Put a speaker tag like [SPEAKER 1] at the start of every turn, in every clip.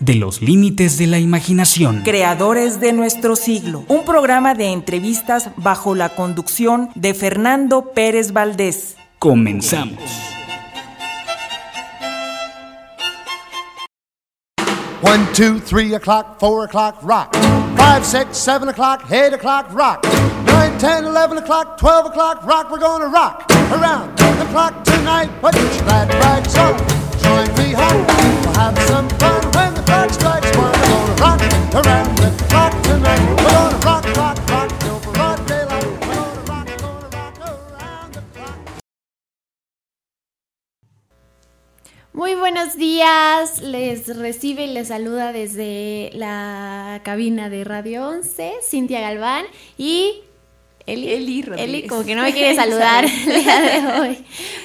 [SPEAKER 1] de los límites de la imaginación.
[SPEAKER 2] Creadores de nuestro siglo, un programa de entrevistas bajo la conducción de Fernando Pérez Valdés.
[SPEAKER 1] Comenzamos.
[SPEAKER 3] One, two, three o'clock, four o'clock, rock. Five, six, seven o'clock, eight o'clock, rock. Nine, ten, eleven o'clock, twelve o'clock, rock. We're gonna rock around the clock tonight. Put your glad rags on. Join me home. We'll have some fun
[SPEAKER 4] Muy buenos días, les recibe y les saluda desde la cabina de Radio 11, Cintia Galván y Eli,
[SPEAKER 5] Eli Rodríguez.
[SPEAKER 4] Eli como que no me quiere saludar el día de hoy.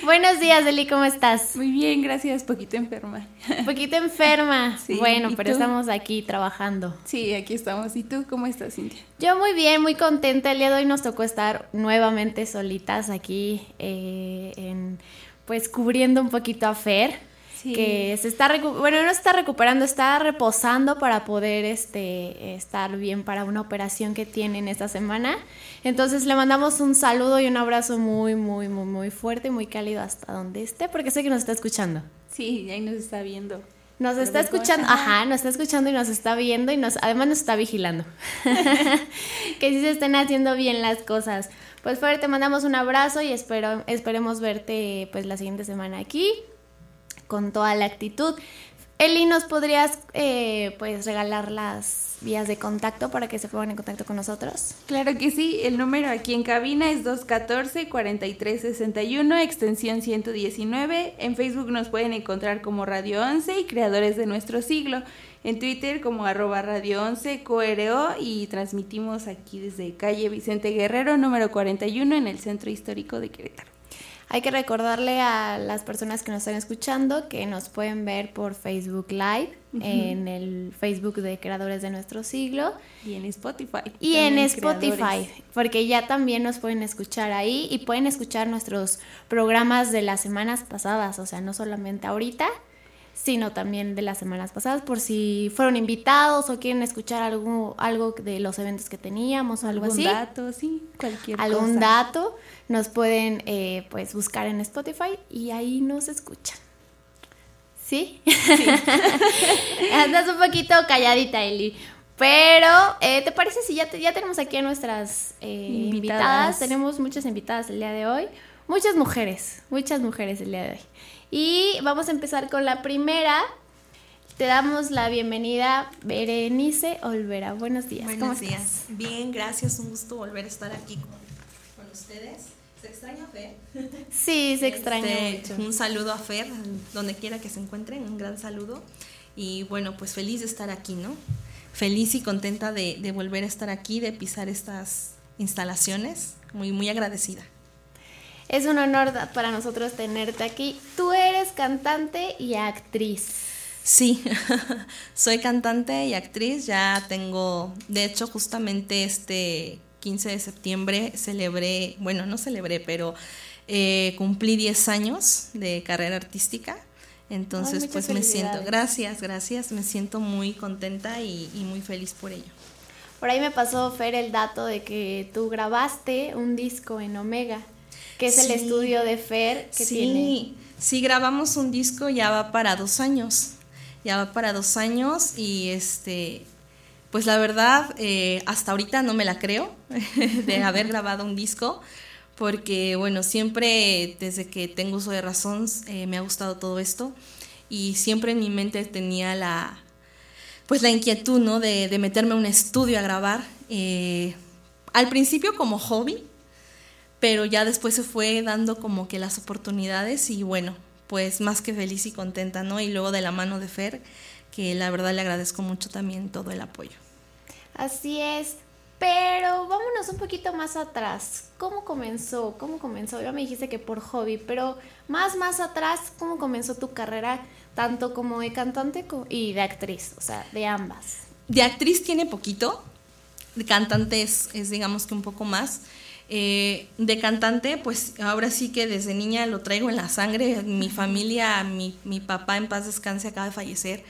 [SPEAKER 4] Buenos días, Eli, ¿cómo estás?
[SPEAKER 5] Muy bien, gracias. Poquito enferma.
[SPEAKER 4] Un poquito enferma.
[SPEAKER 5] Sí,
[SPEAKER 4] bueno,
[SPEAKER 5] ¿y
[SPEAKER 4] pero
[SPEAKER 5] tú?
[SPEAKER 4] estamos aquí trabajando.
[SPEAKER 5] Sí, aquí estamos. ¿Y tú cómo estás, Cintia?
[SPEAKER 4] Yo muy bien, muy contenta. El día de hoy nos tocó estar nuevamente solitas aquí, eh, en, pues cubriendo un poquito a Fer,
[SPEAKER 5] Sí.
[SPEAKER 4] que se está, bueno, no se está recuperando, está reposando para poder este, estar bien para una operación que tiene en esta semana. Entonces le mandamos un saludo y un abrazo muy, muy, muy, muy fuerte, muy cálido hasta donde esté, porque sé que nos está escuchando.
[SPEAKER 5] Sí, ahí nos está viendo.
[SPEAKER 4] Nos
[SPEAKER 5] Pero
[SPEAKER 4] está
[SPEAKER 5] mejor,
[SPEAKER 4] escuchando,
[SPEAKER 5] ajá.
[SPEAKER 4] ajá, nos está escuchando y nos está viendo y nos, además nos está vigilando. que sí se estén haciendo bien las cosas. Pues Fer, te mandamos un abrazo y espero, esperemos verte pues la siguiente semana aquí con toda la actitud. Eli, ¿nos podrías eh, pues regalar las vías de contacto para que se pongan en contacto con nosotros?
[SPEAKER 5] Claro que sí, el número aquí en cabina es 214-4361, extensión 119. En Facebook nos pueden encontrar como Radio 11 y Creadores de Nuestro Siglo. En Twitter como arroba Radio 11 QRO y transmitimos aquí desde calle Vicente Guerrero, número 41 en el Centro Histórico de Querétaro.
[SPEAKER 4] Hay que recordarle a las personas que nos están escuchando que nos pueden ver por Facebook Live, en el Facebook de Creadores de Nuestro Siglo
[SPEAKER 5] Y en Spotify.
[SPEAKER 4] y en Spotify,
[SPEAKER 5] creadores.
[SPEAKER 4] porque ya también nos pueden escuchar ahí y pueden escuchar nuestros programas de las semanas pasadas, o sea, no solamente ahorita, sino también de las semanas pasadas, por si fueron invitados o quieren escuchar algo, algo de los eventos que teníamos o algo
[SPEAKER 5] algún
[SPEAKER 4] así
[SPEAKER 5] dato, sí, cualquier
[SPEAKER 4] algún
[SPEAKER 5] cosa.
[SPEAKER 4] dato, nos pueden eh, pues buscar en Spotify y ahí nos escuchan. ¿Sí? Andas un poquito calladita, Eli. Pero, eh, ¿te parece si ya, te- ya tenemos aquí a nuestras eh, invitadas.
[SPEAKER 5] Invitadas.
[SPEAKER 4] Tenemos muchas invitadas el día de hoy. Muchas mujeres, muchas mujeres el día de hoy. Y vamos a empezar con la primera. Te damos la bienvenida, Berenice Olvera. Buenos días. ¿Cómo
[SPEAKER 6] Buenos
[SPEAKER 4] estás?
[SPEAKER 6] días. Bien, gracias. Un gusto volver a estar aquí con, con ustedes. ¿Se extraña Fer?
[SPEAKER 4] Sí, se extraña
[SPEAKER 6] Este,
[SPEAKER 4] mucho.
[SPEAKER 6] Un saludo a Fer, donde quiera que se encuentren, un gran saludo. Y bueno, pues feliz de estar aquí, ¿no? Feliz y contenta de, de volver a estar aquí, de pisar estas instalaciones. Muy, muy agradecida.
[SPEAKER 4] Es un honor para nosotros tenerte aquí. Tú eres cantante y actriz.
[SPEAKER 6] Sí, soy cantante y actriz, ya tengo, de hecho justamente este 15 de septiembre celebré, bueno, no celebré, pero eh, cumplí 10 años de carrera artística. Entonces, pues me siento, gracias, gracias, me siento muy contenta y, muy feliz por ello.
[SPEAKER 4] Por ahí me pasó, Fer, el dato de que tú grabaste un disco en Omega, que es el estudio de Fer que
[SPEAKER 6] sí,
[SPEAKER 4] tiene.
[SPEAKER 6] Sí, grabamos un disco, ya va para dos años, ya va para dos años y este, pues la verdad, eh, hasta ahorita no me la creo de haber grabado un disco porque bueno, siempre desde que tengo uso de razón eh, me ha gustado todo esto y siempre en mi mente tenía la, pues la inquietud, ¿no? De, de meterme a un estudio a grabar. Eh, al principio como hobby, pero ya después se fue dando como que las oportunidades y bueno, pues más que feliz y contenta, ¿no? Y luego de la mano de Fer, que la verdad le agradezco mucho también todo el apoyo.
[SPEAKER 4] Así es. Pero vámonos un poquito más atrás. ¿Cómo comenzó? ¿Cómo comenzó? Ya me dijiste que por hobby, pero más, más atrás, ¿cómo comenzó tu carrera tanto como de cantante y de actriz? O sea, de ambas.
[SPEAKER 6] De actriz tiene poquito, de cantante es, digamos que un poco más. Eh, de cantante, pues ahora sí que desde niña lo traigo en la sangre. Mi familia, mi, mi papá en paz descanse acaba de fallecer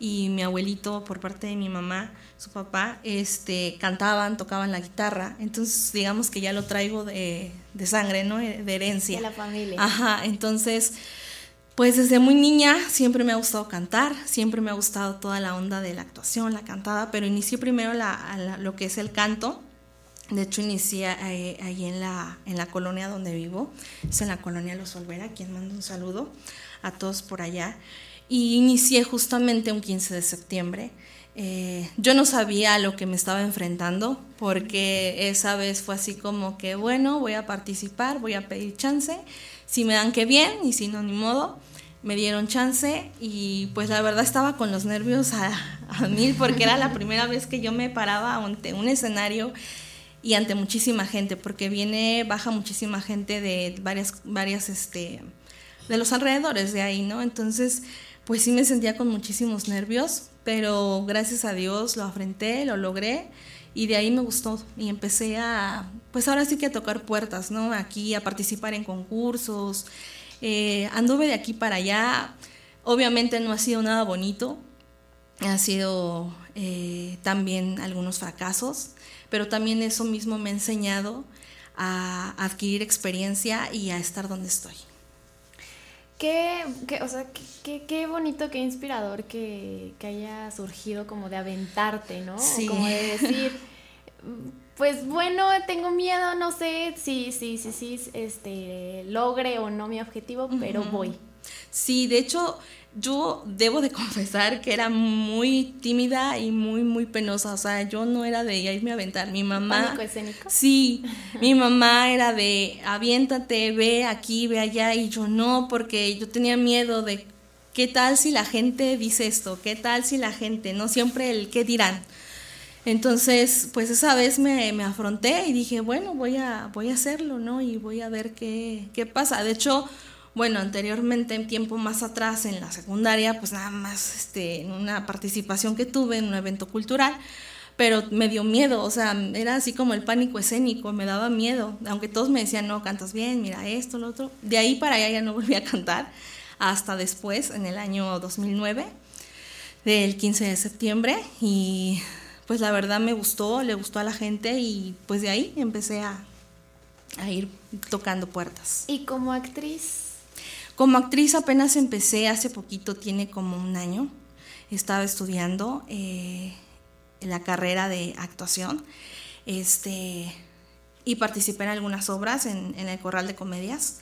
[SPEAKER 6] y mi abuelito por parte de mi mamá, su papá, este, cantaban, tocaban la guitarra. Entonces, digamos que ya lo traigo de, de sangre, ¿no? De herencia.
[SPEAKER 4] De la familia.
[SPEAKER 6] Ajá, entonces, pues desde muy niña siempre me ha gustado cantar, siempre me ha gustado toda la onda de la actuación, la cantada, pero inicié primero la, lo que es el canto. De hecho, inicié eh, ahí, en, la, en la colonia donde vivo, es en la colonia Los Olvera, quien mando un saludo a todos por allá y inicié justamente un 15 de septiembre. Eh, yo no sabía lo que me estaba enfrentando porque esa vez fue así como que, bueno, voy a participar, voy a pedir chance, si me dan que bien y si no, ni modo. Me dieron chance y pues la verdad estaba con los nervios a mil porque era la primera vez que yo me paraba ante un escenario y ante muchísima gente, porque viene, baja muchísima gente de varias, varias, este, de los alrededores de ahí, ¿no? Entonces, pues sí me sentía con muchísimos nervios, pero gracias a Dios lo afrenté, lo logré y de ahí me gustó y empecé a, pues ahora sí que a tocar puertas, ¿no? Aquí a participar en concursos, eh, anduve de aquí para allá, obviamente no ha sido nada bonito, ha sido eh, también algunos fracasos, pero también eso mismo me ha enseñado a adquirir experiencia y a estar donde estoy.
[SPEAKER 4] Qué, qué, o sea, qué, qué, bonito, qué inspirador que, que, haya surgido como de aventarte, ¿no?
[SPEAKER 6] Sí.
[SPEAKER 4] Como de decir, pues bueno, tengo miedo, no sé si, si, si, si, este, logre o no mi objetivo, pero voy.
[SPEAKER 6] Sí, de hecho, yo debo de confesar que era muy tímida y muy, muy penosa. O sea, yo no era de irme a aventar. Mi mamá.
[SPEAKER 4] ¿Pánico escénico?
[SPEAKER 6] Sí, mi mamá era de aviéntate, ve aquí, ve allá. Y yo no, porque yo tenía miedo de qué tal si la gente dice esto, qué tal si la gente, no siempre el qué dirán. Entonces, pues esa vez me, me afronté y dije, bueno, voy a, voy a hacerlo, ¿no? Y voy a ver qué, qué pasa. De hecho, bueno, anteriormente, en tiempo más atrás, en la secundaria, pues nada más este, una participación que tuve en un evento cultural, pero me dio miedo, o sea, era así como el pánico escénico, me daba miedo, aunque todos me decían, no, cantas bien, mira esto, lo otro. De ahí para allá ya no volví a cantar, hasta después, en el año 2009, del 15 de septiembre, y pues la verdad me gustó, le gustó a la gente, y pues de ahí empecé a, a ir tocando puertas.
[SPEAKER 4] ¿Y como actriz?
[SPEAKER 6] Como actriz apenas empecé hace poquito, tiene como un año. Estaba estudiando eh, la carrera de actuación este, y participé en algunas obras en, el Corral de Comedias.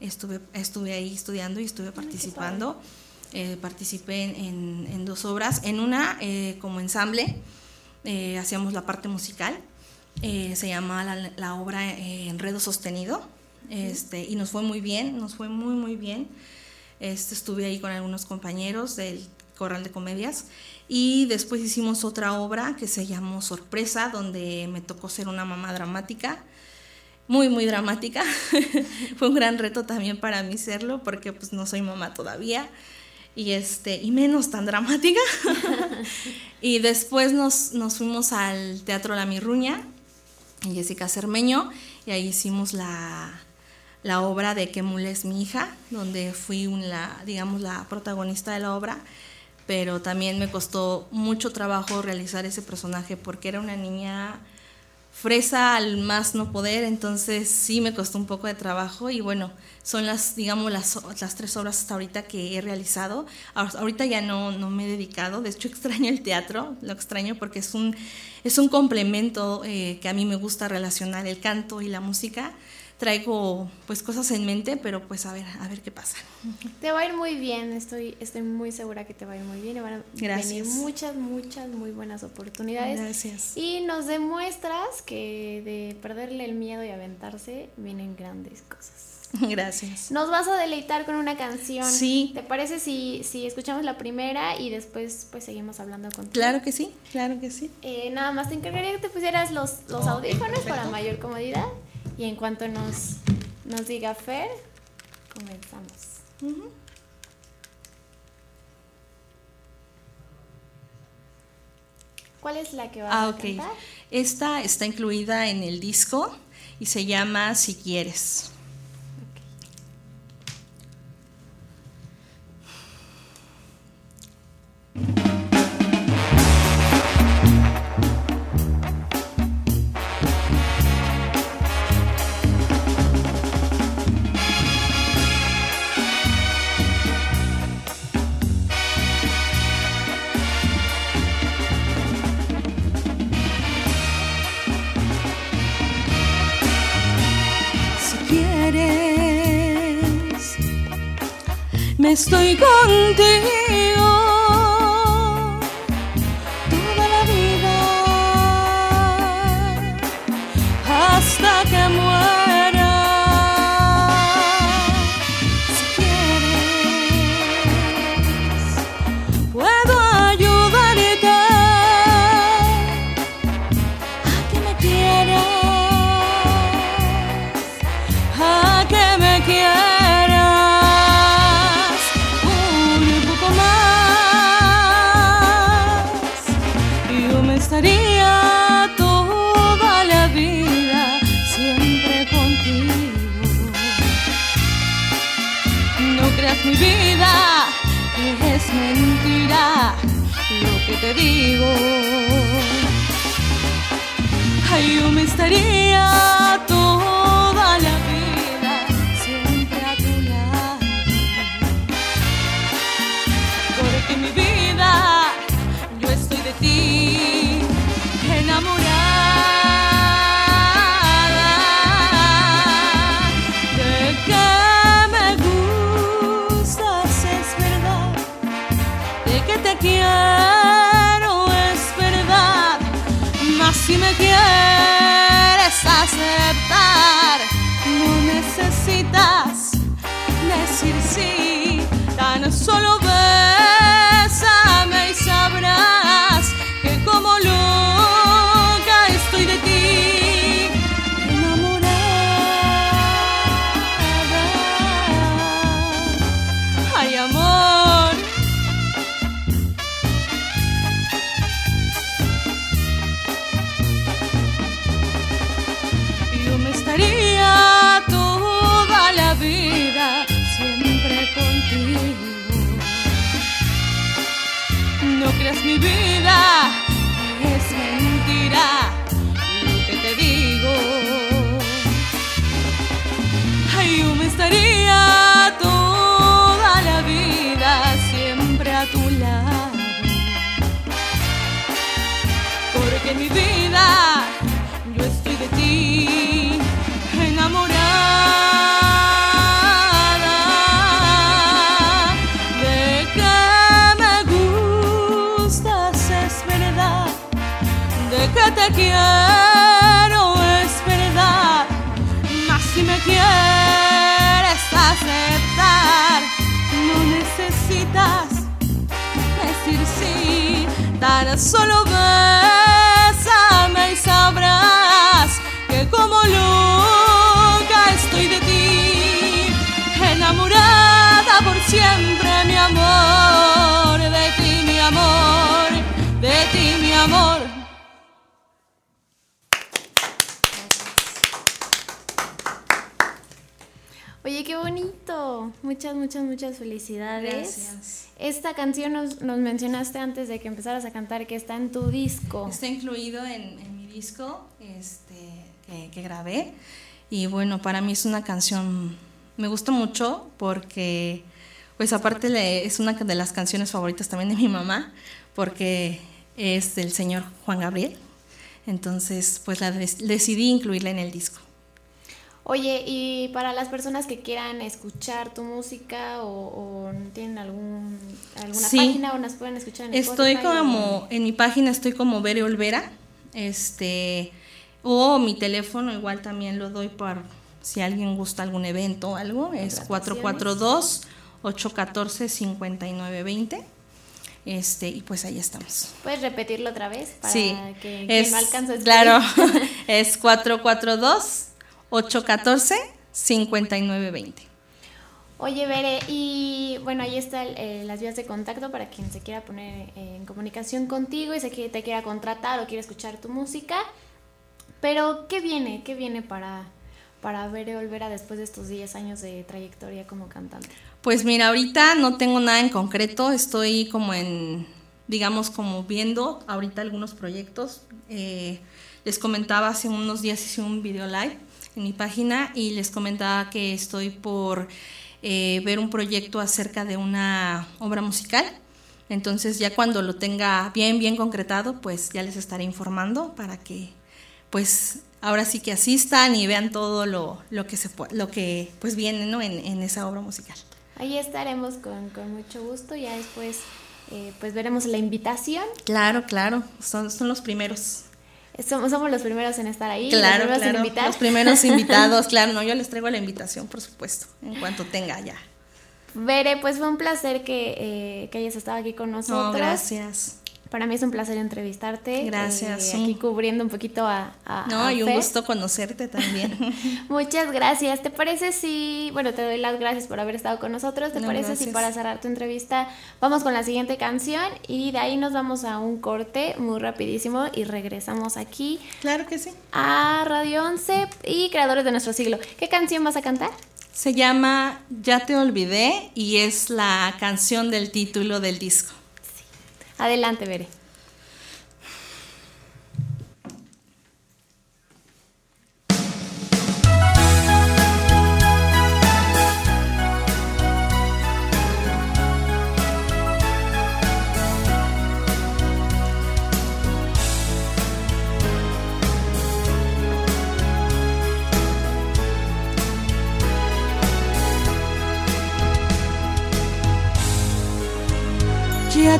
[SPEAKER 6] Estuve, estuve ahí estudiando y estuve participando. Eh, participé en, dos obras. En una, eh, como ensamble, hacíamos la parte musical. se llamaba la, la obra Enredo Sostenido este, y nos fue muy bien, nos fue muy, muy bien. Este, estuve ahí con algunos compañeros del Corral de Comedias. Y después hicimos otra obra que se llamó Sorpresa, donde me tocó ser una mamá dramática, muy, muy dramática. fue un gran reto también para mí serlo, porque pues no soy mamá todavía. Y este y menos tan dramática. Y después nos, nos, fuimos al Teatro La Mirruña Jessica Cermeño y ahí hicimos la
[SPEAKER 7] la obra de Que Mula es mi hija, donde fui la, digamos, la protagonista de la obra, pero también me costó mucho trabajo realizar ese personaje porque era una niña fresa al más no poder, entonces sí me costó un poco de trabajo y bueno, son las, digamos, las, las tres obras hasta ahorita que he realizado. Ahorita ya no, no me he dedicado, de hecho extraño el teatro, lo extraño porque es un, es un complemento eh, que a mí me gusta relacionar el canto y la música traigo pues cosas en mente, pero pues a ver, a ver qué pasa.
[SPEAKER 4] Te va a ir muy bien, estoy, estoy muy segura que te va a ir muy bien y van a
[SPEAKER 7] Gracias.
[SPEAKER 4] venir muchas, muchas, muy buenas oportunidades.
[SPEAKER 7] Gracias.
[SPEAKER 4] Y nos demuestras que de perderle el miedo y aventarse vienen grandes cosas.
[SPEAKER 7] Gracias.
[SPEAKER 4] Nos vas a deleitar con una canción.
[SPEAKER 7] Sí.
[SPEAKER 4] ¿Te parece si, si escuchamos la primera y después pues seguimos hablando contigo?
[SPEAKER 7] Claro que sí, claro que sí.
[SPEAKER 4] Eh, nada más te encargaría que te pusieras los, los audífonos para mayor comodidad. Y en cuanto nos, nos diga Fer, comenzamos. ¿Cuál es la que vas
[SPEAKER 7] Ah,
[SPEAKER 4] a cantar?
[SPEAKER 7] Esta está incluida en el disco y se llama Si quieres. Estoy contigo te digo. Ay, yo me estaría Creas mi vida, siempre, mi amor, de ti, mi amor, de ti, mi amor.
[SPEAKER 4] bonito! Muchas, muchas, muchas felicidades.
[SPEAKER 6] Gracias.
[SPEAKER 4] Esta canción nos, nos mencionaste antes de que empezaras a cantar que está en tu disco.
[SPEAKER 6] Está incluido en, en mi disco este, que, que grabé. Y bueno, para mí es una canción, me gusta mucho porque, pues aparte le- es una de las canciones favoritas también de mi mamá, porque es del señor Juan Gabriel. Entonces, pues la decidí incluirla en el disco.
[SPEAKER 4] Oye, y para las personas que quieran escuchar tu música o, o tienen algún, alguna
[SPEAKER 6] Sí.
[SPEAKER 4] página o nos pueden escuchar en
[SPEAKER 6] Estoy
[SPEAKER 4] Spotify o-
[SPEAKER 6] como, en mi página estoy como Bere Olvera, este, o mi teléfono igual también lo doy por si alguien gusta algún evento o algo, es 442-814-5920, este, y pues ahí estamos.
[SPEAKER 4] ¿Puedes repetirlo otra vez? Para
[SPEAKER 6] sí,
[SPEAKER 4] que
[SPEAKER 6] es,
[SPEAKER 4] no alcanza a escribir?
[SPEAKER 6] claro, es 442-814-5920.
[SPEAKER 4] Oye, Bere, y bueno, ahí están las vías de contacto para quien se quiera poner eh, en comunicación contigo y se quiere, te quiera contratar o quiere escuchar tu música. Pero, ¿qué viene? ¿Qué viene para, para Bere Olvera después de estos 10 años de trayectoria como cantante?
[SPEAKER 6] Pues mira, ahorita no tengo nada en concreto, estoy como en, digamos, como viendo ahorita algunos proyectos. Eh, les comentaba hace unos días hice un video live en mi página y les comentaba que estoy por eh, ver un proyecto acerca de una obra musical. Entonces ya cuando lo tenga bien, bien concretado, pues ya les estaré informando para que pues ahora sí que asistan y vean todo lo, lo que se lo que pues viene ¿no? en, en esa obra musical.
[SPEAKER 4] Ahí estaremos con, con mucho gusto. Ya después, eh, pues veremos la invitación.
[SPEAKER 6] Claro, claro, son, son los primeros.
[SPEAKER 4] Somos, somos los primeros en estar ahí,
[SPEAKER 6] claro,
[SPEAKER 4] los primeros
[SPEAKER 6] claro, los primeros invitados, claro, no, yo les traigo la invitación, por supuesto, en cuanto tenga ya.
[SPEAKER 4] Bere, pues fue un placer que, eh, que hayas estado aquí con nosotros.
[SPEAKER 6] No, gracias.
[SPEAKER 4] Para mí es un placer entrevistarte.
[SPEAKER 6] Gracias,
[SPEAKER 4] eh, aquí cubriendo un poquito a, a-
[SPEAKER 6] No,
[SPEAKER 4] a
[SPEAKER 6] y un
[SPEAKER 4] Fer.
[SPEAKER 6] gusto conocerte también.
[SPEAKER 4] Muchas gracias. ¿Te parece si, bueno, te doy las gracias por haber estado con nosotros? ¿Te
[SPEAKER 6] No,
[SPEAKER 4] parece si para cerrar tu entrevista vamos con la siguiente canción y de ahí nos vamos a un corte muy rapidísimo y regresamos aquí
[SPEAKER 6] claro que sí.
[SPEAKER 4] a Radio 11 y creadores de nuestro siglo. ¿Qué canción vas a cantar?
[SPEAKER 6] Se llama Ya te olvidé y es la canción del título del disco.
[SPEAKER 4] Adelante, Bere.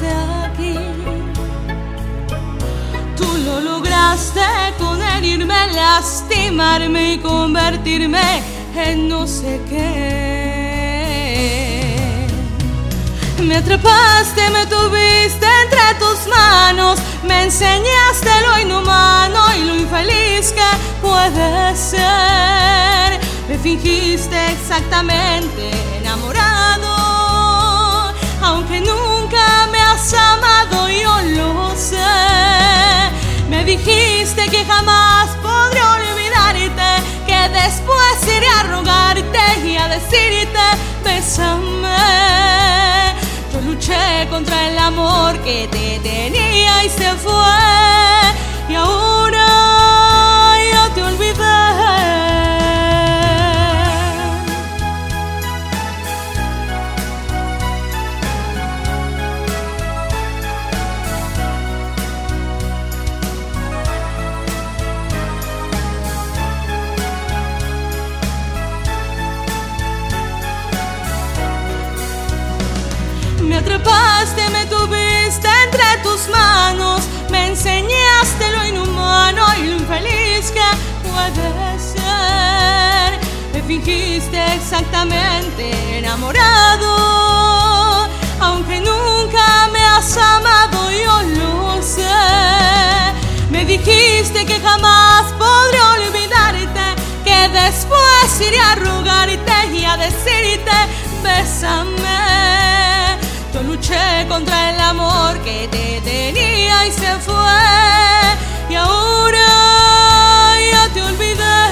[SPEAKER 7] de aquí. Tú lo lograste con herirme, lastimarme y convertirme en no sé qué. Me atrapaste, me tuviste entre tus manos, me enseñaste lo inhumano y lo infeliz que puede ser. Me fingiste exactamente enamorado, aunque nunca me has amado, yo lo sé. Me dijiste que jamás podré olvidarte, que después iré a rogarte y a decirte, bésame. Yo luché contra el amor que te tenía y se fue. Y ahora atrapaste, me tuviste entre tus manos, me enseñaste lo inhumano y lo infeliz que puede ser. Me fingiste exactamente enamorado, aunque nunca me has amado, yo lo sé. Me dijiste que jamás podré olvidarte, que después iré a rogarte y a decirte, bésame. Luché contra el amor que te tenía y se fue, y ahora ya te olvidé.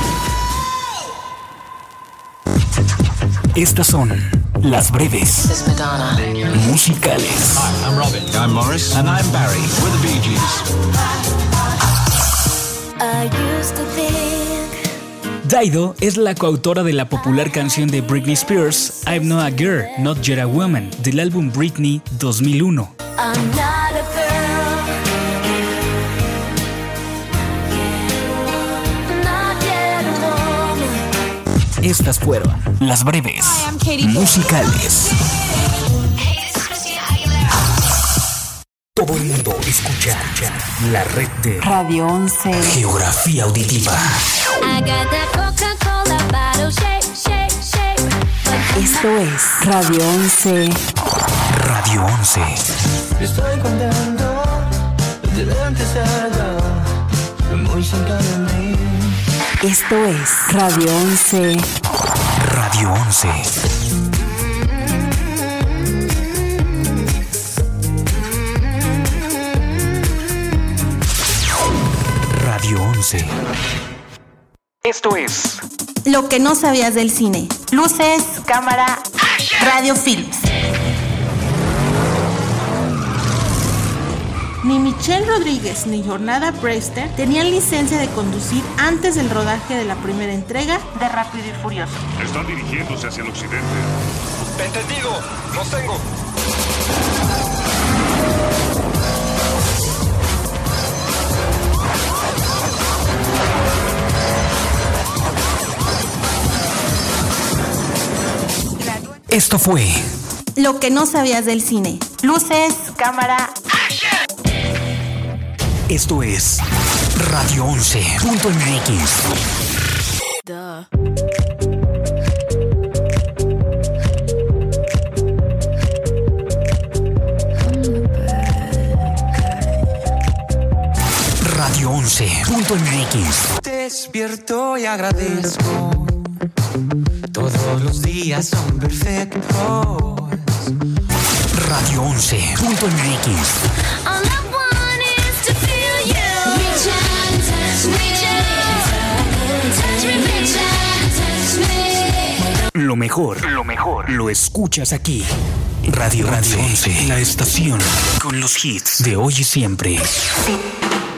[SPEAKER 1] Estas son las breves musicales.
[SPEAKER 8] Hi, I'm Robin. I'm Morris. And I'm Barry. We're the Bee Gees.
[SPEAKER 1] Dido es la coautora de la popular canción de Britney Spears, I'm Not a Girl, Not Yet a Woman, del álbum Britney 2001. Estas fueron las breves musicales. Todo el mundo escucha la red de
[SPEAKER 2] Radio 11.
[SPEAKER 1] Geografía Auditiva.
[SPEAKER 2] Esto es Radio 11.
[SPEAKER 1] Radio 11.
[SPEAKER 9] Estoy contento de verte cerca, muy cerca de mí.
[SPEAKER 2] Esto es Radio 11.
[SPEAKER 1] Radio 11. Radio 11. Esto es
[SPEAKER 10] Lo que no sabías del cine. Luces, cámara, radio films. Ni Michelle Rodríguez ni Jornada Prester tenían licencia de conducir antes del rodaje de la primera entrega de Rápido y Furioso.
[SPEAKER 11] Están dirigiéndose hacia el occidente.
[SPEAKER 12] Entendido, los tengo.
[SPEAKER 1] Esto fue
[SPEAKER 10] Lo que no sabías del cine. Luces, cámara.
[SPEAKER 1] Esto es Radio 11.mx. Radio 11.mx.
[SPEAKER 9] Despierto y agradezco. Todos los días son perfectos.
[SPEAKER 1] Radio 11.mx. Lo mejor, lo mejor, lo escuchas aquí. Radio Radio 11, la estación con los hits de hoy y siempre.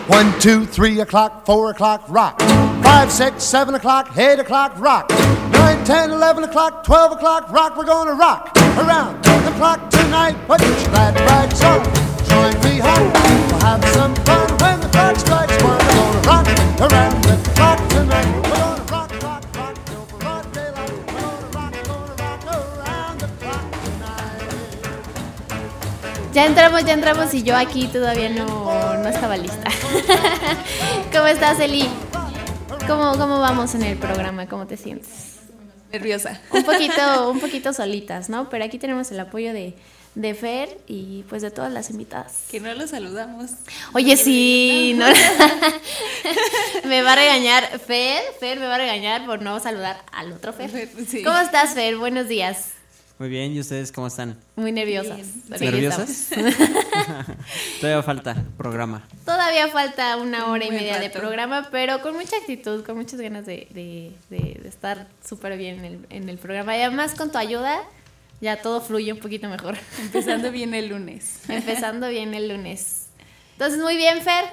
[SPEAKER 3] One, two, three o'clock, four o'clock, rock. Five, six, seven o'clock, eight o'clock, rock. Nine, ten, eleven o'clock, twelve o'clock, rock. We're gonna rock around the clock tonight. Put your glad rags on. Join me, hon. We'll have some fun when the clock strikes one. We're gonna rock around
[SPEAKER 4] Ya entramos, ya entramos y yo aquí todavía no, no estaba lista. ¿Cómo estás, Eli? ¿Cómo, ¿Cómo vamos en el programa? ¿Cómo te sientes?
[SPEAKER 5] Nerviosa.
[SPEAKER 4] Un poquito, un poquito solitas, ¿no? Pero aquí tenemos el apoyo de, de Fer y pues de todas las invitadas.
[SPEAKER 5] Que no los saludamos.
[SPEAKER 4] Oye, sí, no. me va a regañar Fer, Fer me va a regañar por no saludar al otro Fer.
[SPEAKER 5] Sí.
[SPEAKER 4] ¿Cómo estás, Fer? Buenos días.
[SPEAKER 13] Muy bien, ¿y ustedes cómo están?
[SPEAKER 4] Muy nerviosas.
[SPEAKER 13] ¿Nerviosas? Todavía falta programa.
[SPEAKER 4] Todavía falta una hora y media de programa, pero con mucha actitud, con muchas ganas de, de, de, estar súper bien en el, en el programa. Y además con tu ayuda ya todo fluye un poquito mejor.
[SPEAKER 5] Empezando bien el lunes.
[SPEAKER 4] Empezando bien el lunes. Entonces, muy bien, Fer.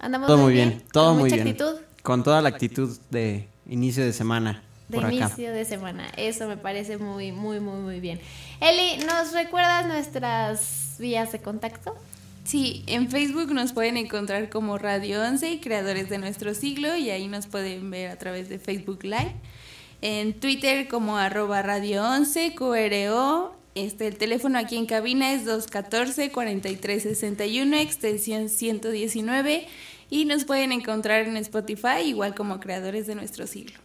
[SPEAKER 4] Andamos
[SPEAKER 13] todo muy bien, todo muy bien. Actitud. Con toda la actitud de inicio de semana.
[SPEAKER 4] De inicio de semana. Eso me parece muy, muy, muy, muy bien. Eli, ¿nos recuerdas nuestras vías de contacto?
[SPEAKER 5] Sí, en Facebook nos pueden encontrar como Radio 11 y creadores de nuestro siglo y ahí nos pueden ver a través de Facebook Live. En Twitter como arroba Radio 11, QRO. Este, el teléfono aquí en cabina es 214-4361, extensión 119. Y nos pueden encontrar en Spotify igual como creadores de nuestro siglo.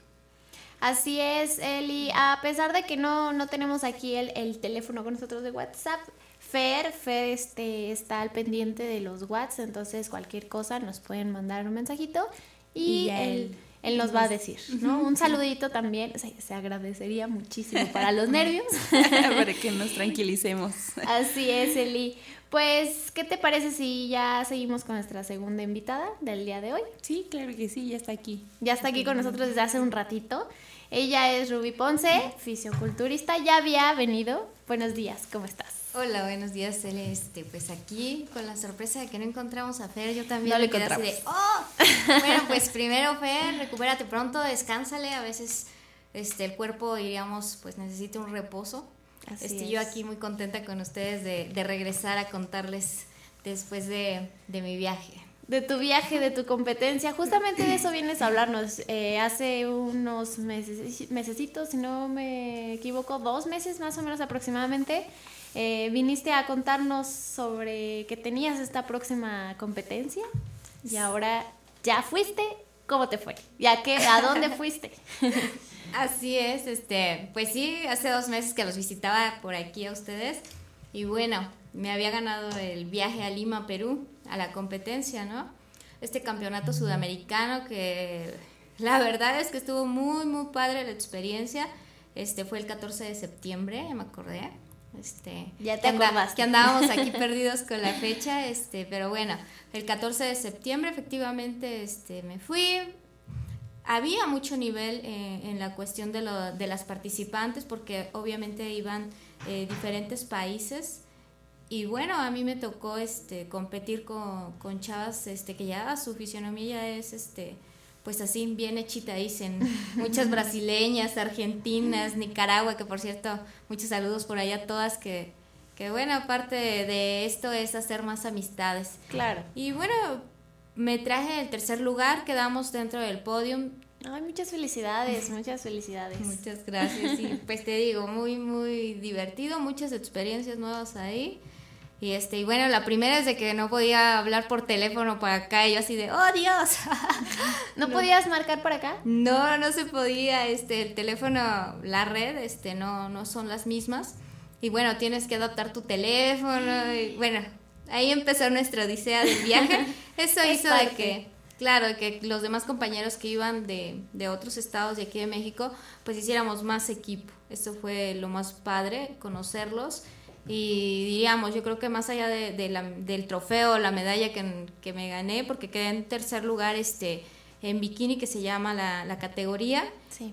[SPEAKER 4] Así es, Eli. A pesar de que no, no tenemos aquí el, el, teléfono con nosotros de WhatsApp, Fer, Fer este, está al pendiente de los WhatsApp, entonces cualquier cosa nos pueden mandar un mensajito y, él, él, nos va a decir, ¿no? Un saludito también, se agradecería muchísimo para los nervios.
[SPEAKER 5] para que nos tranquilicemos.
[SPEAKER 4] Así es, Eli. Pues, ¿qué te parece si ya seguimos con nuestra segunda invitada del día de hoy?
[SPEAKER 5] Sí, claro que sí, ya está aquí.
[SPEAKER 4] Ya está aquí con nosotros desde hace un ratito. Ella es Ruby Ponce, fisioculturista, ya había venido. Buenos días, ¿cómo estás?
[SPEAKER 14] Hola, buenos días, Celeste. Pues aquí con la sorpresa de que no encontramos a Fer, yo también
[SPEAKER 4] no le quedé así de,
[SPEAKER 14] oh, bueno, pues primero Fer, recupérate pronto, descánsale, a veces este el cuerpo diríamos pues necesita un reposo. Así Yo aquí muy contenta con ustedes de, de regresar a contarles después de, de mi viaje
[SPEAKER 4] de tu viaje, de tu competencia. Justamente de eso vienes a hablarnos. Eh, hace unos meses, mesecitos, si no me equivoco, dos meses más o menos aproximadamente, eh, viniste a contarnos sobre que tenías esta próxima competencia y ahora ya fuiste. ¿Cómo te fue? ¿Ya qué? ¿A dónde fuiste?
[SPEAKER 14] Así es, este, pues sí, hace dos meses que los visitaba por aquí a ustedes y bueno, me había ganado el viaje a Lima, Perú a la competencia, ¿no? Este campeonato sudamericano que la verdad es que estuvo muy, muy padre la experiencia. Este fue el 14 de septiembre, ya me acordé. Este,
[SPEAKER 4] ya te acordaste.
[SPEAKER 14] Que andábamos aquí perdidos con la fecha, este, pero bueno, el 14 de septiembre efectivamente este, me fui. Había mucho nivel eh, en la cuestión de, lo, de las participantes porque obviamente iban eh, diferentes países y bueno, a mí me tocó este competir con, con chavas este que ya su fisionomía es este pues así bien hechita dicen, muchas brasileñas, argentinas, Nicaragua, que por cierto, muchos saludos por allá todas que que bueno, aparte de, esto es hacer más amistades.
[SPEAKER 4] Claro.
[SPEAKER 14] Y bueno, me traje el tercer lugar, quedamos dentro del podium.
[SPEAKER 4] Ay, muchas felicidades, muchas felicidades.
[SPEAKER 14] Muchas gracias. Y pues te digo, muy, muy divertido, muchas experiencias nuevas ahí. Y este, y bueno, la primera es de que no podía hablar por teléfono para acá, y yo así de, oh Dios.
[SPEAKER 4] ¿No, podías marcar por acá?
[SPEAKER 14] No, no se podía, este, el teléfono, la red, este, no, no son las mismas. Y bueno, tienes que adaptar tu teléfono, y bueno, ahí empezó nuestra odisea del viaje. Eso hizo de que, claro, que los demás compañeros que iban de, de otros estados de aquí de México, pues hiciéramos más equipo. Eso fue lo más padre, conocerlos y diríamos, yo creo que más allá de, del trofeo, la medalla que, que, me gané, porque quedé en tercer lugar este, en bikini, que se llama la, la categoría,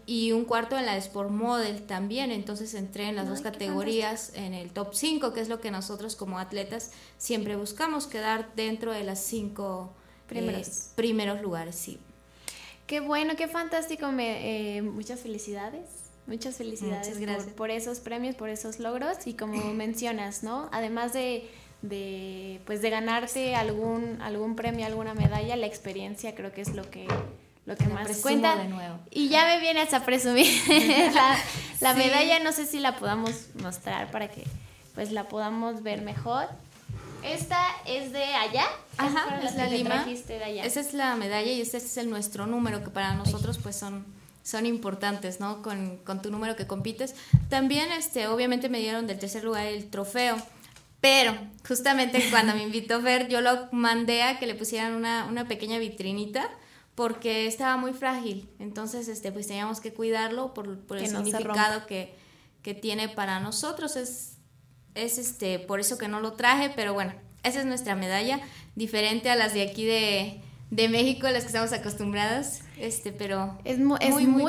[SPEAKER 14] y un cuarto en la Sport Model también, entonces entré en las dos categorías en el top 5, que es lo que nosotros como atletas siempre buscamos, quedar dentro de las cinco primeros, eh, primeros lugares, sí.
[SPEAKER 4] Qué bueno, qué fantástico, me, eh, muchas felicidades. Muchas felicidades Por, esos premios, por esos logros y como mencionas, ¿no? Además de, de, pues de ganarte algún, algún premio, alguna medalla, la experiencia creo que es lo que, lo que más cuenta.
[SPEAKER 14] De nuevo.
[SPEAKER 4] Y ya me vienes a presumir la, la medalla, no sé si la podamos mostrar para que pues la podamos ver mejor. Esta es de allá.
[SPEAKER 14] Ajá, es la Lima. Esa es la medalla y ese es el nuestro número que para nosotros pues son son importantes, ¿no? Con, con, tu número que compites. También, este, obviamente me dieron del tercer lugar el trofeo, pero justamente cuando me invitó Fer, yo lo mandé a que le pusieran una, una pequeña vitrinita porque estaba muy frágil. Entonces, este, pues teníamos que cuidarlo por, por el significado que, que tiene para nosotros. Es, es este, por eso que no lo traje, pero bueno, esa es nuestra medalla, diferente a las de aquí de, de México, las que estamos acostumbradas, este, pero
[SPEAKER 4] es, muy,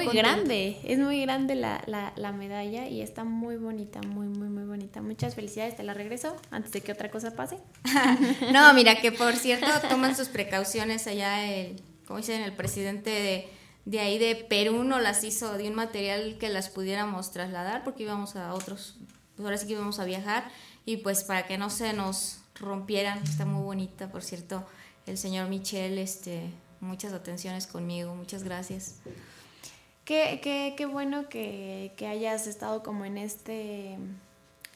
[SPEAKER 4] grande, es muy grande la, la, la, medalla y está muy bonita, muy, muy, muy bonita. Muchas felicidades, te la regreso antes de que otra cosa pase.
[SPEAKER 14] no, mira, que por cierto toman sus precauciones allá, el, como dicen, el presidente de, de ahí de Perú no las hizo de un material que las pudiéramos trasladar porque íbamos a otros, pues ahora sí que íbamos a viajar y pues para que no se nos rompieran, está muy bonita, por cierto el señor Michel, este, muchas atenciones conmigo, muchas gracias.
[SPEAKER 4] Qué, qué, qué bueno que, que, hayas estado como en este,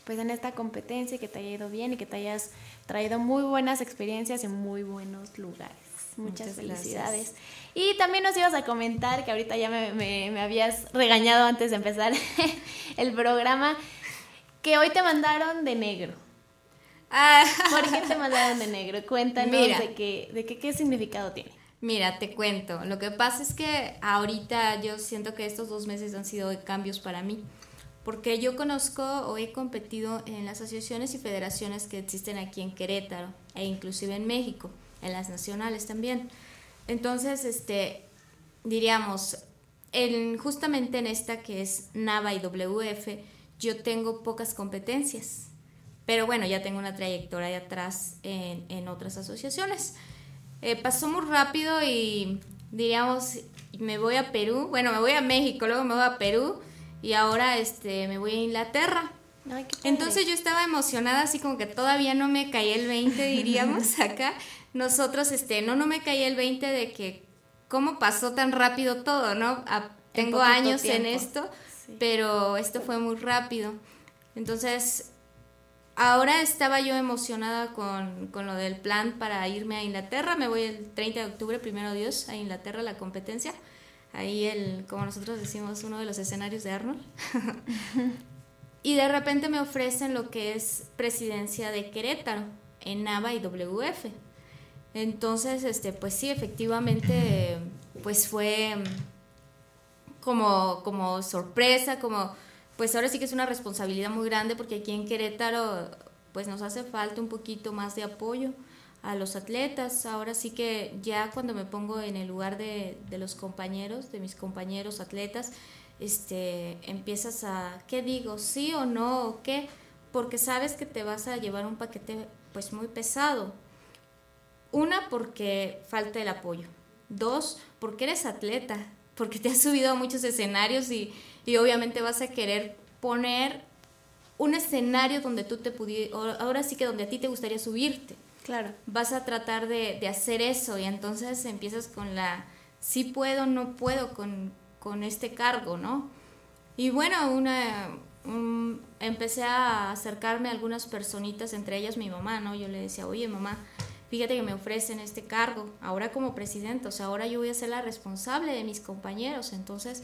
[SPEAKER 4] pues en esta competencia, que te haya ido bien y que te hayas traído muy buenas experiencias en muy buenos lugares. Muchas, felicidades. Y también nos ibas a comentar, que ahorita ya me, me, me habías regañado antes de empezar el programa, que hoy te mandaron de negro. Ah. ¿Por qué te mandaron de negro? Cuéntanos de, qué, de qué, qué significado tiene.
[SPEAKER 14] Mira, te cuento. Lo que pasa es que ahorita yo siento que estos dos meses han sido cambios para mí. Porque yo conozco o he competido en las asociaciones y federaciones que existen aquí en Querétaro e inclusive en México, en las nacionales también. Entonces, este, diríamos, en, justamente en esta que es NAVA y WF, yo tengo pocas competencias pero bueno, ya tengo una trayectoria de atrás en, en otras asociaciones. Eh, pasó muy rápido y diríamos, me voy a Perú, bueno, me voy a México, luego me voy a Perú y ahora este, me voy a Inglaterra. Entonces yo estaba emocionada, así como que todavía no me caía el 20, diríamos acá. Nosotros, este, no, no me caía el 20 de que cómo pasó tan rápido todo, ¿no? tengo años en esto, pero esto fue muy rápido. Entonces, ahora estaba yo emocionada con, con, lo del plan para irme a Inglaterra. Me voy el 30 de octubre, primero Dios, a Inglaterra, la competencia. Ahí, el, como nosotros decimos, uno de los escenarios de Arnold. y de repente me ofrecen lo que es presidencia de Querétaro, en NAVA y WF. Entonces, este, pues sí, efectivamente, pues fue como, como sorpresa, como pues ahora sí que es una responsabilidad muy grande porque aquí en Querétaro pues nos hace falta un poquito más de apoyo a los atletas. Ahora sí que ya cuando me pongo en el lugar de, los compañeros, de mis compañeros atletas, este, empiezas a, ¿qué digo? ¿Sí o no? ¿O qué? Porque sabes que te vas a llevar un paquete pues muy pesado. Una, porque falta el apoyo. Dos, porque eres atleta, porque te has subido a muchos escenarios y, y obviamente vas a querer poner un escenario donde tú te pudieras, ahora sí que donde a ti te gustaría subirte.
[SPEAKER 4] Claro.
[SPEAKER 14] Vas a tratar de, de hacer eso y entonces empiezas con la, sí puedo, no puedo con, con este cargo, ¿no? Y bueno, una, empecé a acercarme a algunas personitas, entre ellas mi mamá, ¿no? Yo le decía, oye mamá, fíjate que me ofrecen este cargo, ahora como presidente, o sea, ahora yo voy a ser la responsable de mis compañeros, entonces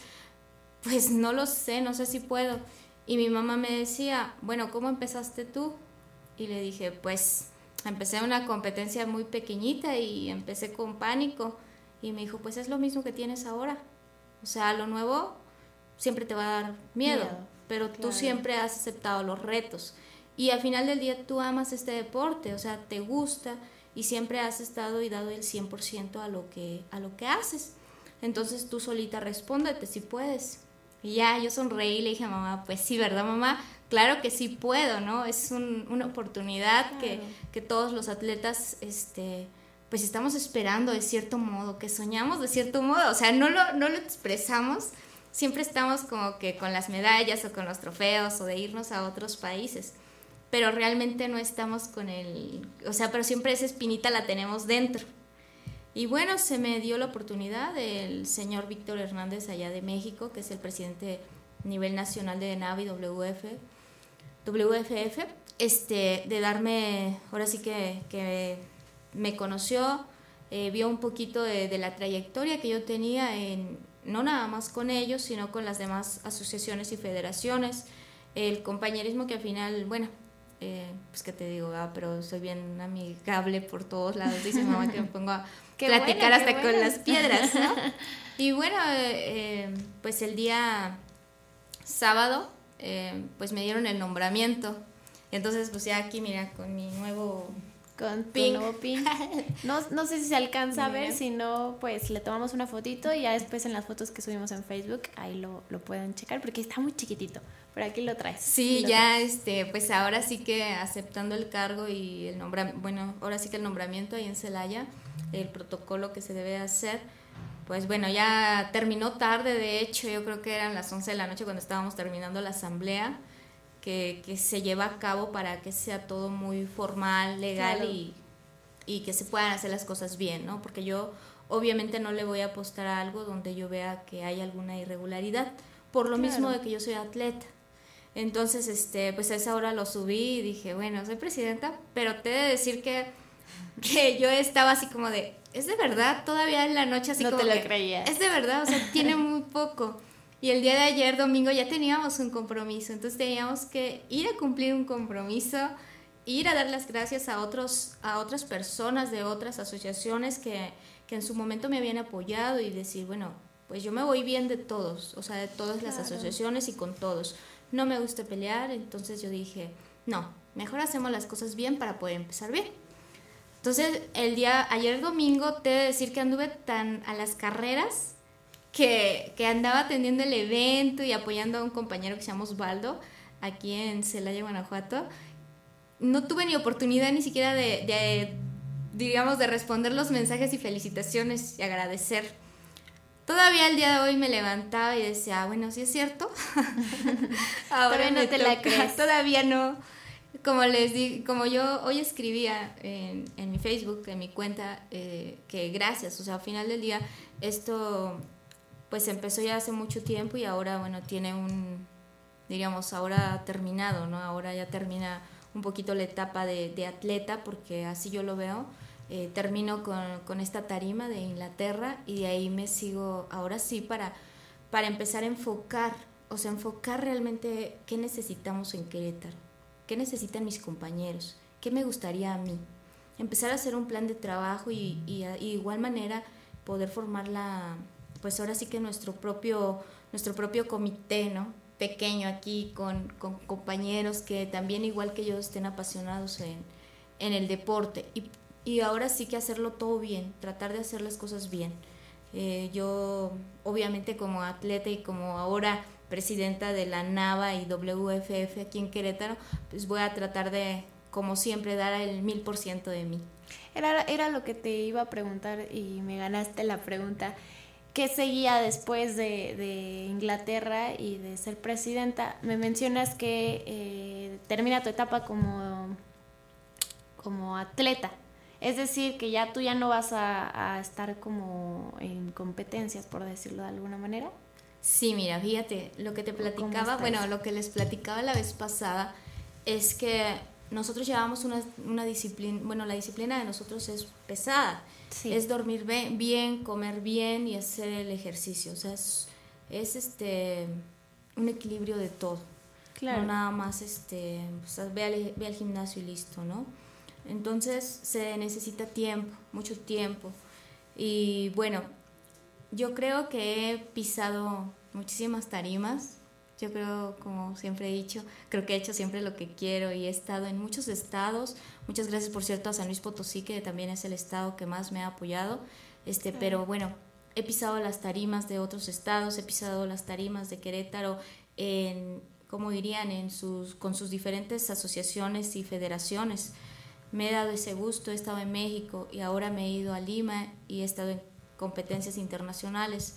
[SPEAKER 14] pues no lo sé, no sé si puedo. Y mi mamá me decía, bueno, ¿cómo empezaste tú? Y le dije, pues empecé una competencia muy pequeñita y empecé con pánico. Y me dijo, pues es lo mismo que tienes ahora. O sea, lo nuevo siempre te va a dar miedo, pero tú siempre has aceptado los retos. Y al final del día tú amas este deporte, o sea, te gusta y siempre has estado y dado el 100% a lo que a lo que haces. Entonces tú solita respóndete si puedes. Y ya yo sonreí y le dije a mamá, pues sí, ¿verdad mamá? Claro que sí puedo, ¿no? Es una oportunidad que, que, todos los atletas, este, pues estamos esperando de cierto modo, que soñamos de cierto modo, o sea, no lo, no lo expresamos, siempre estamos como que con las medallas o con los trofeos o de irnos a otros países, pero realmente no estamos con el, o sea, pero siempre esa espinita la tenemos dentro. Y bueno, se me dio la oportunidad del señor Víctor Hernández allá de México, que es el presidente a nivel nacional de Navi WF, WFF, este, de darme, ahora sí que, que me conoció, eh, vio un poquito de, la trayectoria que yo tenía, en, no nada más con ellos, sino con las demás asociaciones y federaciones, el compañerismo que al final, bueno, eh, pues que te digo, ah, pero soy bien amigable por todos lados, dice mamá que me pongo a platicar hasta con las piedras, ¿no? y bueno, eh, pues el día sábado eh, pues me dieron el nombramiento. Entonces, pues ya aquí, mira, con mi nuevo
[SPEAKER 4] con pin. nuevo pin. No, no sé si se alcanza a ver, si no, pues le tomamos una fotito y ya después en las fotos que subimos en Facebook, ahí lo, lo pueden checar porque está muy chiquitito. Pero aquí lo traes.
[SPEAKER 14] Sí, ya, este, pues ahora sí que aceptando el cargo y el nombramiento, bueno, ahora sí que el nombramiento ahí en Celaya, el protocolo que se debe hacer, pues bueno, ya terminó tarde, de hecho, yo creo que eran las 11 de la noche cuando estábamos terminando la asamblea, que, que se lleva a cabo para que sea todo muy formal, legal y, y que se puedan hacer las cosas bien, ¿no? Porque yo obviamente no le voy a apostar a algo donde yo vea que hay alguna irregularidad, por lo mismo de que yo soy atleta. Entonces, este, pues a esa hora lo subí y dije, bueno, soy presidenta, pero te he de decir que, que yo estaba así como de, es de verdad, todavía en la noche así
[SPEAKER 4] no
[SPEAKER 14] como
[SPEAKER 4] te lo creía.
[SPEAKER 14] Es de verdad, o sea, tiene muy poco. Y el día de ayer, domingo, ya teníamos un compromiso, entonces teníamos que ir a cumplir un compromiso, ir a dar las gracias a, otros, a otras personas de otras asociaciones que, que en su momento me habían apoyado y decir, bueno, pues yo me voy bien de todos, o sea, de todas las asociaciones y con todos. No me gusta pelear, entonces yo dije, no, mejor hacemos las cosas bien para poder empezar bien. Entonces, el día, ayer domingo, te he de decir que anduve tan a las carreras que, que, andaba atendiendo el evento y apoyando a un compañero que se llama Osvaldo, aquí en Celaya, Guanajuato. No tuve ni oportunidad ni siquiera de, de, digamos, de responder los mensajes y felicitaciones y agradecer. Todavía el día de hoy me levantaba y decía, ah, bueno, sí es cierto.
[SPEAKER 4] Ahora no te la crees.
[SPEAKER 14] Todavía no como les di, como yo hoy escribía en, en mi Facebook, en mi cuenta, eh, que gracias, o sea, al final del día esto pues empezó ya hace mucho tiempo y ahora, bueno, tiene un, diríamos, ahora terminado, ¿no? Ahora ya termina un poquito la etapa de, de atleta, porque así yo lo veo. Eh, termino con, con, esta tarima de Inglaterra y de ahí me sigo, ahora sí, para, para empezar a enfocar, o sea, enfocar realmente qué necesitamos en Querétaro qué necesitan mis compañeros, qué me gustaría a mí. Empezar a hacer un plan de trabajo y, y, igual manera poder formar la, pues ahora sí que nuestro propio, nuestro propio comité, ¿no? Pequeño aquí con, con compañeros que también igual que yo estén apasionados en, en el deporte y, y, ahora sí que hacerlo todo bien, tratar de hacer las cosas bien. Eh, yo obviamente como atleta y como ahora presidenta de la NAVA y WFF aquí en Querétaro, pues voy a tratar de, como siempre, dar el mil por ciento de mí.
[SPEAKER 4] Era, era lo que te iba a preguntar y me ganaste la pregunta. ¿Qué seguía después de, de Inglaterra y de ser presidenta? Me mencionas que eh, termina tu etapa como, como atleta. Es decir, que ya tú ya no vas a, a estar como en competencias, por decirlo de alguna manera.
[SPEAKER 14] Sí, mira, fíjate, lo que te platicaba, bueno, lo que les platicaba la vez pasada es que nosotros llevamos una, una disciplina, bueno, la disciplina de nosotros es pesada, es dormir bien, comer bien y hacer el ejercicio, o sea, es, es este, un equilibrio de todo. Claro. No nada más, este, ve, al, ve al gimnasio y listo, ¿no? Entonces se necesita tiempo, mucho tiempo. Y bueno, yo creo que he pisado muchísimas tarimas. Yo creo, como siempre he dicho, creo que he hecho siempre lo que quiero y he estado en muchos estados. Muchas gracias, por cierto, a San Luis Potosí, que también es el estado que más me ha apoyado. Este, pero bueno, he pisado las tarimas de otros estados, he pisado las tarimas de Querétaro en, como dirían, en sus, con sus diferentes asociaciones y federaciones. Me he dado ese gusto, he estado en México y ahora me he ido a Lima y he estado en competencias internacionales.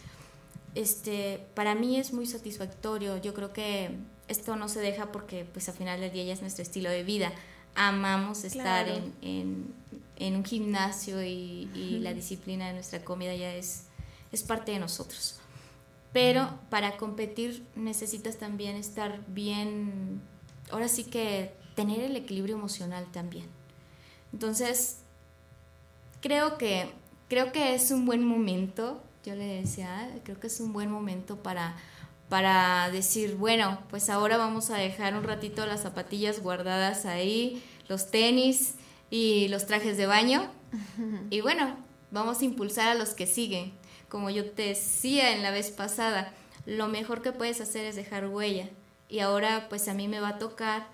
[SPEAKER 14] Este, para mí es muy satisfactorio. Yo creo que esto no se deja porque pues al final del día ya es nuestro estilo de vida. Amamos estar en, en, un gimnasio y, y la disciplina de nuestra comida ya es, es parte de nosotros. Pero para competir necesitas también estar bien, ahora sí que tener el equilibrio emocional también. Entonces, creo que creo que es un buen momento, yo le decía, creo que es un buen momento para, para decir, bueno, pues ahora vamos a dejar un ratito las zapatillas guardadas ahí, los tenis y los trajes de baño. Y bueno, vamos a impulsar a los que siguen. Como yo te decía en la vez pasada, lo mejor que puedes hacer es dejar huella. y ahora pues a mí me va a tocar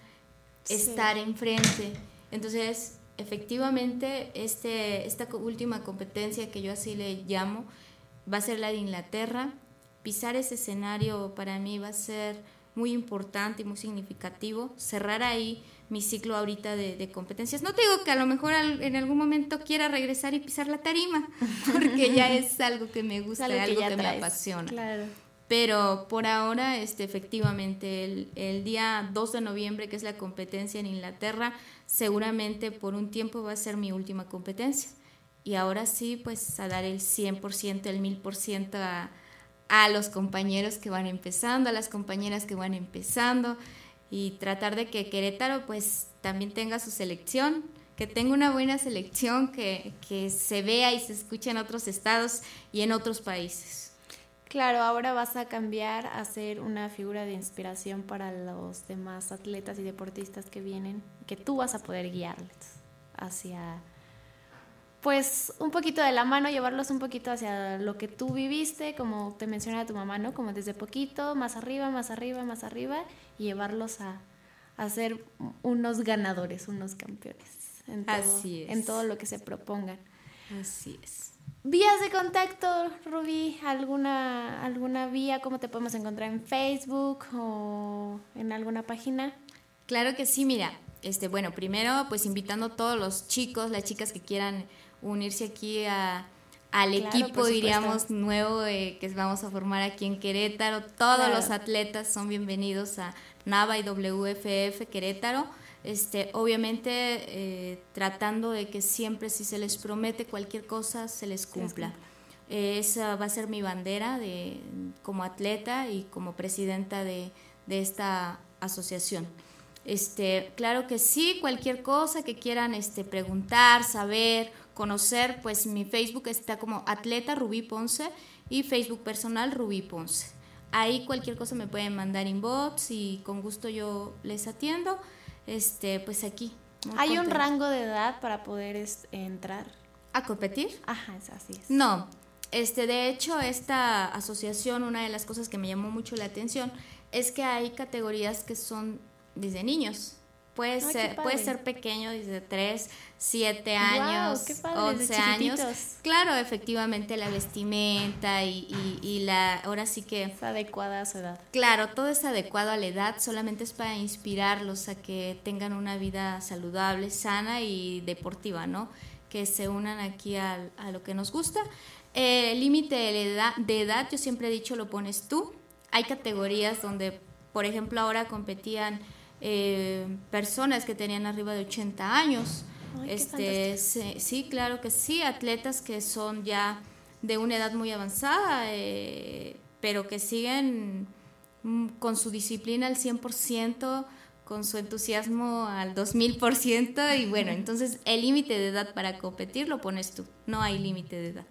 [SPEAKER 14] estar enfrente. Entonces, efectivamente, este, esta última competencia que yo así le llamo va a ser la de Inglaterra. Pisar ese escenario para mí va a ser muy importante y muy significativo. Cerrar ahí mi ciclo ahorita de, competencias. No te digo que a lo mejor en algún momento quiera regresar y pisar la tarima, porque ya es algo que me gusta, algo, que, me apasiona.
[SPEAKER 4] Claro.
[SPEAKER 14] Pero por ahora, este, efectivamente, el, el, día 2 de noviembre, que es la competencia en Inglaterra, seguramente por un tiempo va a ser mi última competencia. Y ahora sí, pues a dar el 100%, el 1000% a, a los compañeros que van empezando, a las compañeras que van empezando y tratar de que Querétaro pues también tenga su selección, que tenga una buena selección, que, que se vea y se escuche en otros estados y en otros países.
[SPEAKER 4] Claro, ahora vas a cambiar a ser una figura de inspiración para los demás atletas y deportistas que vienen, que tú vas a poder guiarles hacia, pues, un poquito de la mano, llevarlos un poquito hacia lo que tú viviste, como te mencionaba tu mamá, ¿no? Como desde poquito, más arriba, más arriba, más arriba, y llevarlos a, a ser unos ganadores, unos campeones. En
[SPEAKER 14] Así es.
[SPEAKER 4] En todo lo que se propongan.
[SPEAKER 14] Así es.
[SPEAKER 4] Vías de contacto, Rubí, alguna alguna vía, cómo te podemos encontrar en Facebook o en alguna página.
[SPEAKER 14] Claro que sí, mira, este bueno, primero pues invitando a todos los chicos, las chicas que quieran unirse aquí a, al equipo, diríamos, nuevo que vamos a formar aquí en Querétaro. Todos los atletas son bienvenidos a NAVA y WFF Querétaro. Este, obviamente eh, tratando de que siempre si se les promete cualquier cosa se les cumpla. Eh, esa va a ser mi bandera de, como atleta y como presidenta de, de, esta asociación. Este, claro que sí, cualquier cosa que quieran este, preguntar, saber, conocer, pues mi Facebook está como Atleta Rubí Ponce y Facebook personal Rubí Ponce. Ahí cualquier cosa me pueden mandar inbox y con gusto yo les atiendo este, pues aquí.
[SPEAKER 4] ¿Hay un rango de edad para poder entrar?
[SPEAKER 14] ¿A competir?
[SPEAKER 4] Ajá, es así es.
[SPEAKER 14] No, este, de hecho, esta asociación, una de las cosas que me llamó mucho la atención es que hay categorías que son desde niños. Puede, ser, puede ser pequeño desde 3, 7 años, 11 años. Claro, efectivamente la vestimenta y, y, la, ahora sí que...
[SPEAKER 4] Es adecuada a su edad.
[SPEAKER 14] Claro, todo es adecuado a la edad, solamente es para inspirarlos a que tengan una vida saludable, sana y deportiva, ¿no? Que se unan aquí a, a lo que nos gusta. El límite de, edad, de edad, yo siempre he dicho, lo pones tú. Hay categorías donde, por ejemplo, ahora competían eh, personas que tenían arriba de 80 años. este, sí, claro que sí, atletas que son ya de una edad muy avanzada, eh, pero que siguen mm, con su disciplina al 100%, con su entusiasmo al 2000%, y bueno, entonces el límite de edad para competir lo pones tú, no hay límite de edad.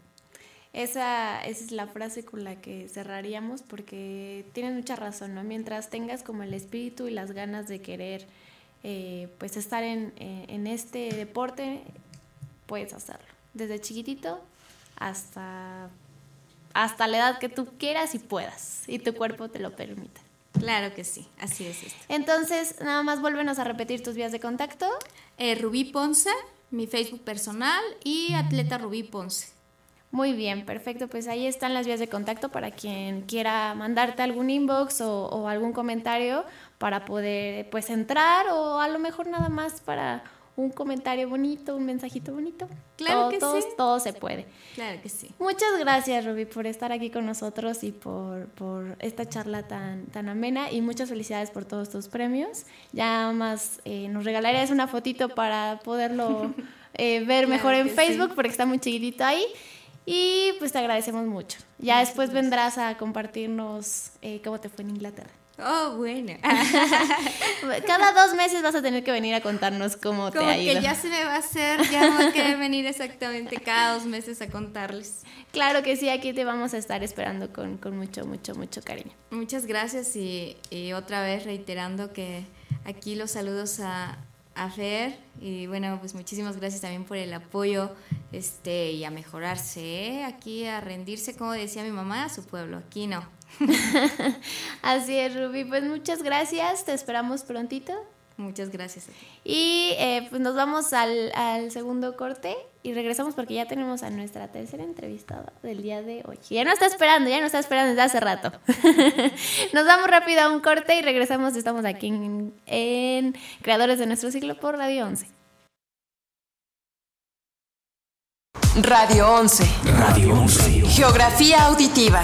[SPEAKER 4] Esa, esa es la frase con la que cerraríamos porque tienes mucha razón, ¿no? Mientras tengas como el espíritu y las ganas de querer eh, pues estar en, eh, en este deporte, puedes hacerlo. Desde chiquitito hasta, hasta la edad que tú quieras y puedas y tu cuerpo te lo permita.
[SPEAKER 14] Claro que sí, así es esto.
[SPEAKER 4] Entonces, nada más vuélvenos a repetir tus vías de contacto.
[SPEAKER 14] Eh, Rubí Ponce, mi Facebook personal y Atleta Rubí Ponce.
[SPEAKER 4] Muy bien, perfecto. Pues ahí están las vías de contacto para quien quiera mandarte algún inbox o, algún comentario para poder pues entrar o a lo mejor nada más para un comentario bonito, un mensajito bonito.
[SPEAKER 14] Claro que
[SPEAKER 4] sí. Todo se puede.
[SPEAKER 14] Claro que sí.
[SPEAKER 4] Muchas gracias, Ruby, por estar aquí con nosotros y por, por esta charla tan, tan amena y muchas felicidades por todos tus premios. Ya más eh, nos regalarías una fotito para poderlo eh, ver mejor en Facebook porque está muy chiquitito ahí. Y pues te agradecemos mucho. Ya después vendrás a compartirnos eh, cómo te fue en Inglaterra.
[SPEAKER 14] Oh, bueno.
[SPEAKER 4] Cada dos meses vas a tener que venir a contarnos cómo te ha ido.
[SPEAKER 14] que ya se me va a hacer, ya voy a querer venir exactamente cada dos meses a contarles.
[SPEAKER 4] Claro que sí, aquí te vamos a estar esperando con, con mucho, mucho, mucho cariño.
[SPEAKER 14] Muchas gracias y, y otra vez reiterando que aquí los saludos a, a Fer y bueno, pues muchísimas gracias también por el apoyo este, y a mejorarse, ¿eh? aquí a rendirse, como decía mi mamá, a su pueblo, aquí no.
[SPEAKER 4] Así es, Ruby. Pues muchas gracias, te esperamos prontito.
[SPEAKER 14] Muchas gracias.
[SPEAKER 4] Y eh, pues nos vamos al, al, segundo corte y regresamos porque ya tenemos a nuestra tercera entrevistada del día de hoy. Ya no está esperando, ya no está esperando desde hace rato. nos vamos rápido a un corte y regresamos. Estamos aquí en, en Creadores de Nuestro Siglo por Radio 11.
[SPEAKER 15] Radio 11.
[SPEAKER 1] Radio 11.
[SPEAKER 15] Geografía auditiva.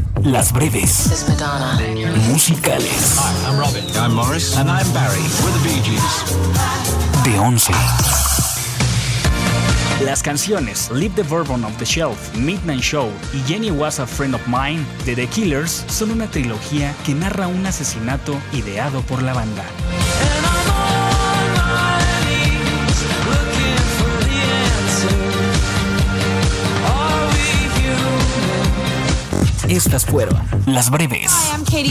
[SPEAKER 1] las breves musicales
[SPEAKER 8] Hi, I'm Robin. I'm Morris. And I'm Barry. We're the Bee Gees.
[SPEAKER 1] de 11. Las canciones Leave the Bourbon of the Shelf, Midnight Show y Jenny Was a Friend of Mine de The Killers son una trilogía que narra un asesinato ideado por la banda. Estas fueron las breves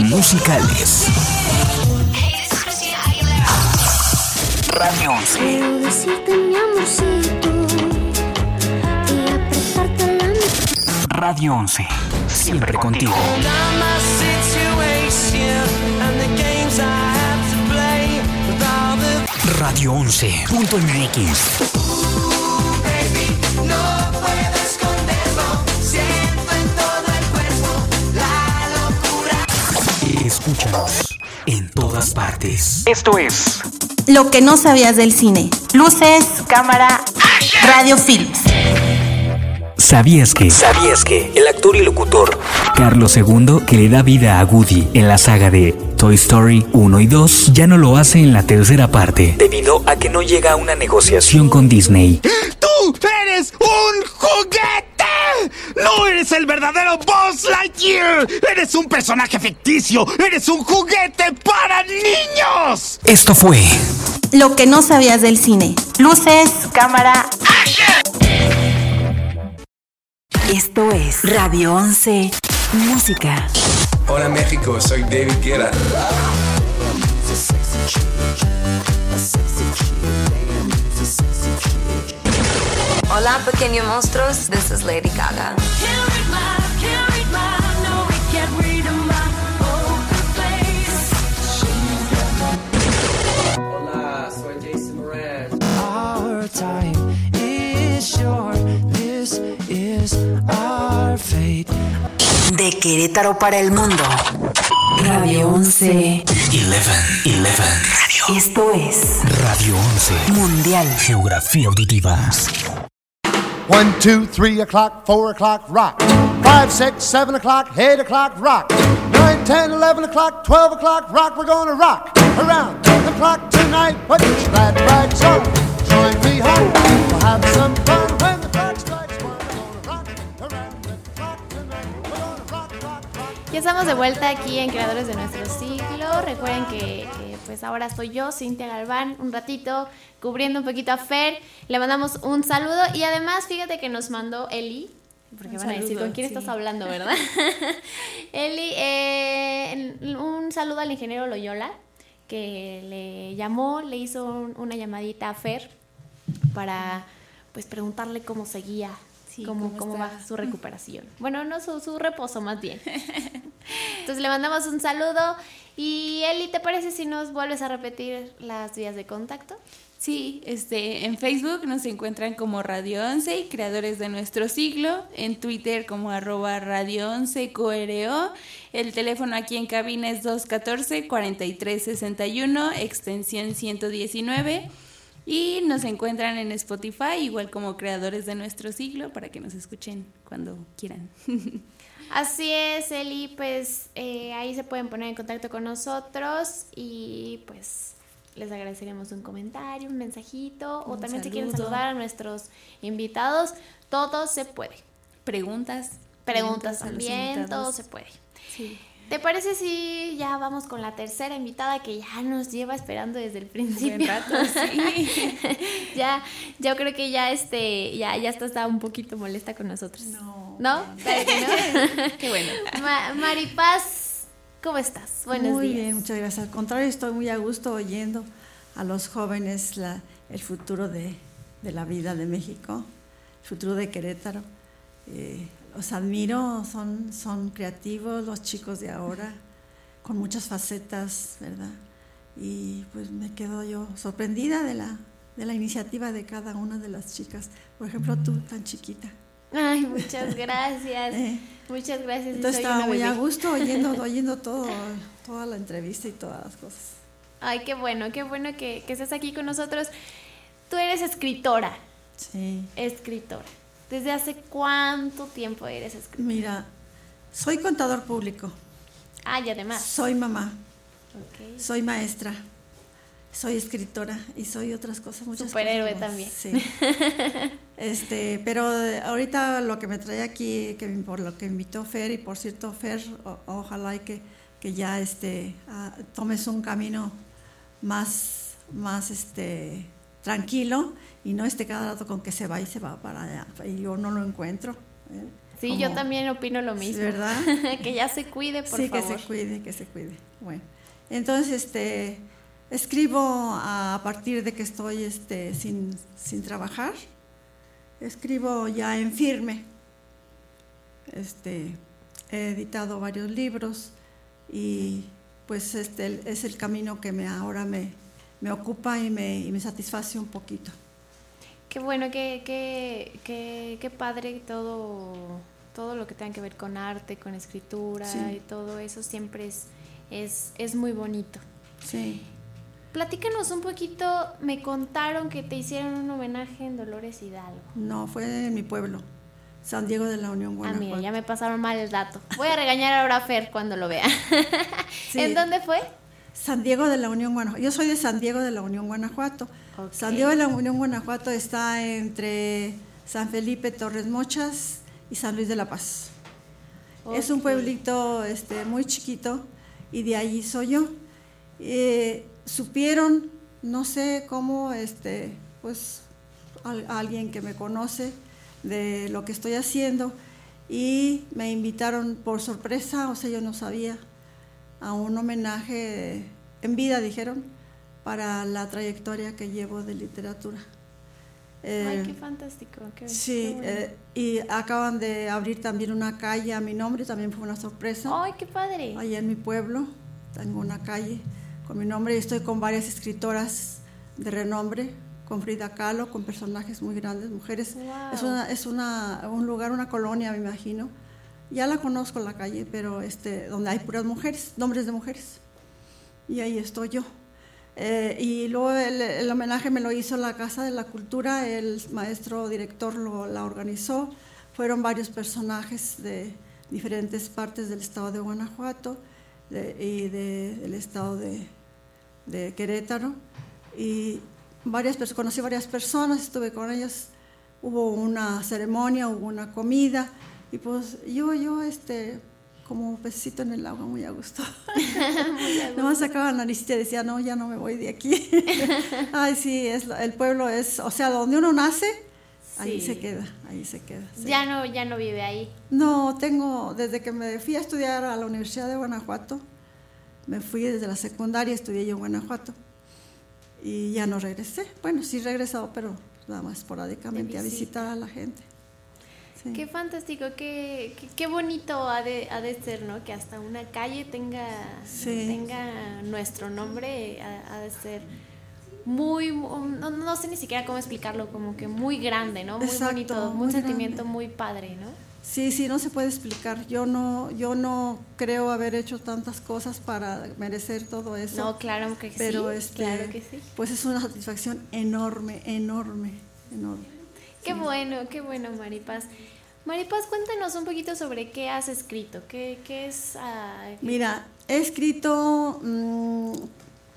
[SPEAKER 1] musicales. Radio 11.
[SPEAKER 16] Quiero decirte mi amorcito y apretarte la mano.
[SPEAKER 1] Radio 11. Siempre contigo. Radio 11.mx. Escúchanos en todas partes. Esto es
[SPEAKER 10] Lo que no sabías del cine. Luces, cámara, radio films.
[SPEAKER 1] ¿Sabías que? ¿Sabías que? El actor y locutor Carlos II, que le da vida a Woody en la saga de Toy Story 1 y 2, ya no lo hace en la tercera parte, debido a que no llega a una negociación con Disney.
[SPEAKER 17] ¡Tú eres un juguete! ¡No eres el verdadero Buzz Lightyear! ¡Eres un personaje ficticio! ¡Eres un juguete para niños!
[SPEAKER 1] Esto fue
[SPEAKER 10] Lo que no sabías del cine. Luces, cámara.
[SPEAKER 15] Esto es Radio 11 Música.
[SPEAKER 18] Hola México, soy David Guerra.
[SPEAKER 19] Hola pequeños monstruos, this is Lady Gaga.
[SPEAKER 9] Hola, soy Jason Mraz. Our time is short. This is our fate.
[SPEAKER 15] De Querétaro para el mundo. Radio 11.
[SPEAKER 1] 11, 11. Radio.
[SPEAKER 15] Esto es
[SPEAKER 1] Radio 11.
[SPEAKER 15] Mundial.
[SPEAKER 1] Geografía auditiva.
[SPEAKER 3] One, two, three o'clock, four o'clock, rock. Five, six, seven o'clock, eight o'clock, rock. Nine, ten, eleven o'clock, twelve o'clock, rock. We're gonna rock around the clock tonight. Put your glad rags on. Join me home. We'll have some fun when the clock rock.
[SPEAKER 4] Ya estamos de vuelta aquí en Creadores de Nuestro Siglo. Recuerden que, pues ahora soy yo, Cintia Galván, un ratito cubriendo un poquito a Fer. Le mandamos un saludo y además fíjate que nos mandó Eli. Porque
[SPEAKER 5] Un
[SPEAKER 4] van a decir, ¿con quién
[SPEAKER 5] sí.
[SPEAKER 4] estás hablando, verdad? Eli, eh, un saludo al ingeniero Loyola, que le llamó, le hizo un- una llamadita a Fer para pues preguntarle cómo seguía, cómo,
[SPEAKER 5] cómo
[SPEAKER 4] cómo
[SPEAKER 5] está.
[SPEAKER 4] va su recuperación. Bueno, no su, su reposo más bien. Entonces le mandamos un saludo. Y Eli, ¿te parece si nos vuelves a repetir las vías de contacto?
[SPEAKER 5] Sí, este, en Facebook nos encuentran como Radio 11 y Creadores de Nuestro Siglo, en Twitter como arroba Radio 11 QRO, el teléfono aquí en cabina es 214-4361, extensión 119, y nos encuentran en Spotify, igual como Creadores de Nuestro Siglo, para que nos escuchen cuando quieran.
[SPEAKER 4] Así es, Eli, pues eh, ahí se pueden poner en contacto con nosotros y pues les agradeceríamos un comentario, un mensajito o también si quieren saludar a nuestros invitados, todo se puede.
[SPEAKER 5] Preguntas.
[SPEAKER 4] Preguntas también, todo se puede.
[SPEAKER 5] Sí.
[SPEAKER 4] ¿Te parece si ya vamos con la tercera invitada que ya nos lleva esperando desde el principio?
[SPEAKER 10] Rato, sí.
[SPEAKER 4] ya, yo creo que ya este, ya, ya está, está un poquito molesta con nosotros.
[SPEAKER 10] No.
[SPEAKER 4] ¿No? ¿Sabe que no?
[SPEAKER 10] Qué bueno.
[SPEAKER 4] Ma- Maripaz, ¿cómo estás? Buenos
[SPEAKER 20] muy
[SPEAKER 4] días.
[SPEAKER 20] bien, muchas gracias. Al contrario, estoy muy a gusto oyendo a los jóvenes la- el futuro de, de la vida de México, el futuro de Querétaro. Eh, los admiro, son, son creativos los chicos de ahora, con muchas facetas, ¿verdad? Y pues me quedo yo sorprendida de la, de la iniciativa de cada una de las chicas. Por ejemplo, tú, tan chiquita.
[SPEAKER 4] Ay, muchas gracias.
[SPEAKER 20] Eh.
[SPEAKER 4] Muchas gracias.
[SPEAKER 20] Entonces
[SPEAKER 4] soy
[SPEAKER 20] estaba muy a gusto oyendo, oyendo todo, toda la entrevista y todas las cosas.
[SPEAKER 4] Ay, qué bueno, qué bueno que, que estés aquí con nosotros. Tú eres escritora.
[SPEAKER 20] Sí.
[SPEAKER 4] Escritora. ¿Desde hace cuánto tiempo eres escritora?
[SPEAKER 20] Mira, soy contador público,
[SPEAKER 4] Ah, y además.
[SPEAKER 20] soy mamá,
[SPEAKER 4] Ok.
[SPEAKER 20] soy maestra, soy escritora y soy otras cosas, muchas
[SPEAKER 4] Superhéroe
[SPEAKER 20] cosas
[SPEAKER 4] también.
[SPEAKER 20] Sí. Este, pero eh, ahorita lo que me trae aquí, que por lo que invitó Fer, y por cierto, Fer, o- ojalá y que, que ya este, ah, tomes un camino más, más este, tranquilo y no esté cada rato con que se va y se va para allá. Y yo no lo encuentro. ¿eh?
[SPEAKER 4] Sí, yo también opino lo mismo.
[SPEAKER 20] ¿verdad?
[SPEAKER 4] que ya se cuide, por
[SPEAKER 20] sí,
[SPEAKER 4] favor.
[SPEAKER 20] que se cuide, que se cuide. Bueno, entonces este, escribo a, partir de que estoy este, sin, sin trabajar. Escribo ya en firme. Este, he editado varios libros y pues este es el camino que me, ahora me, me ocupa y me, y me satisface un poquito.
[SPEAKER 4] Qué bueno, qué, qué, qué, qué padre todo, todo lo que tenga que ver con arte, con escritura
[SPEAKER 20] Sí.
[SPEAKER 4] y todo eso siempre es, es, es muy bonito.
[SPEAKER 20] Sí.
[SPEAKER 4] Platícanos un poquito, me contaron que te hicieron un homenaje en Dolores Hidalgo.
[SPEAKER 20] No, fue en mi pueblo, San Diego de la Unión
[SPEAKER 4] Ah,
[SPEAKER 20] Guanajuato.
[SPEAKER 4] mira, ya me pasaron mal el dato. Voy a regañar ahora a Fer cuando lo vea.
[SPEAKER 20] Sí.
[SPEAKER 4] ¿En dónde fue?
[SPEAKER 20] San Diego de la Unión Guanajuato. Yo soy de San Diego de la Unión Guanajuato. San Diego de la Unión Guanajuato está entre San Felipe Torres Mochas y San Luis de la Paz. Es un pueblito este, muy chiquito y de allí soy yo. Eh, supieron, no sé cómo, este, pues al- alguien que me conoce de lo que estoy haciendo y me invitaron por sorpresa, o sea, yo no sabía, a un homenaje en vida, dijeron, para la trayectoria que llevo de literatura.
[SPEAKER 4] Ay,
[SPEAKER 20] Eh,
[SPEAKER 4] qué fantástico. Qué, qué
[SPEAKER 20] Sí,
[SPEAKER 4] bueno.
[SPEAKER 20] eh, y acaban de abrir también una calle a mi nombre, también fue una sorpresa.
[SPEAKER 4] ¡Ay, qué padre!
[SPEAKER 20] Allá en mi pueblo tengo una calle con mi nombre y estoy con varias escritoras de renombre, con Frida Kahlo, con personajes muy grandes, mujeres.
[SPEAKER 4] Wow.
[SPEAKER 20] Es, una, es una, un lugar, una colonia, me imagino. Ya la conozco la calle, pero este, donde hay puras mujeres, nombres de mujeres. Y ahí estoy yo. Eh, y luego el, el homenaje me lo hizo la Casa de la Cultura, el maestro director lo, la organizó. Fueron varios personajes de diferentes partes del estado de Guanajuato de- y de- del estado de, de Querétaro. Y varias conocí varias personas, estuve con ellas. Hubo una ceremonia, hubo una comida. Y pues yo, yo, este, como pececito en el agua, muy a gusto. Nomás sacaba la nariz y decía, no, ya no me voy de aquí. Ay, sí, es, el pueblo es, o sea, donde uno nace, ahí
[SPEAKER 4] Sí.
[SPEAKER 20] se queda, ahí se queda. sí.
[SPEAKER 4] Ya no, ya no vive ahí.
[SPEAKER 20] No, tengo, desde que me fui a estudiar a la Universidad de Guanajuato, me fui desde la secundaria, estudié yo en Guanajuato y ya no regresé. Bueno, sí he regresado, pero nada más esporádicamente a
[SPEAKER 4] visita.
[SPEAKER 20] visitar a la gente. Sí.
[SPEAKER 4] Qué fantástico, qué, qué, qué bonito ha de, ha de ser, ¿no? Que hasta una calle tenga,
[SPEAKER 20] Sí.
[SPEAKER 4] tenga nuestro nombre, ha, ha de ser muy, mu- no, no sé ni siquiera cómo explicarlo, como que muy grande, ¿no? Muy
[SPEAKER 20] Exacto,
[SPEAKER 4] bonito, un
[SPEAKER 20] muy
[SPEAKER 4] sentimiento
[SPEAKER 20] grande.
[SPEAKER 4] muy padre, ¿no?
[SPEAKER 20] Sí, sí, no se puede explicar. Yo no, yo no creo haber hecho tantas cosas para merecer todo eso.
[SPEAKER 4] No, claro que sí,
[SPEAKER 20] pero este,
[SPEAKER 4] claro que sí.
[SPEAKER 20] Pues es una satisfacción enorme, enorme, enorme.
[SPEAKER 4] Qué bueno, qué bueno, Maripaz. Maripaz, cuéntanos un poquito sobre qué has escrito, qué, qué es... qué-
[SPEAKER 20] Mira, he escrito mm,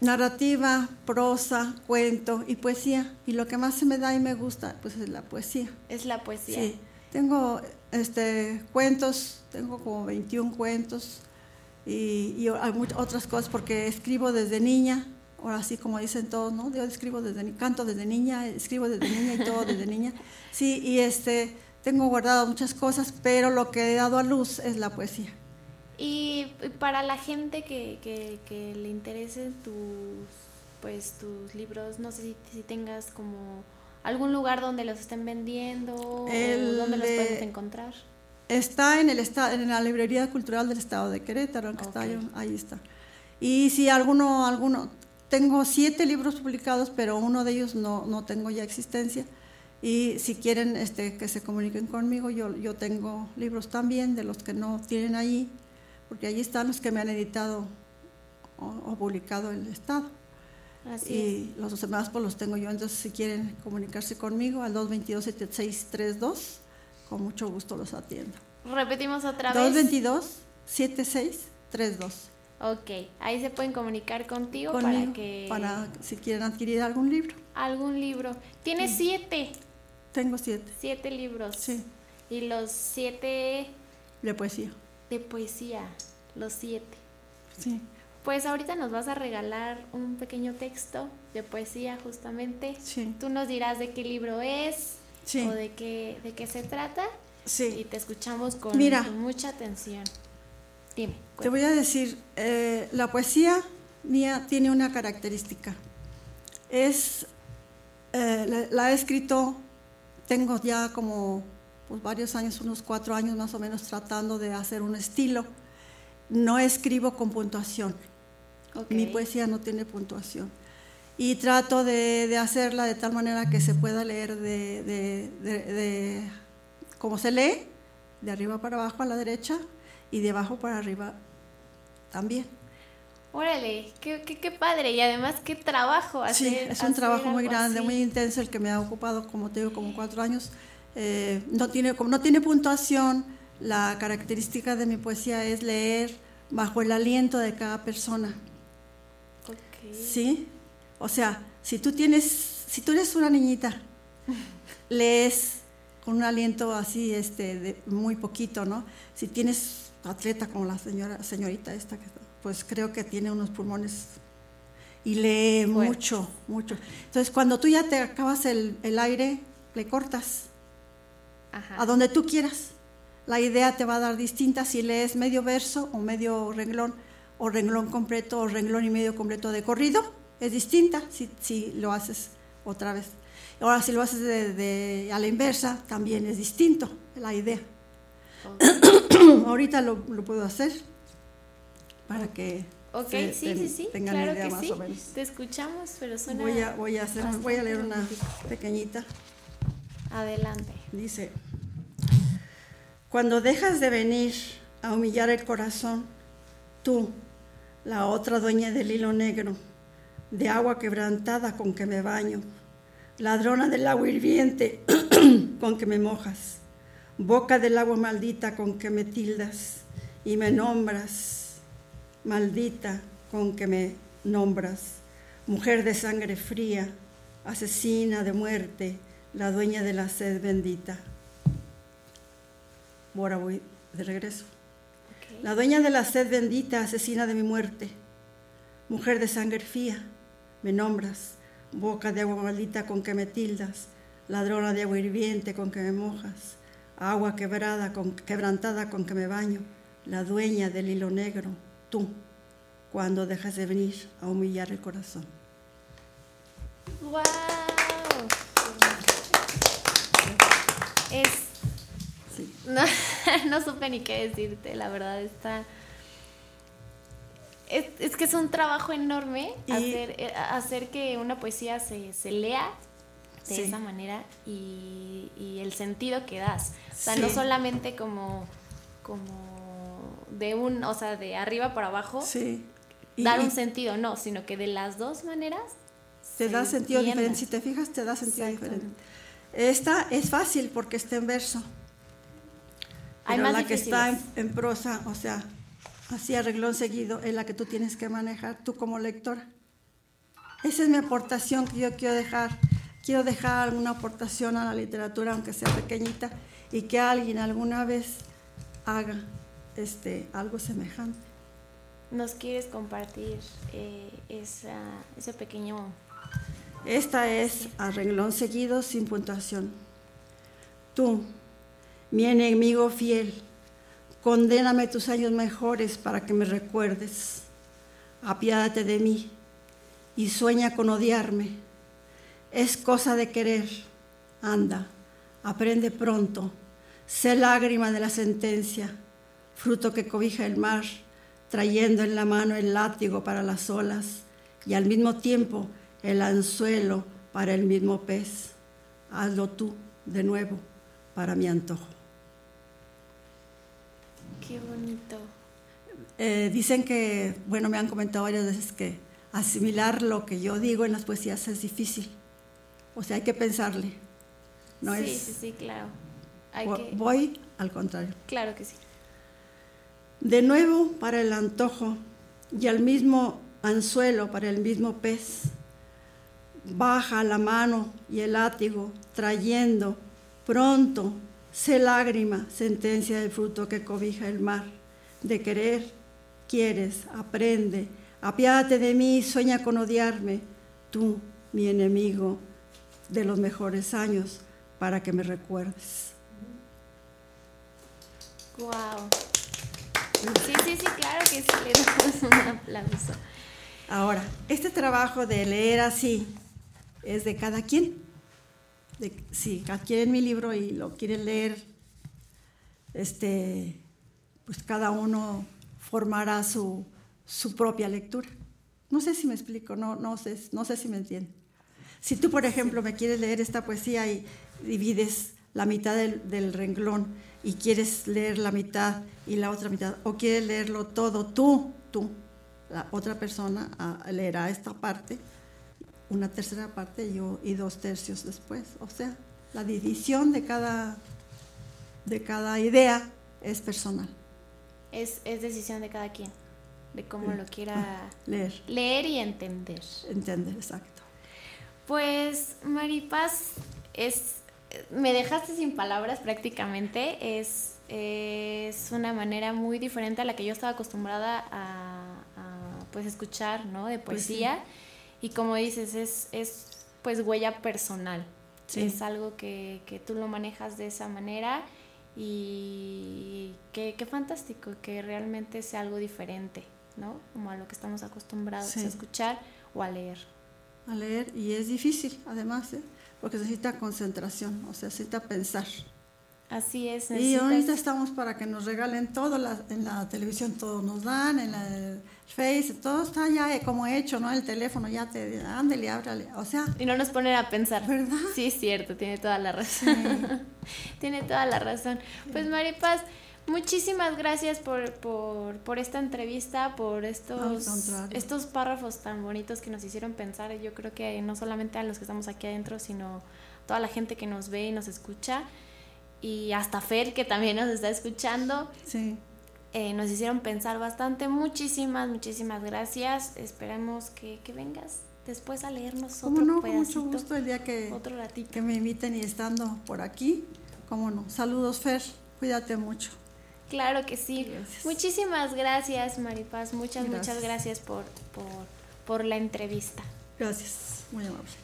[SPEAKER 20] narrativa, prosa, cuento y poesía. Y lo que más se me da y me gusta, pues es la poesía.
[SPEAKER 4] Es la poesía.
[SPEAKER 20] Sí, tengo este, cuentos, tengo como 21 cuentos y, y hay muchas otras cosas porque escribo desde niña, ahora sí como dicen todos, ¿no? Yo escribo desde, canto desde niña, escribo desde niña y todo desde niña. Sí, y este, tengo guardado muchas cosas, pero lo que he dado a luz es la poesía.
[SPEAKER 4] Y para la gente que, que, que le interesen tus, pues, tus libros, no sé si, si tengas como algún lugar donde los estén vendiendo
[SPEAKER 20] El
[SPEAKER 4] o donde los
[SPEAKER 20] de-
[SPEAKER 4] puedes encontrar.
[SPEAKER 20] Está en, el en la Librería Cultural del Estado de Querétaro, que está ahí, ahí está. Y si alguno, alguno, tengo siete libros publicados, pero uno de ellos no, no tengo ya existencia. Y si quieren este, que se comuniquen conmigo, yo, yo tengo libros también de los que no tienen allí, porque allí están los que me han editado o, o publicado el Estado.
[SPEAKER 4] Así
[SPEAKER 20] y los demás pues los tengo yo, entonces si quieren comunicarse conmigo al 222-7632, con mucho gusto los atiendo.
[SPEAKER 4] Repetimos otra vez.
[SPEAKER 20] 222-7632.
[SPEAKER 4] Ok, ahí se pueden comunicar contigo,
[SPEAKER 20] Conmigo,
[SPEAKER 4] para que...
[SPEAKER 20] para si quieren adquirir algún libro.
[SPEAKER 4] Algún libro. Tienes
[SPEAKER 20] Sí.
[SPEAKER 4] siete.
[SPEAKER 20] Tengo siete.
[SPEAKER 4] Siete libros.
[SPEAKER 20] Sí.
[SPEAKER 4] Y los siete
[SPEAKER 20] De poesía.
[SPEAKER 4] de poesía. Los siete.
[SPEAKER 20] Sí.
[SPEAKER 4] Pues ahorita nos vas a regalar un pequeño texto de poesía justamente.
[SPEAKER 20] Sí.
[SPEAKER 4] Tú nos dirás de qué libro es
[SPEAKER 20] Sí.
[SPEAKER 4] o de qué, de qué se trata.
[SPEAKER 20] Sí.
[SPEAKER 4] Y te escuchamos con,
[SPEAKER 20] Mira.
[SPEAKER 4] con mucha atención. Dime.
[SPEAKER 20] Te voy a decir, eh, la poesía mía tiene una característica. Es, eh, la, la he escrito, tengo ya como pues, varios años, unos cuatro años más o menos, tratando de hacer un estilo. No escribo con puntuación. Mi poesía no tiene puntuación. Y trato de, de hacerla de tal manera que se pueda leer de, de, de- como se lee, de arriba para abajo a la derecha y de abajo para arriba también.
[SPEAKER 4] Órale, qué, qué, qué padre. Y además, qué trabajo hacer.
[SPEAKER 20] Sí, es un trabajo muy grande,
[SPEAKER 4] así.
[SPEAKER 20] muy intenso, el que me ha ocupado, como te digo, como cuatro años. Eh, no tiene, como no tiene puntuación, la característica de mi poesía es leer bajo el aliento de cada persona. ¿Sí? O sea, si tú tienes, si tú eres una niñita, lees con un aliento así, este, de muy poquito, ¿no? Si tienes atleta como la señora, señorita esta, pues creo que tiene unos pulmones y lee mucho, mucho. Entonces, cuando tú ya te acabas el, el aire, le cortas a donde tú quieras. La idea te va a dar distinta si lees medio verso o medio renglón, o renglón completo o renglón y medio completo de corrido. Es distinta si, si lo haces otra vez. Ahora, si lo haces de, de- a la inversa, también es distinto la idea. Ahorita lo, lo puedo hacer para que
[SPEAKER 4] Ok,
[SPEAKER 20] se
[SPEAKER 4] sí,
[SPEAKER 20] ten-
[SPEAKER 4] sí, sí.
[SPEAKER 20] tengan
[SPEAKER 4] claro
[SPEAKER 20] idea
[SPEAKER 4] que
[SPEAKER 20] más
[SPEAKER 4] sí.
[SPEAKER 20] o menos.
[SPEAKER 4] Te escuchamos, pero suena.
[SPEAKER 20] Voy a, voy a hacer, voy a leer una pequeñita.
[SPEAKER 4] Adelante.
[SPEAKER 20] Dice, cuando dejas de venir a humillar el corazón, tú, la otra dueña del hilo negro, de agua quebrantada con que me baño, ladrona del agua hirviente con que me mojas, boca del agua maldita con que me tildas y me nombras, maldita con que me nombras, mujer de sangre fría, asesina de muerte, la dueña de la sed bendita. Ahora voy de regreso. La dueña de la sed bendita, asesina de mi muerte, mujer de sangre fría, me nombras, boca de agua maldita con que me tildas, ladrona de agua hirviente con que me mojas, agua quebrada con, quebrantada con que me baño, la dueña del hilo negro, tú, cuando dejas de venir a humillar el corazón.
[SPEAKER 4] ¡Wow! Es. No, no supe ni qué decirte, la verdad está. Es, es que es un trabajo enorme
[SPEAKER 20] Y-
[SPEAKER 4] hacer, eh, hacer que una poesía se, se lea de
[SPEAKER 20] Sí.
[SPEAKER 4] esa manera y, y el sentido que das. O sea,
[SPEAKER 20] Sí.
[SPEAKER 4] no solamente como, como de un, o sea, de arriba para abajo,
[SPEAKER 20] Sí. Y-
[SPEAKER 4] dar un sentido, no, sino que de las dos maneras
[SPEAKER 20] Te
[SPEAKER 4] se
[SPEAKER 20] da sentido diferente, si te fijas, te da sentido diferente. Esta es fácil porque está en verso.
[SPEAKER 4] Hay
[SPEAKER 20] Pero
[SPEAKER 4] más
[SPEAKER 20] la que está en, prosa, o sea, así a reglón seguido, es la que tú tienes que manejar tú como lectora. Esa es mi aportación que yo quiero dejar. Quiero dejar alguna aportación a la literatura, aunque sea pequeñita, y que alguien alguna vez haga este, algo semejante.
[SPEAKER 4] nos quieres compartir eh, esa, ese pequeño...
[SPEAKER 20] Esta es a renglón seguido sin puntuación. Tú, mi enemigo fiel, condéname tus años mejores para que me recuerdes. Apiádate de mí y sueña con odiarme. Es cosa de querer. Anda, aprende pronto. Sé lágrima de la sentencia, fruto que cobija el mar, trayendo en la mano el látigo para las olas y al mismo tiempo el anzuelo para el mismo pez. Hazlo tú de nuevo para mi antojo.
[SPEAKER 4] Qué bonito.
[SPEAKER 20] Eh, dicen que, bueno, me han comentado varias veces que asimilar lo que yo digo en las poesías es difícil. O sea, hay que pensarle. No
[SPEAKER 4] sí,
[SPEAKER 20] es,
[SPEAKER 4] sí, sí, claro. Hay que-
[SPEAKER 20] Voy al contrario.
[SPEAKER 4] Claro que sí.
[SPEAKER 20] De nuevo para el antojo y al mismo anzuelo para el mismo pez. Baja la mano y el látigo, trayendo pronto, sé lágrima, sentencia del fruto que cobija el mar. De querer, quieres, aprende, apiádate de mí, sueña con odiarme, tú, mi enemigo de los mejores años, para que me recuerdes.
[SPEAKER 4] Wow. Sí, sí, sí, claro que sí, le damos un aplauso.
[SPEAKER 20] Ahora, este trabajo de leer así es de cada quien. De- si adquieren mi libro y lo quieren leer, este, pues cada uno formará su, su propia lectura. No sé si me explico, no, no, sé, no sé si me entienden. Si tú, por ejemplo, me quieres leer esta poesía y divides la mitad del, del renglón y quieres leer la mitad y la otra mitad, o quieres leerlo todo tú, tú, la otra persona leerá esta parte, una tercera parte yo y dos tercios después. O sea, la división de cada, de cada idea es personal.
[SPEAKER 4] Es, es decisión de cada quien, de cómo lo quiera
[SPEAKER 20] Leer,
[SPEAKER 4] leer y entender.
[SPEAKER 20] entender, exacto.
[SPEAKER 4] Pues, Maripaz, es, me dejaste sin palabras prácticamente. Es, es una manera muy diferente a la que yo estaba acostumbrada a, a, pues, escuchar, ¿no? De
[SPEAKER 20] Pues sí.
[SPEAKER 4] Y como dices, es, es pues huella personal.
[SPEAKER 20] Sí.
[SPEAKER 4] Es algo que, que tú lo manejas de esa manera y qué, qué fantástico que realmente sea algo diferente, ¿no? Como a lo que estamos acostumbrados
[SPEAKER 20] Sí.
[SPEAKER 4] a escuchar o a leer.
[SPEAKER 20] A leer, y es difícil además, ¿eh? porque necesita concentración, o sea, necesita pensar.
[SPEAKER 4] Así es.
[SPEAKER 20] Y
[SPEAKER 4] necesitas-
[SPEAKER 20] ahorita estamos para que nos regalen todo, la- en la televisión todo nos dan, en la Face, todo está ya eh, como hecho, ¿no? El teléfono ya te, ándale, ábrale, o sea.
[SPEAKER 4] Y no nos ponen a pensar. ¿Verdad? Sí, es cierto, tiene toda la razón. tiene toda la razón. Pues Maripaz, muchísimas gracias por, por, por esta entrevista, por estos, estos párrafos tan bonitos que nos hicieron pensar. Yo creo que no solamente a los que estamos aquí adentro, sino toda la gente que nos ve y nos escucha. Y hasta Fer, que también nos está escuchando.
[SPEAKER 20] Sí.
[SPEAKER 4] Eh, nos hicieron pensar bastante. Muchísimas, muchísimas gracias. Esperamos que, que vengas después a leernos
[SPEAKER 20] ¿Cómo
[SPEAKER 4] otro
[SPEAKER 20] no? Con mucho gusto el día que,
[SPEAKER 4] Otro ratito.
[SPEAKER 20] que me inviten y estando por aquí, ¿cómo no? Saludos, Fer, cuídate mucho.
[SPEAKER 4] Claro que sí. Muchísimas gracias, Maripaz. Muchas,
[SPEAKER 20] Gracias.
[SPEAKER 4] muchas gracias por, por, por la entrevista.
[SPEAKER 20] Gracias, muy amable.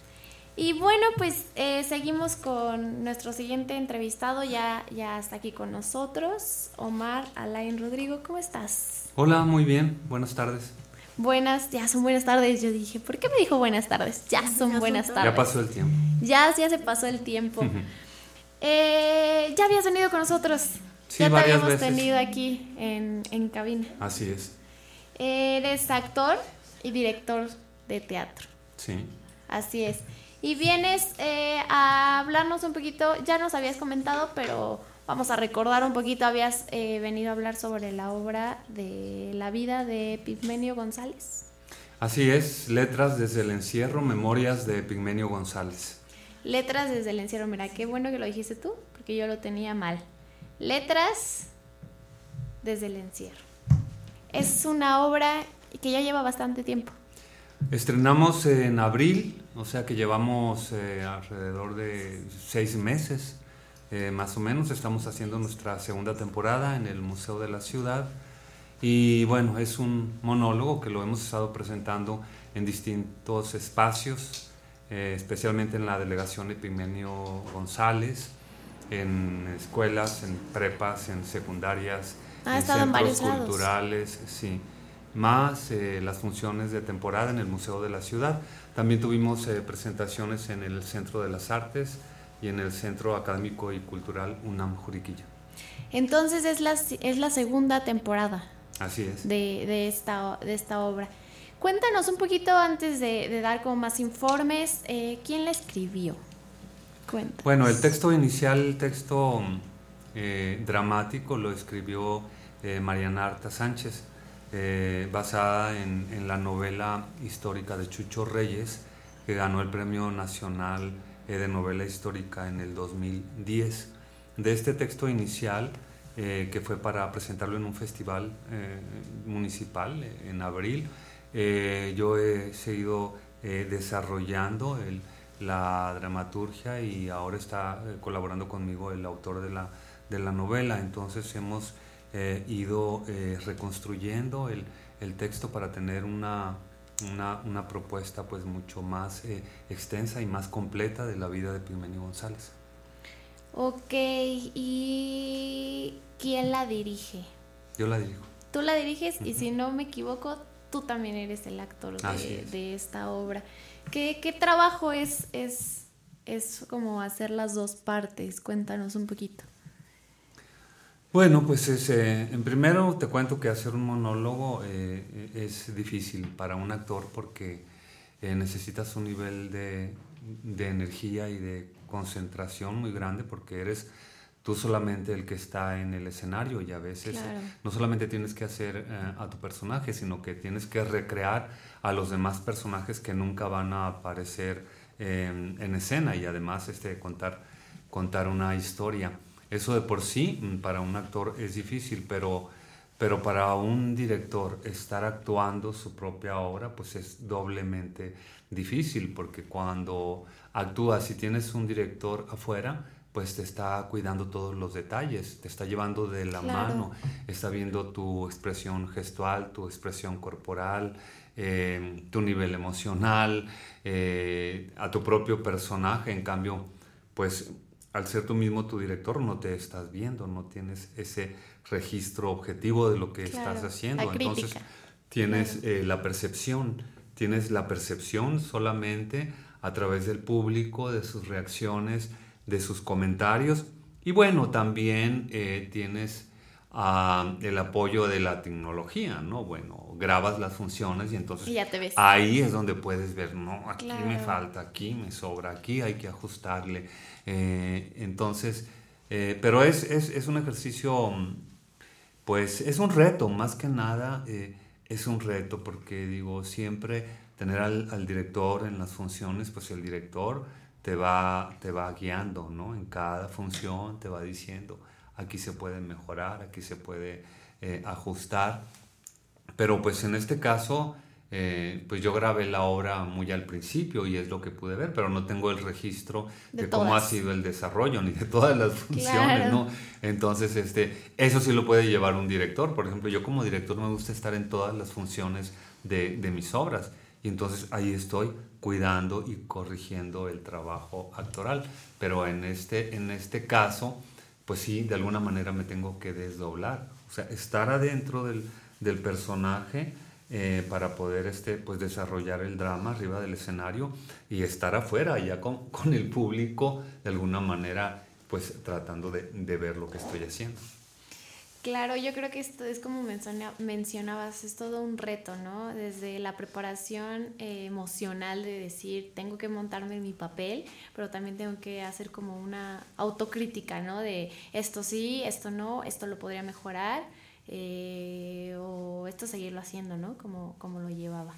[SPEAKER 4] Y bueno, pues eh, seguimos con nuestro siguiente entrevistado. Ya, ya está aquí con nosotros, Omar Alain Rodrigo. ¿Cómo estás?
[SPEAKER 21] Hola, muy bien, buenas tardes.
[SPEAKER 4] Buenas, ya son buenas tardes. Yo dije, ¿por qué me dijo buenas tardes? Ya son buenas tardes.
[SPEAKER 21] Ya pasó el tiempo.
[SPEAKER 4] Ya, ya se pasó el tiempo. Eh, ya habías venido con nosotros.
[SPEAKER 21] Sí,
[SPEAKER 4] ya te
[SPEAKER 21] varias
[SPEAKER 4] habíamos
[SPEAKER 21] veces.
[SPEAKER 4] tenido aquí en, en cabina.
[SPEAKER 21] Así es,
[SPEAKER 4] Eres actor y director de teatro.
[SPEAKER 21] sí.
[SPEAKER 4] Así es. Y vienes eh, a hablarnos un poquito, ya nos habías comentado, pero vamos a recordar un poquito, habías eh, venido a hablar sobre la obra de la vida de Pigmenio González.
[SPEAKER 21] Así es, letras desde el encierro, memorias de Pigmenio González.
[SPEAKER 4] Letras desde el encierro, mira, qué bueno que lo dijiste tú, porque yo lo tenía mal. Letras desde el encierro. Es una obra que ya lleva bastante tiempo.
[SPEAKER 21] Estrenamos en abril, o sea que llevamos eh, alrededor de seis meses, eh, más o menos. Estamos haciendo nuestra segunda temporada en el Museo de la Ciudad Y bueno, es un monólogo que lo hemos estado presentando en distintos espacios, eh, especialmente en la delegación Epimenio González, en escuelas, en prepas, en secundarias,
[SPEAKER 4] Ah,
[SPEAKER 21] en centros
[SPEAKER 4] lados.
[SPEAKER 21] culturales, sí. Más las funciones de temporada en el Museo de la Ciudad. También tuvimos eh, presentaciones en el Centro de las Artes y en el Centro Académico y Cultural UNAM Juriquilla.
[SPEAKER 4] Entonces es la, es la segunda temporada
[SPEAKER 21] Así es.
[SPEAKER 4] de, de esta, de esta obra. Cuéntanos un poquito antes de, de dar como más informes, eh, ¿quién la escribió? Cuéntanos.
[SPEAKER 21] Bueno, el texto inicial, el texto eh, dramático, lo escribió eh, Mariana Arta Sánchez, eh, basada en, en la novela histórica de Chucho Reyes, que ganó el Premio Nacional eh, de Novela Histórica en el 2010. De este texto inicial, eh, que fue para presentarlo en un festival eh, municipal eh, en abril, yo he seguido desarrollando el, la dramaturgia y ahora está colaborando conmigo el autor de la, de la novela. Entonces hemos eh, ido eh, reconstruyendo el, el texto para tener una, una, una propuesta pues mucho más eh, extensa y más completa de la vida de Pigmenio González.
[SPEAKER 4] Ok, ¿y quién la dirige?
[SPEAKER 21] Yo la dirijo.
[SPEAKER 4] Tú la diriges y si no me equivoco, tú también eres el actor de,
[SPEAKER 21] es.
[SPEAKER 4] de esta obra. ¿Qué, qué trabajo es, es, es como hacer las dos partes? Cuéntanos un poquito.
[SPEAKER 21] Bueno, pues es, eh, en primero te cuento que hacer un monólogo eh, es difícil para un actor porque eh, necesitas un nivel de, de energía y de concentración muy grande porque eres tú solamente el que está en el escenario y a veces
[SPEAKER 4] Claro.
[SPEAKER 21] no solamente tienes que hacer eh, a tu personaje, sino que tienes que recrear a los demás personajes que nunca van a aparecer eh, en escena y además este, contar, contar una historia. Eso de por sí mm, para un actor es difícil, pero, pero para un director estar actuando su propia obra pues es doblemente difícil porque cuando actúas y tienes un director afuera, pues te está cuidando todos los detalles, te está llevando de la
[SPEAKER 4] Claro.
[SPEAKER 21] mano, está viendo tu expresión gestual, tu expresión corporal, eh, tu nivel emocional, eh, a tu propio personaje. En cambio, pues al ser tú mismo tu director no te estás viendo, no tienes ese registro objetivo de lo que
[SPEAKER 4] Claro,
[SPEAKER 21] estás haciendo. Entonces tienes eh, la percepción, tienes la percepción solamente a través del público, de sus reacciones, de sus comentarios y bueno, también eh, tienes ah, el apoyo de la tecnología, ¿no? Bueno, grabas las funciones y entonces
[SPEAKER 4] Y ya te ves.
[SPEAKER 21] ahí es donde puedes ver, no, aquí me falta, aquí me sobra, aquí hay que ajustarle. Eh, entonces, eh, pero es, es, es un ejercicio, pues es un reto, más que nada eh, es un reto, porque digo, siempre tener al, al director en las funciones, pues el director te va, te va guiando, ¿no? En cada función te va diciendo, aquí se puede mejorar, aquí se puede ajustar. Pero pues en este caso, eh, pues yo grabé la obra muy al principio y es lo que pude ver, pero no tengo el registro
[SPEAKER 4] De
[SPEAKER 21] de, cómo ha sido el desarrollo ni de todas las funciones,
[SPEAKER 4] Claro.
[SPEAKER 21] ¿no? Entonces, este, eso sí lo puede llevar un director. Por ejemplo, yo como director me gusta estar en todas las funciones de, de mis obras. Y entonces ahí estoy cuidando y corrigiendo el trabajo actoral. Pero en este, en este caso, pues sí, de alguna manera me tengo que desdoblar. O sea, estar adentro del, del personaje eh, para poder este, pues, desarrollar el drama arriba del escenario y estar afuera ya con, con el público de alguna manera pues tratando de, de ver lo que estoy haciendo.
[SPEAKER 4] Claro, yo creo que esto es como menciona- mencionabas, es todo un reto, ¿no? Desde la preparación eh, emocional de decir, tengo que montarme en mi papel, pero también tengo que hacer como una autocrítica, ¿no? De esto sí, esto no, esto lo podría mejorar, eh, o esto seguirlo haciendo, ¿no? Como, como lo llevaba.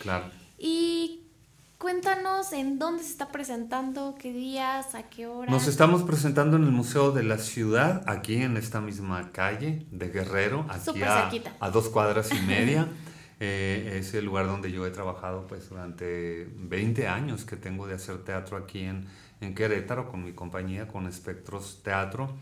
[SPEAKER 21] Claro.
[SPEAKER 4] Y cuéntanos en dónde se está presentando, qué días, a qué hora.
[SPEAKER 21] Nos estamos presentando en el Museo de la Ciudad, aquí en esta misma calle de Guerrero, aquí a, a dos cuadras y media. Eh, es el lugar donde yo he trabajado pues durante 20 años que tengo de hacer teatro aquí en, en Querétaro con mi compañía, con Espectros Teatro.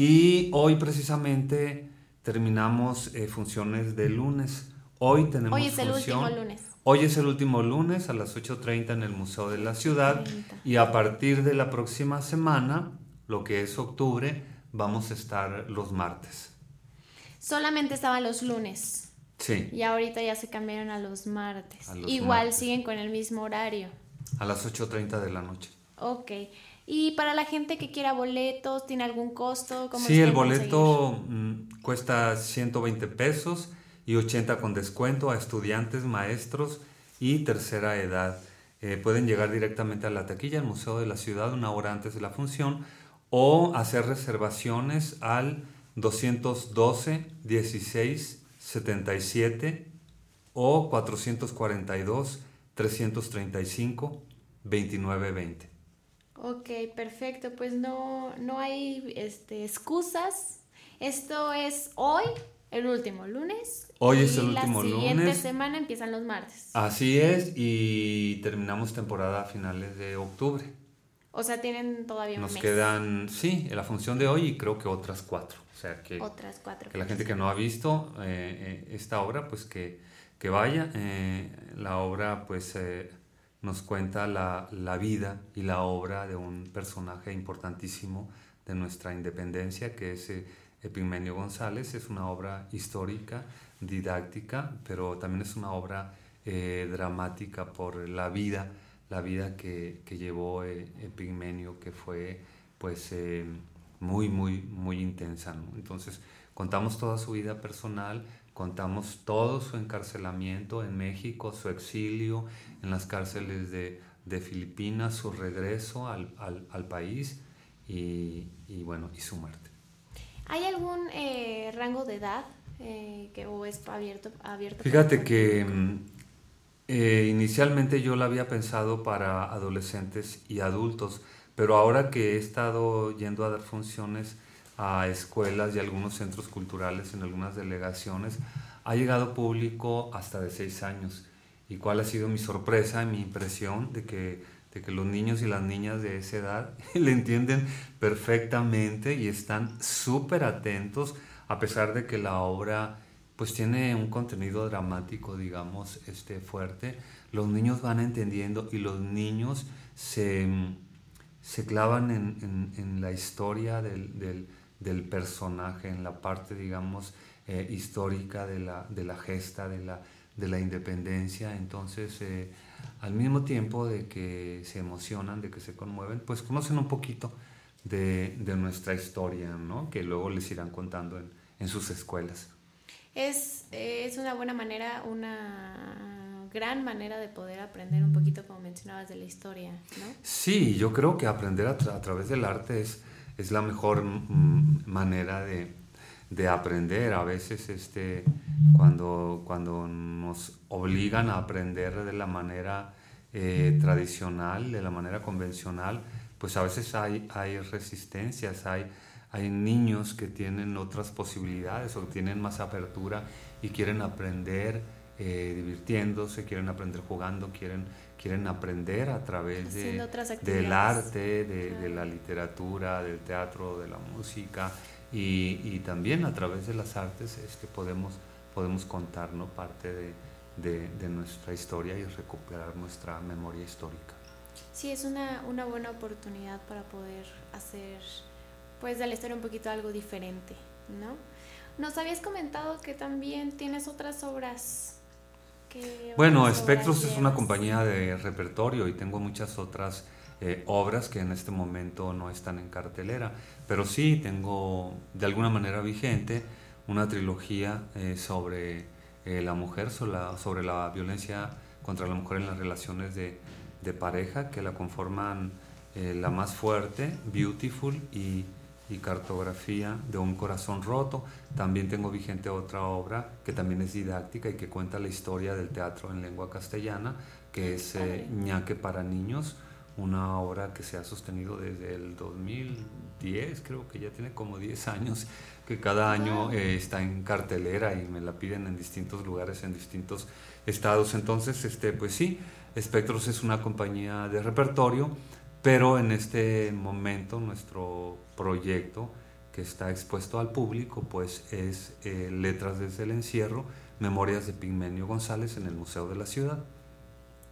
[SPEAKER 21] Y hoy precisamente terminamos eh, funciones de lunes. Hoy tenemos
[SPEAKER 4] Hoy es el último lunes.
[SPEAKER 21] Hoy es el último lunes a las 8.30 en el Museo de la Ciudad y a partir de la próxima semana, lo que es octubre, vamos a estar los martes.
[SPEAKER 4] Solamente estaban los lunes.
[SPEAKER 21] Sí,
[SPEAKER 4] Y ahorita ya se cambiaron a los martes.
[SPEAKER 21] A los
[SPEAKER 4] Igual
[SPEAKER 21] martes.
[SPEAKER 4] siguen con el mismo horario.
[SPEAKER 21] a las 8.30 de la noche.
[SPEAKER 4] Ok. Y para la gente que quiera boletos, ¿tiene algún costo? ¿Cómo
[SPEAKER 21] Sí, el boleto mm, cuesta 120 pesos y 80 con descuento a estudiantes, maestros y tercera edad. Eh, pueden llegar directamente a la taquilla, al Museo de la Ciudad, una hora antes de la función, o hacer reservaciones al 212 16 77 o 442 335 29 20.
[SPEAKER 4] Ok, perfecto. Pues no, no hay este, excusas. Esto es hoy, el último lunes.
[SPEAKER 21] Hoy es el último
[SPEAKER 4] La siguiente
[SPEAKER 21] lunes.
[SPEAKER 4] semana empiezan los martes.
[SPEAKER 21] Así es, y terminamos temporada a finales de octubre.
[SPEAKER 4] O sea, tienen todavía
[SPEAKER 21] Nos
[SPEAKER 4] un mes.
[SPEAKER 21] quedan, sí, la función de hoy y creo que otras cuatro. O sea, que,
[SPEAKER 4] Otras cuatro
[SPEAKER 21] que la gente que no ha visto eh, eh, esta obra, pues que, que vaya. Eh, la obra, pues, eh, nos cuenta la, la vida y la obra de un personaje importantísimo de nuestra independencia, que es eh, Epigmenio González. Es una obra histórica, didáctica, pero también es una obra eh, dramática por la vida, la vida que, que llevó eh, que fue, pues, eh, muy, muy, muy intensa. Entonces, contamos toda su vida personal, contamos todo su encarcelamiento en México, su exilio en las cárceles de, de Filipinas, su regreso al, al- al país y, y, bueno, y su muerte.
[SPEAKER 4] ¿Hay algún eh, rango de edad eh, que o es abierto? abierto
[SPEAKER 21] Fíjate que mm, eh, inicialmente yo la había pensado para adolescentes y adultos, pero ahora que he estado yendo a dar funciones a escuelas y algunos centros culturales en algunas delegaciones, ha llegado público hasta de seis años. ¿Y cuál ha sido mi sorpresa y mi impresión de que, de que los niños y las niñas de esa edad le entienden perfectamente y están súper atentos a pesar de que la obra pues tiene un contenido dramático, digamos, este fuerte. Los niños van entendiendo y los niños se, se clavan en, en- la historia del- del personaje, en la parte, digamos, eh, histórica de la, de la gesta, de la, de la independencia. Entonces, eh, al mismo tiempo de que se emocionan, de que se conmueven, pues conocen un poquito de, de nuestra historia, ¿no? Que luego les irán contando en, en sus escuelas.
[SPEAKER 4] Es, eh, es una buena manera, una gran manera de poder aprender un poquito, como mencionabas, de la historia, ¿no?
[SPEAKER 21] Sí, yo creo que aprender a, tra- a través del arte es, es la mejor manera de, de aprender. A veces este, cuando, cuando nos obligan a aprender de la manera eh, tradicional, de la manera convencional, pues a veces hay, hay resistencias, hay, hay niños que tienen otras posibilidades o tienen más apertura y quieren aprender eh, divirtiéndose, quieren aprender jugando, quieren, quieren aprender a través de, del arte, de, de la literatura, del teatro, de la música y, y también a través de las artes es que podemos, podemos contar ¿no? parte de, de- de nuestra historia y recuperar nuestra memoria histórica.
[SPEAKER 4] Sí, es una, una buena oportunidad para poder hacer, pues, de la historia un poquito algo diferente, ¿no? Nos habías comentado que también tienes otras obras que...
[SPEAKER 21] Bueno, Espectros es una compañía de repertorio y tengo muchas otras eh, obras que en este momento no están en cartelera, pero sí tengo de alguna manera vigente una trilogía eh, sobre eh, la mujer, sobre la, sobre la violencia contra la mujer en las relaciones de, de pareja, que la conforman La más fuerte, Beautiful y, y Cartografía de un corazón roto. También tengo vigente otra obra que también es didáctica y que cuenta la historia del teatro en lengua castellana, que es eh, Ñaque para niños, una obra que se ha sostenido desde el 2010, creo que ya tiene como 10 años, que cada año eh, está en cartelera y me la piden en distintos lugares, en distintos estados. Entonces, este, pues sí, Espectros es una compañía de repertorio, pero en este momento nuestro proyecto, que está expuesto al público, pues es eh, Letras desde el encierro, Memorias de Pigmenio González en el Museo de la Ciudad.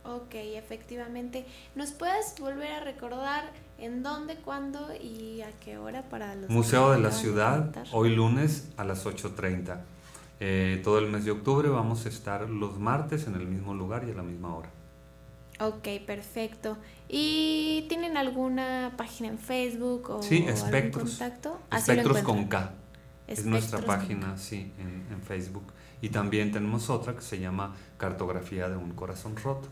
[SPEAKER 4] Ok, efectivamente. ¿Nos puedes volver a recordar en dónde, cuándo y a qué hora para los
[SPEAKER 21] Museo de la Ciudad, hoy lunes a las 8.30. Eh, todo el mes de octubre vamos a estar los martes en el mismo lugar y a la misma hora.
[SPEAKER 4] Ok, perfecto. ¿Y tienen alguna página en Facebook o
[SPEAKER 21] Sí,
[SPEAKER 4] algún
[SPEAKER 21] Espectros.
[SPEAKER 4] contacto? Así lo
[SPEAKER 21] Espectros con. K. Es nuestra página, sí, en, en Facebook. Y también tenemos otra que se llama Cartografía de un Corazón Roto.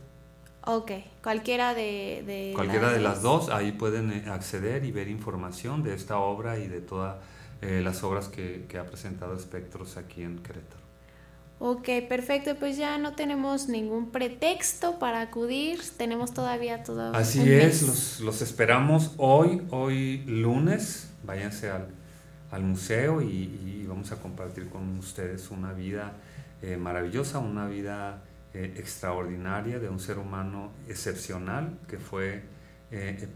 [SPEAKER 4] Ok, cualquiera de, de
[SPEAKER 21] Cualquiera de las dos, ahí pueden eh, acceder y ver información de esta obra y de todas eh, las obras que, que ha presentado Espectros aquí en Querétaro.
[SPEAKER 4] Ok, perfecto. Pues ya no tenemos ningún pretexto para acudir. Tenemos todavía todo.
[SPEAKER 21] Así
[SPEAKER 4] un
[SPEAKER 21] es, los, los esperamos hoy, hoy lunes. Váyanse al, al museo y, y vamos a compartir con ustedes una vida eh, maravillosa, una vida eh, extraordinaria de un ser humano excepcional que fue eh,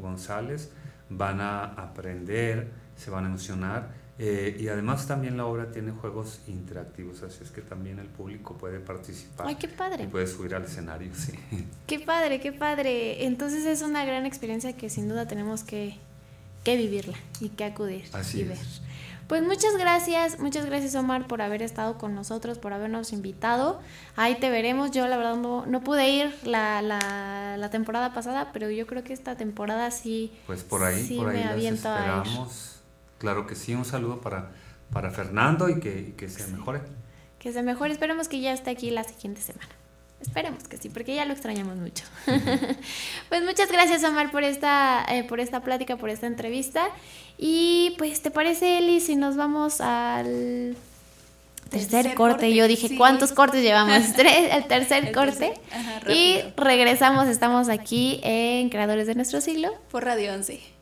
[SPEAKER 21] González. Van a aprender, se van a emocionar. Eh, y además también la obra tiene juegos interactivos, así es que también el público puede participar.
[SPEAKER 4] Ay, qué padre.
[SPEAKER 21] Y puede subir al escenario, sí.
[SPEAKER 4] Qué padre, qué padre. Entonces es una gran experiencia que sin duda tenemos que, que vivirla y que acudir
[SPEAKER 21] Así
[SPEAKER 4] y
[SPEAKER 21] es.
[SPEAKER 4] ver. Pues muchas gracias, muchas gracias Omar por haber estado con nosotros, por habernos invitado. Ahí te veremos. Yo la verdad no, no pude ir la, la, la temporada pasada, pero yo creo que esta temporada sí.
[SPEAKER 21] Pues por ahí,
[SPEAKER 4] sí
[SPEAKER 21] por ahí
[SPEAKER 4] me
[SPEAKER 21] las
[SPEAKER 4] aviento a ir.
[SPEAKER 21] Claro que sí, un saludo para, para Fernando y que, y que se mejore.
[SPEAKER 4] Que se mejore. Esperemos que ya esté aquí la siguiente semana. Esperemos que sí, porque ya lo extrañamos mucho. pues muchas gracias, Omar, por esta, eh, por esta plática, por esta entrevista. Y pues, ¿te parece, Eli, si nos vamos al tercer,
[SPEAKER 5] Tercer
[SPEAKER 4] corte?
[SPEAKER 5] corte,
[SPEAKER 4] Yo dije,
[SPEAKER 5] sí.
[SPEAKER 4] ¿cuántos cortes llevamos? Tres, el tercer
[SPEAKER 5] El
[SPEAKER 4] corte.
[SPEAKER 5] tercer, ajá,
[SPEAKER 4] y regresamos, estamos aquí en Creadores de Nuestro Siglo.
[SPEAKER 5] Por Radio 11.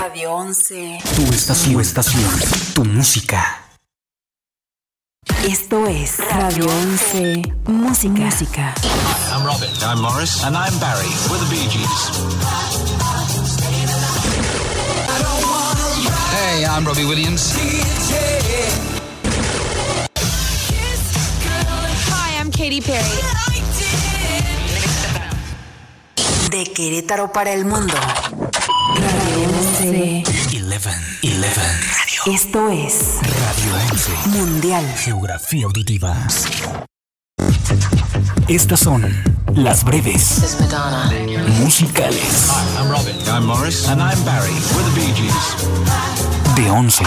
[SPEAKER 15] Radio 11.
[SPEAKER 1] Tu estación, tu estación, tu música.
[SPEAKER 15] Esto es Radio 11 Música. Música.
[SPEAKER 8] I'm Robin. I'm Morris. And I'm Barry. We're the Bee Gees. Hey, I'm Robbie Williams.
[SPEAKER 15] Hi, I'm Katy Perry. De Querétaro para el mundo. Radio 11.
[SPEAKER 1] 11, 11.
[SPEAKER 15] Esto es
[SPEAKER 1] Radio 11.
[SPEAKER 15] Mundial.
[SPEAKER 1] Geografía auditiva. Estas son las breves musicales
[SPEAKER 8] I'm Robin. I'm Morris. And I'm Barry. We're the Bee Gees.
[SPEAKER 1] de 11.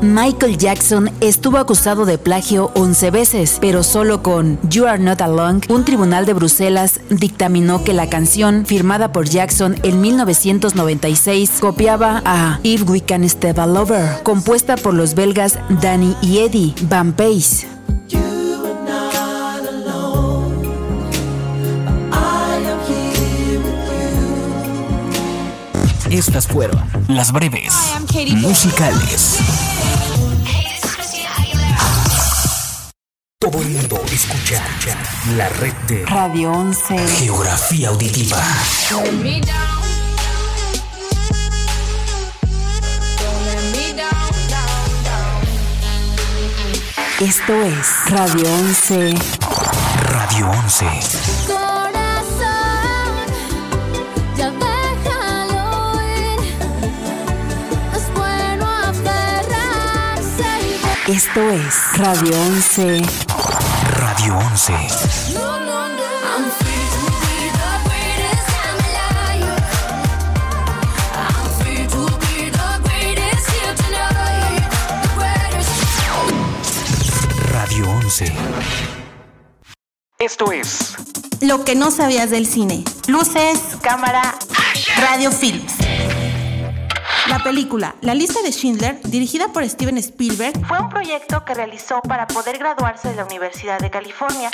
[SPEAKER 15] Michael Jackson estuvo acusado de plagio 11 veces, pero solo con You Are Not Alone, un tribunal de Bruselas dictaminó que la canción, firmada por Jackson en 1996, copiaba a If We Can Step All Over, compuesta por los belgas Danny y Eddie Van Pace.
[SPEAKER 1] Estas fueron las breves musicales. Todo el mundo escucha la red de
[SPEAKER 15] Radio 11.
[SPEAKER 1] Geografía auditiva.
[SPEAKER 15] Esto es Radio 11.
[SPEAKER 1] Radio 11.
[SPEAKER 15] Esto es Radio 11.
[SPEAKER 1] Radio 11.
[SPEAKER 16] No, no, no. I'm free to be the greatest I'm alive. I'm free to be the greatest here tonight. The greatest.
[SPEAKER 1] Radio 11.
[SPEAKER 10] Esto es Lo que no sabías del cine. Luces, cámara, radio films. La película La lista de Schindler, dirigida por Steven Spielberg, fue un proyecto que realizó para poder graduarse de la Universidad de California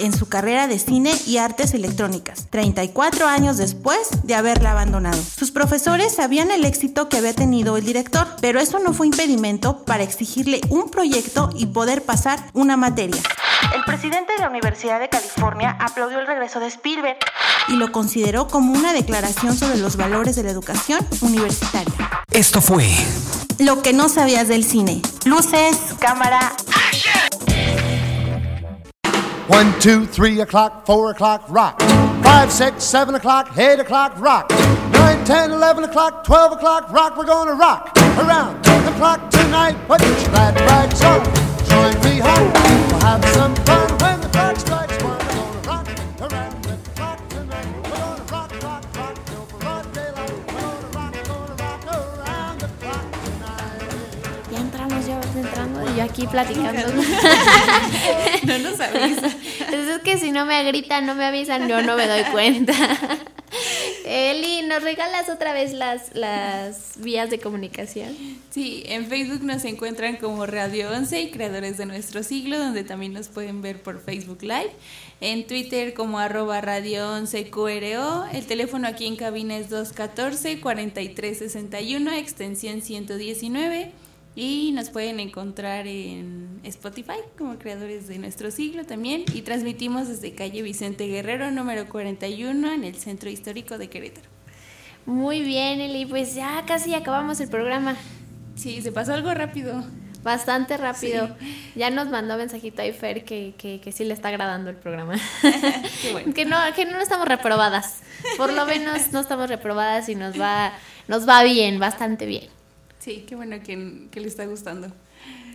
[SPEAKER 10] en su carrera de cine y artes electrónicas, 34 años después de haberla abandonado. Sus profesores sabían el éxito que había tenido el director, pero eso no fue impedimento para exigirle un proyecto y poder pasar una materia. El presidente de la Universidad de California aplaudió el regreso de Spielberg y lo consideró como una declaración sobre los valores de la educación universitaria.
[SPEAKER 1] Esto fue
[SPEAKER 10] Lo que no sabías del cine. Luces, cámara.
[SPEAKER 3] One, two, three o'clock, four o'clock, rock. Five, six, seven o'clock, eight o'clock, rock. Nine, ten, eleven o'clock, twelve o'clock, rock. We're gonna rock around the clock tonight. Put your glad rags on. Join me home. We'll have some fun
[SPEAKER 4] yo aquí platicando.
[SPEAKER 5] No nos avisa.
[SPEAKER 4] Es que si no me gritan, no me avisan, yo no me doy cuenta. Eli, ¿nos regalas otra vez las, las vías de comunicación?
[SPEAKER 5] Sí, en Facebook nos encuentran como Radio 11 y Creadores de Nuestro Siglo, donde también nos pueden ver por Facebook Live. En Twitter como arroba Radio 11 QRO. El teléfono aquí en cabina es 214-4361, extensión 119. Y nos pueden encontrar en Spotify como Creadores de Nuestro Siglo también. Y transmitimos desde calle Vicente Guerrero, número 41, en el Centro Histórico de Querétaro.
[SPEAKER 4] Muy bien, Eli, pues ya casi acabamos el programa.
[SPEAKER 5] Sí, se pasó algo rápido.
[SPEAKER 4] Bastante rápido. Ya nos mandó mensajito ahí Fer que, que, que sí le está agradando el programa.
[SPEAKER 5] bueno.
[SPEAKER 4] que, no, que no estamos reprobadas. Por lo menos no estamos reprobadas y nos va, nos va bien, bastante bien.
[SPEAKER 5] Sí, qué bueno que, que le está gustando.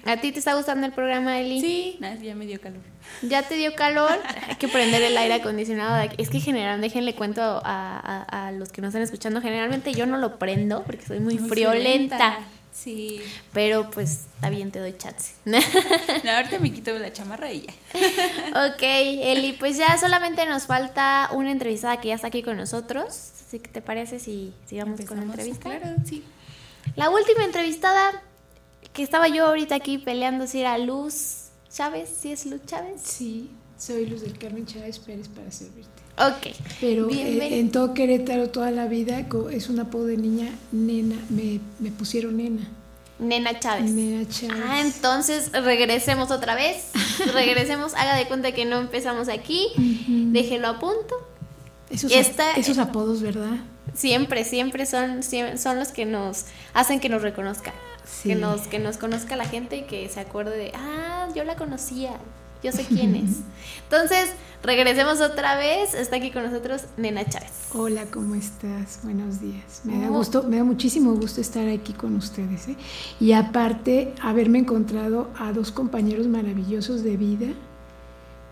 [SPEAKER 4] ¿A ti te está gustando el programa, Eli?
[SPEAKER 5] Sí, ya me dio calor.
[SPEAKER 4] ¿Ya te dio calor? Hay que prender el aire acondicionado. Es que generalmente, déjenle cuento a, a- a los que nos están escuchando, generalmente yo no lo prendo porque soy muy,
[SPEAKER 5] Muy
[SPEAKER 4] friolenta.
[SPEAKER 5] friolenta. Sí.
[SPEAKER 4] Pero pues está bien, te doy chance.
[SPEAKER 5] No, ahorita me quito la chamarra y ya.
[SPEAKER 4] ok, Eli, pues ya solamente nos falta una entrevistada que ya está aquí con nosotros. Así que te parece si sigamos con la entrevista.
[SPEAKER 5] Claro, sí.
[SPEAKER 4] La última entrevistada que estaba yo ahorita aquí peleando si era Luz Chávez, si es Luz Chávez.
[SPEAKER 22] Sí, soy Luz del Carmen Chávez Pérez para servirte.
[SPEAKER 4] Ok.
[SPEAKER 22] Pero eh, en todo Querétaro toda la vida es un apodo de niña, nena, me, me pusieron nena.
[SPEAKER 4] Nena Chávez.
[SPEAKER 22] Nena Chávez.
[SPEAKER 4] Ah, entonces regresemos otra vez. Regresemos, haga de cuenta que no empezamos aquí. Déjelo a punto.
[SPEAKER 22] Esos,
[SPEAKER 4] Esta-
[SPEAKER 22] esos apodos, ¿verdad?
[SPEAKER 4] Siempre, siempre son, siem- son los que nos hacen que nos reconozca.
[SPEAKER 22] Sí.
[SPEAKER 4] Que, nos, que nos conozca la gente y que se acuerde de, ah, yo la conocía, yo sé quién es. Entonces, regresemos otra vez. Está aquí con nosotros Nena Chávez.
[SPEAKER 22] Hola, ¿cómo estás? Buenos días. Me da gusto, me da muchísimo gusto estar aquí con ustedes. ¿eh? Y aparte, haberme encontrado a dos compañeros maravillosos de vida,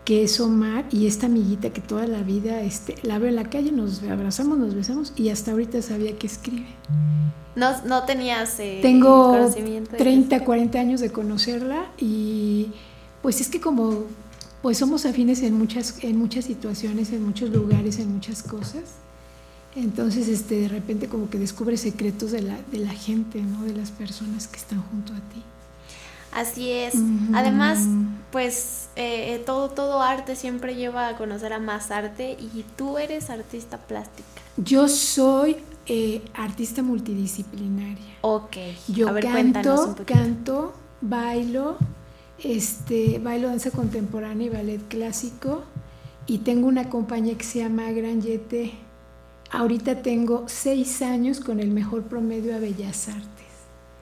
[SPEAKER 22] que es Omar y esta amiguita que toda la vida este, la veo en la calle, nos abrazamos, nos besamos y hasta ahorita sabía que escribe.
[SPEAKER 4] No, no tenías eh,
[SPEAKER 22] Tengo
[SPEAKER 4] conocimiento de
[SPEAKER 22] 30, 40 años de conocerla y pues es que como pues somos afines en muchas, en muchas situaciones, en muchos lugares, en muchas cosas. Entonces, este, de repente como que descubres secretos de la, de la gente, ¿no? De las personas que están junto a ti.
[SPEAKER 4] Así es. Además, pues eh, todo, todo arte siempre lleva a conocer a más arte y tú eres artista plástica.
[SPEAKER 22] Yo soy eh, artista multidisciplinaria.
[SPEAKER 4] Ok.
[SPEAKER 22] Yo
[SPEAKER 4] a ver, cuéntanos un
[SPEAKER 22] canto, canto, bailo, este, bailo danza contemporánea y ballet clásico y tengo una compañía que se llama Gran Yete. Ahorita tengo seis años con el mejor promedio a Bellas Artes.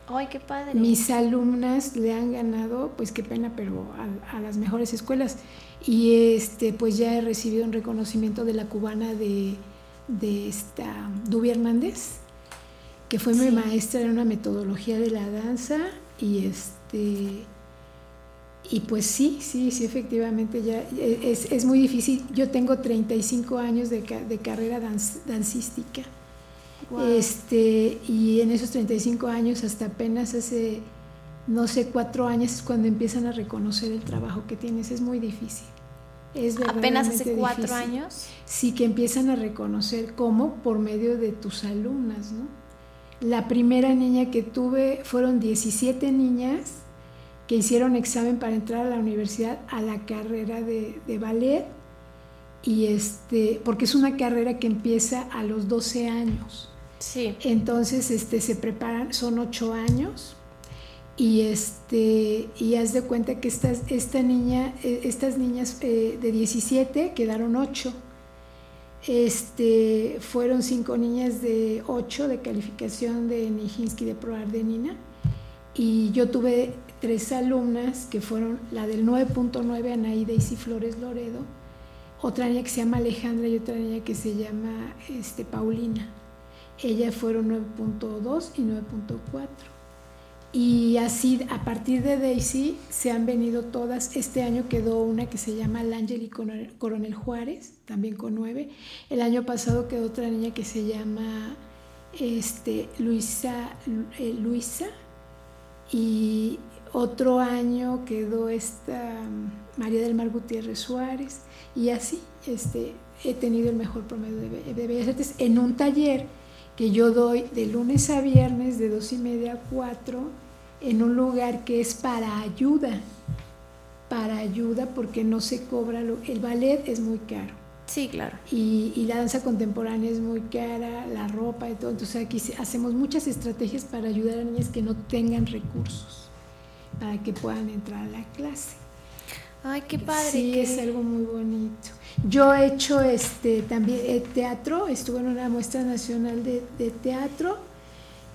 [SPEAKER 4] Ay, qué padre.
[SPEAKER 22] Mis alumnas le han ganado, pues qué pena, pero a, a las mejores escuelas. Y este, pues ya he recibido un reconocimiento de la cubana de, de esta Dubi Hernández, que fue mi maestra en una metodología de la danza. Y este y pues sí, sí, sí, efectivamente ya es, es muy difícil. Yo tengo 35 años de, de carrera danz- dancística. Este, y en esos 35 años, hasta apenas hace, no sé, cuatro años es cuando empiezan a reconocer el trabajo que tienes. Es muy difícil. Es
[SPEAKER 4] Apenas hace cuatro
[SPEAKER 22] difícil.
[SPEAKER 4] años.
[SPEAKER 22] Sí, que empiezan a reconocer cómo por medio de tus alumnas, ¿no? La primera niña que tuve fueron 17 niñas que hicieron examen para entrar a la universidad a la carrera de, de ballet y este porque es una carrera que empieza a los 12 años. Entonces este se preparan son 8 años y este y haz de cuenta que estas esta niña eh, estas niñas eh, de 17 quedaron 8 este, fueron cinco niñas de 8 de calificación de Nijinsky de Proardenina y yo tuve tres alumnas que fueron la del 9.9 Anaí Daisy Flores Loredo, otra niña que se llama Alejandra y otra niña que se llama este, Paulina. Ellas fueron 9.2 y 9.4. Y así, a partir de Daisy, se han venido todas. Este año quedó una que se llama L'Angeli Coronel Coronel Juárez, también con nueve. El año pasado quedó otra niña que se llama este, Luisa, eh, Luisa. Y otro año quedó esta María del Mar Gutiérrez Suárez. Y así este, he tenido el mejor promedio de, de Bellas Artes en un taller que yo doy de lunes a viernes de dos y media a cuatro en un lugar que es para ayuda, para ayuda porque no se cobra, lo- el ballet es muy caro.
[SPEAKER 4] Sí, claro.
[SPEAKER 22] Y, y la danza contemporánea es muy cara, la ropa y todo. Entonces aquí hacemos muchas estrategias para ayudar a niñas que no tengan recursos, para que puedan entrar a la clase.
[SPEAKER 4] Ay, qué padre.
[SPEAKER 22] Sí,
[SPEAKER 4] que-
[SPEAKER 22] es algo muy bonito. Yo he hecho este también eh, teatro, estuve en una muestra nacional de, de teatro.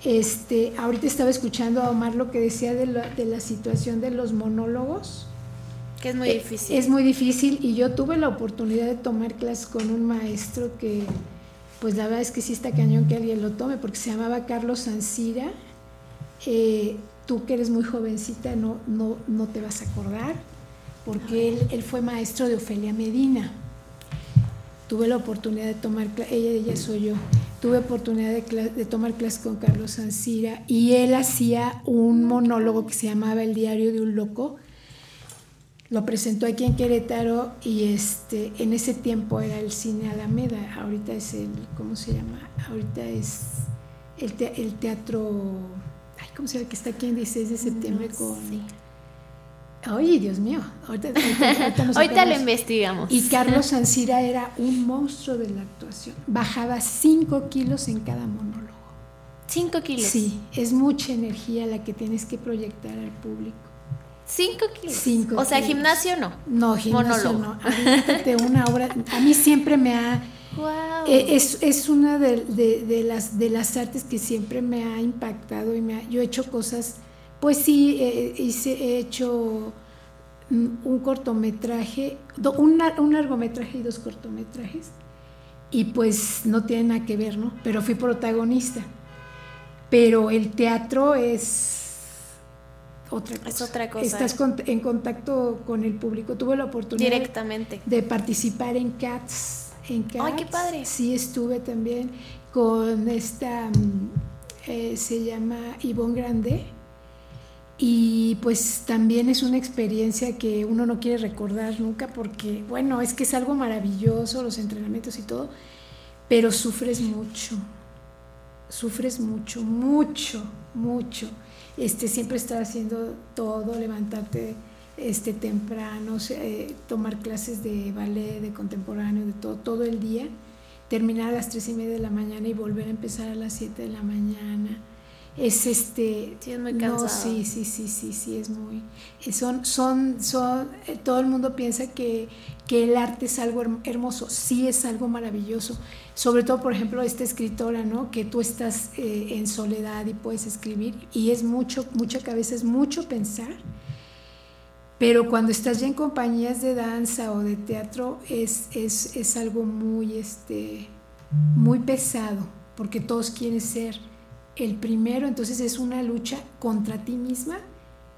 [SPEAKER 22] Este, ahorita estaba escuchando a Omar lo que decía de la, de la situación de los monólogos.
[SPEAKER 4] Que es muy
[SPEAKER 22] Eh,
[SPEAKER 4] difícil.
[SPEAKER 22] Es muy difícil y yo tuve la oportunidad de tomar clases con un maestro que, pues la verdad es que sí está cañón que alguien lo tome, porque se llamaba Carlos Sancira. Eh, tú que eres muy jovencita no, no, no te vas a acordar, porque él, él fue maestro de Ofelia Medina. Tuve la oportunidad de tomar ella, ella soy yo, tuve oportunidad de, tomar clases con Carlos Sancira y él hacía un monólogo que se llamaba El diario de un loco, lo presentó aquí en Querétaro y este en ese tiempo era el cine Alameda, ahorita es el, ¿cómo se llama? Ahorita es el, te- el teatro, ay, ¿cómo se llama? Que está aquí en 16 de septiembre con... Ay, Dios mío, ahorita, ahorita, ahorita nos
[SPEAKER 4] Ahorita lo investigamos.
[SPEAKER 22] Y Carlos Sancira era un monstruo de la actuación, bajaba 5 kilos en cada monólogo.
[SPEAKER 4] 5 kilos.
[SPEAKER 22] Sí, es mucha energía la que tienes que proyectar al público.
[SPEAKER 4] 5 kilos.
[SPEAKER 22] Cinco
[SPEAKER 4] o sea,
[SPEAKER 22] kilos.
[SPEAKER 4] gimnasio no.
[SPEAKER 22] No, gimnasio
[SPEAKER 4] Monólogo.
[SPEAKER 22] no. Una. A mí siempre me ha. Eh, es, es una de, de- de las, de las artes que siempre me ha impactado y me ha- yo he hecho cosas. Pues sí, eh, hice, he hecho mm, un cortometraje, do- un, lar- un largometraje y dos cortometrajes. Y pues no tiene nada que ver, ¿no? Pero fui protagonista. Pero el teatro es otra cosa.
[SPEAKER 4] Es otra cosa.
[SPEAKER 22] Estás con- en contacto con el público. Tuve la oportunidad
[SPEAKER 4] Directamente.
[SPEAKER 22] de participar en Cats. En Cats.
[SPEAKER 4] Ay, qué padre.
[SPEAKER 22] Sí, estuve también con esta, mm, eh, se llama Ivonne Grande. Y pues también es una experiencia que uno no quiere recordar nunca porque, bueno, es que es algo maravilloso, los entrenamientos y todo, pero sufres mucho, sufres mucho, mucho, mucho. Este, siempre estar haciendo todo, levantarte este, temprano, eh, tomar clases de ballet, de contemporáneo, de todo, todo el día, terminar a las tres y media de la mañana y volver a empezar a las 7 de la mañana. Es este.
[SPEAKER 4] Sí, es muy
[SPEAKER 22] no, sí, sí, sí, sí, sí, es muy. eh, Son, son, son, eh, todo el mundo piensa que, que el arte es algo herm- hermoso. Sí, es algo maravilloso. Sobre todo, por ejemplo, esta escritora, ¿no? Que tú estás eh, en soledad y puedes escribir y es mucho, mucha cabeza, es mucho pensar. Pero cuando estás ya en compañías de danza o de teatro es, es, es algo muy, este, muy pesado, porque todos quieren ser el primero, entonces es una lucha contra ti misma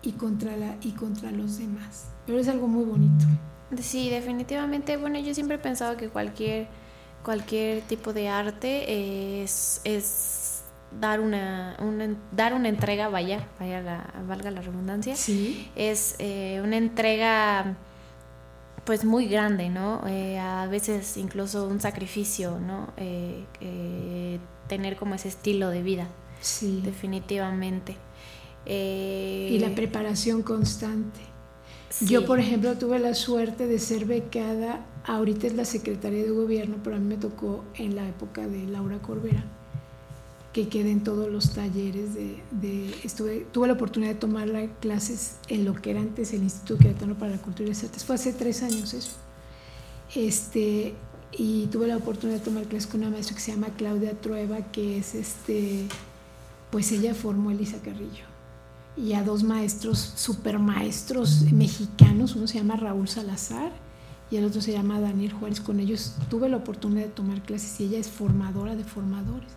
[SPEAKER 22] y contra, la, y contra los demás. Pero es algo muy bonito.
[SPEAKER 4] Sí, definitivamente. Bueno, yo siempre he pensado que cualquier, cualquier tipo de arte es, es dar una, una- dar una entrega, vaya, vaya la, valga la redundancia.
[SPEAKER 22] Sí.
[SPEAKER 4] Es eh, una entrega pues muy grande, ¿no? Eh, a veces incluso un sacrificio, ¿no? Eh, tener como ese estilo de vida.
[SPEAKER 22] Sí.
[SPEAKER 4] definitivamente. Eh,
[SPEAKER 22] Y la preparación constante.
[SPEAKER 4] sí.
[SPEAKER 22] Yo, por ejemplo, tuve la suerte de ser becada, ahorita es la Secretaría de Gobierno, pero a mí me tocó en la época de Laura Corbera, que quedé en todos los talleres de... de- estuve, tuve la oportunidad de tomar la- clases en lo que era antes el Instituto Queretano para la Cultura y las Artes. Fue hace tres años eso. Este, y tuve la oportunidad de tomar clases con una maestra que se llama Claudia Trueba, que es este, pues ella formó a Elisa Carrillo. Y a dos maestros, super maestros mexicanos, uno se llama Raúl Salazar y el otro se llama Daniel Juárez. Con ellos tuve la oportunidad de tomar clases y ella es formadora de formadores.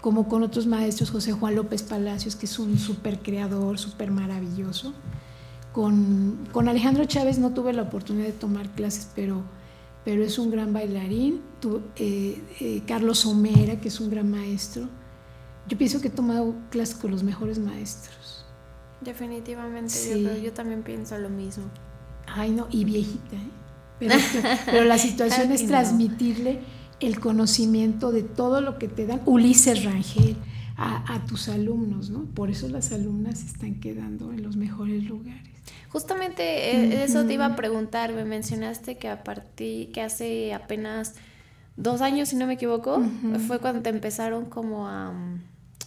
[SPEAKER 22] Como con otros maestros, José Juan López Palacios, que es un super creador, súper maravilloso. Con, Alejandro Chávez no tuve la oportunidad de tomar clases, pero, pero es un gran bailarín. Eh, eh, Carlos Homera, que es un gran maestro. Yo pienso que he tomado clases con los mejores maestros.
[SPEAKER 4] Definitivamente,
[SPEAKER 22] Sí.
[SPEAKER 4] yo, creo- yo también pienso lo mismo.
[SPEAKER 22] Ay, no, y viejita, ¿eh? Pero, pero la situación es transmitirle el conocimiento de todo lo que te dan. Ulises Rangel a, a tus alumnos, ¿no? Por eso las alumnas están quedando en los mejores lugares.
[SPEAKER 4] Justamente eh, eso te iba a preguntar, me mencionaste que a partir, que hace apenas dos años, si no me equivoco, fue cuando te empezaron como a,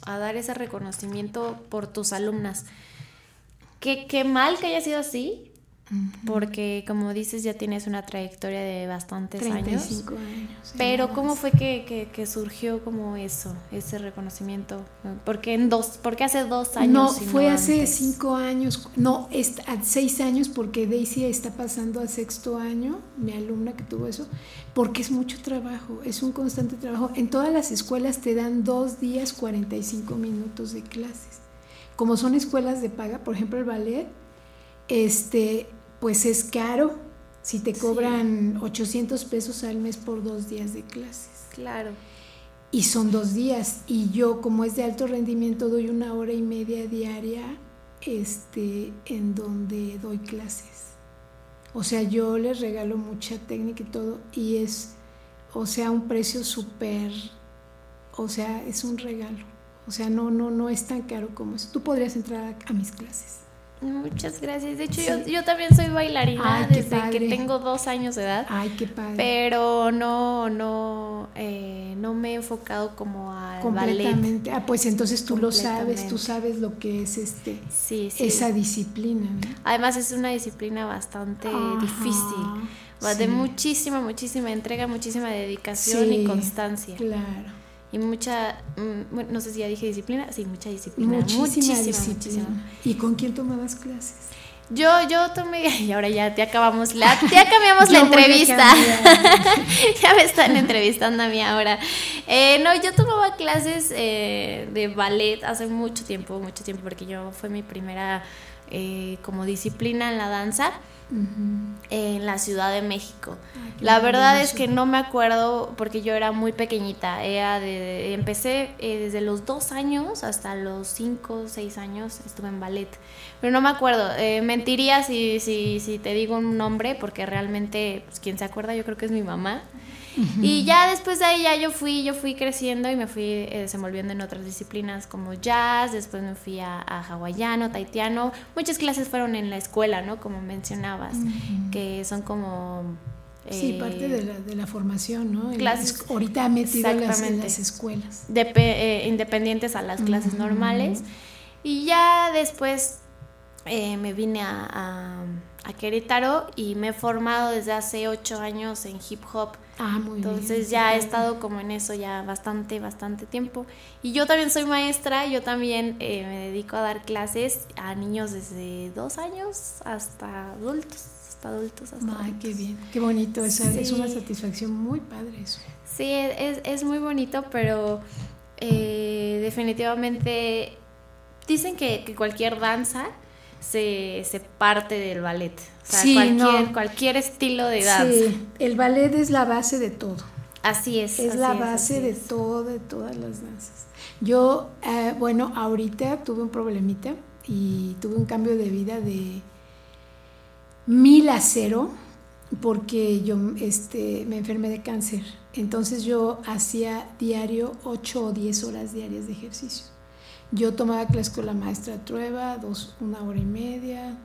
[SPEAKER 4] a dar ese reconocimiento por tus alumnas. Qué, qué mal que haya sido así, porque como dices ya tienes una trayectoria de bastantes
[SPEAKER 22] 35
[SPEAKER 4] años.
[SPEAKER 22] años.
[SPEAKER 4] Pero. ¿cómo fue que, que- que surgió como eso, ese reconocimiento? Porque en dos, porque hace dos años.
[SPEAKER 22] No, fue hace cinco años, no, est- a seis años, porque Daisy está pasando a sexto año, mi alumna que tuvo eso, porque es mucho trabajo, es un constante trabajo. En todas las escuelas te dan dos días 45 minutos de clases. Como son escuelas de paga, por ejemplo el ballet, este, pues es caro. Si te cobran 800 pesos al mes por dos días de clases.
[SPEAKER 4] Claro.
[SPEAKER 22] y son dos días. Y yo como es de alto rendimiento doy una hora y media diaria este en donde doy clases. O sea yo les regalo mucha técnica y todo y es o sea un precio súper o sea es un regalo. O sea no no no es tan caro como eso. Tú podrías entrar a, a mis clases
[SPEAKER 4] Muchas gracias. De hecho,
[SPEAKER 22] Sí.
[SPEAKER 4] yo, yo también soy bailarina
[SPEAKER 22] Ay,
[SPEAKER 4] desde que tengo dos años de edad.
[SPEAKER 22] ay qué padre
[SPEAKER 4] Pero no, no, eh, no me he enfocado como ballet.
[SPEAKER 22] completamente ah pues entonces tú lo sabes tú sabes lo que es este
[SPEAKER 4] Sí, sí.
[SPEAKER 22] esa disciplina ¿no?
[SPEAKER 4] Además es una disciplina bastante
[SPEAKER 22] Ajá,
[SPEAKER 4] difícil. Va De muchísima, muchísima entrega, muchísima dedicación y constancia.
[SPEAKER 22] Claro.
[SPEAKER 4] Y mucha, mm, bueno, no sé si ya dije disciplina, sí, mucha disciplina.
[SPEAKER 22] Muchísima, disciplina.
[SPEAKER 4] muchísima.
[SPEAKER 22] ¿Y con quién tomabas clases?
[SPEAKER 4] Yo, yo tomé, y ahora ya te acabamos la, ya cambiamos la entrevista. ya me están entrevistando a mí ahora. Eh, no, yo tomaba clases eh, de ballet hace mucho tiempo, mucho tiempo, porque yo fue mi primera eh, como disciplina en la danza en la Ciudad de México. la verdad es que no me acuerdo porque yo era muy pequeñita. Era de, empecé eh, desde los dos años hasta los cinco seis años estuve en ballet. Pero no me acuerdo. Eh, mentiría si, si, si te digo un nombre porque realmente pues, quien se acuerda yo creo que es mi mamá. Y ya después de ahí ya yo fui, yo fui creciendo y me fui eh, desenvolviendo en otras disciplinas como jazz, después me fui a, a hawaiano, taitiano. Muchas clases fueron en la escuela, ¿no? Como mencionabas, que son como...
[SPEAKER 22] Sí,
[SPEAKER 4] eh,
[SPEAKER 22] parte de la, de la formación, ¿no?
[SPEAKER 4] Clases-
[SPEAKER 22] las- ahorita ha metido en las, en las escuelas.
[SPEAKER 4] eh, independientes a las clases normales. Y ya después me vine a, a- a Querétaro y me he formado desde hace ocho años en hip hop.
[SPEAKER 22] Ah, muy bien.
[SPEAKER 4] Entonces ya he estado como en eso ya bastante, bastante tiempo. Y yo también soy maestra, yo también eh, me dedico a dar clases a niños desde dos años hasta adultos, hasta adultos. Hasta
[SPEAKER 22] Ay,
[SPEAKER 4] adultos.
[SPEAKER 22] qué bien. Qué bonito. Es una satisfacción muy padre eso.
[SPEAKER 4] Sí, es, es muy bonito, pero eh, definitivamente dicen que, que cualquier danza se, se parte del ballet. O sea,
[SPEAKER 22] Sí,
[SPEAKER 4] cualquier,
[SPEAKER 22] no.
[SPEAKER 4] cualquier estilo de danza.
[SPEAKER 22] Sí, el ballet es la base de todo.
[SPEAKER 4] Así es.
[SPEAKER 22] Es
[SPEAKER 4] así
[SPEAKER 22] la base de
[SPEAKER 4] es.
[SPEAKER 22] todo, de todas las danzas. Yo, eh, bueno, ahorita tuve un problemita y tuve un cambio de vida de mil a cero porque yo este, me enfermé de cáncer. Entonces yo hacía diario 8 o 10 horas diarias de ejercicio. Yo tomaba clases con la maestra Trueba, dos, una hora y media,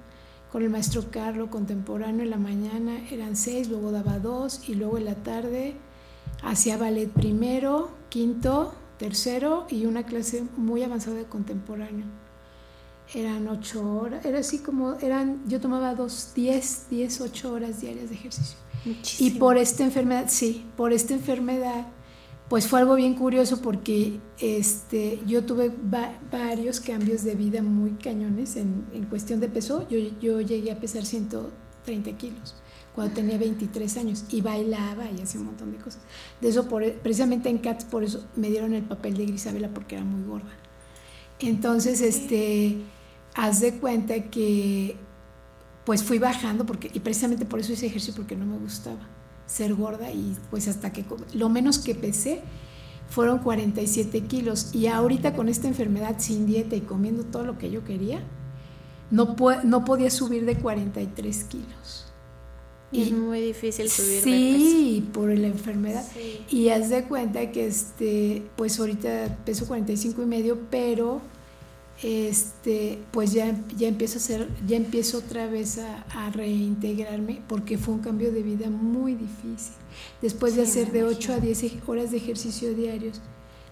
[SPEAKER 22] con el maestro Carlo contemporáneo en la mañana eran seis, luego daba dos y luego en la tarde hacía ballet primero, quinto, tercero y una clase muy avanzada de contemporáneo. Eran ocho horas, era así como, eran, yo tomaba dos, diez, diez, ocho horas diarias de ejercicio. Y por esta enfermedad, sí, por esta enfermedad, pues fue algo bien curioso porque este, yo tuve va- varios cambios de vida muy cañones en, en cuestión de peso. Yo, yo llegué a pesar 130 kilos cuando tenía 23 años y bailaba y hacía un montón de cosas. De eso, por, precisamente en Cats, por eso me dieron el papel de Grisabela porque era muy gorda. Entonces, este, haz de cuenta que pues fui bajando porque, y precisamente por eso hice ejercicio porque no me gustaba ser gorda y pues hasta que lo menos que pesé fueron 47 kilos y ahorita con esta enfermedad sin dieta y comiendo todo lo que yo quería, no, no podía subir de 43 kilos.
[SPEAKER 4] Y es muy difícil subir de
[SPEAKER 22] Sí, por la enfermedad.
[SPEAKER 4] Sí.
[SPEAKER 22] Y haz de cuenta que este, pues ahorita peso 45 y medio, pero este, pues ya, ya empiezo a hacer, ya empiezo otra vez a, a reintegrarme porque fue un cambio de vida muy difícil. Después de
[SPEAKER 4] Sí,
[SPEAKER 22] hacer de 8 a 10 ej- horas de ejercicio diarios,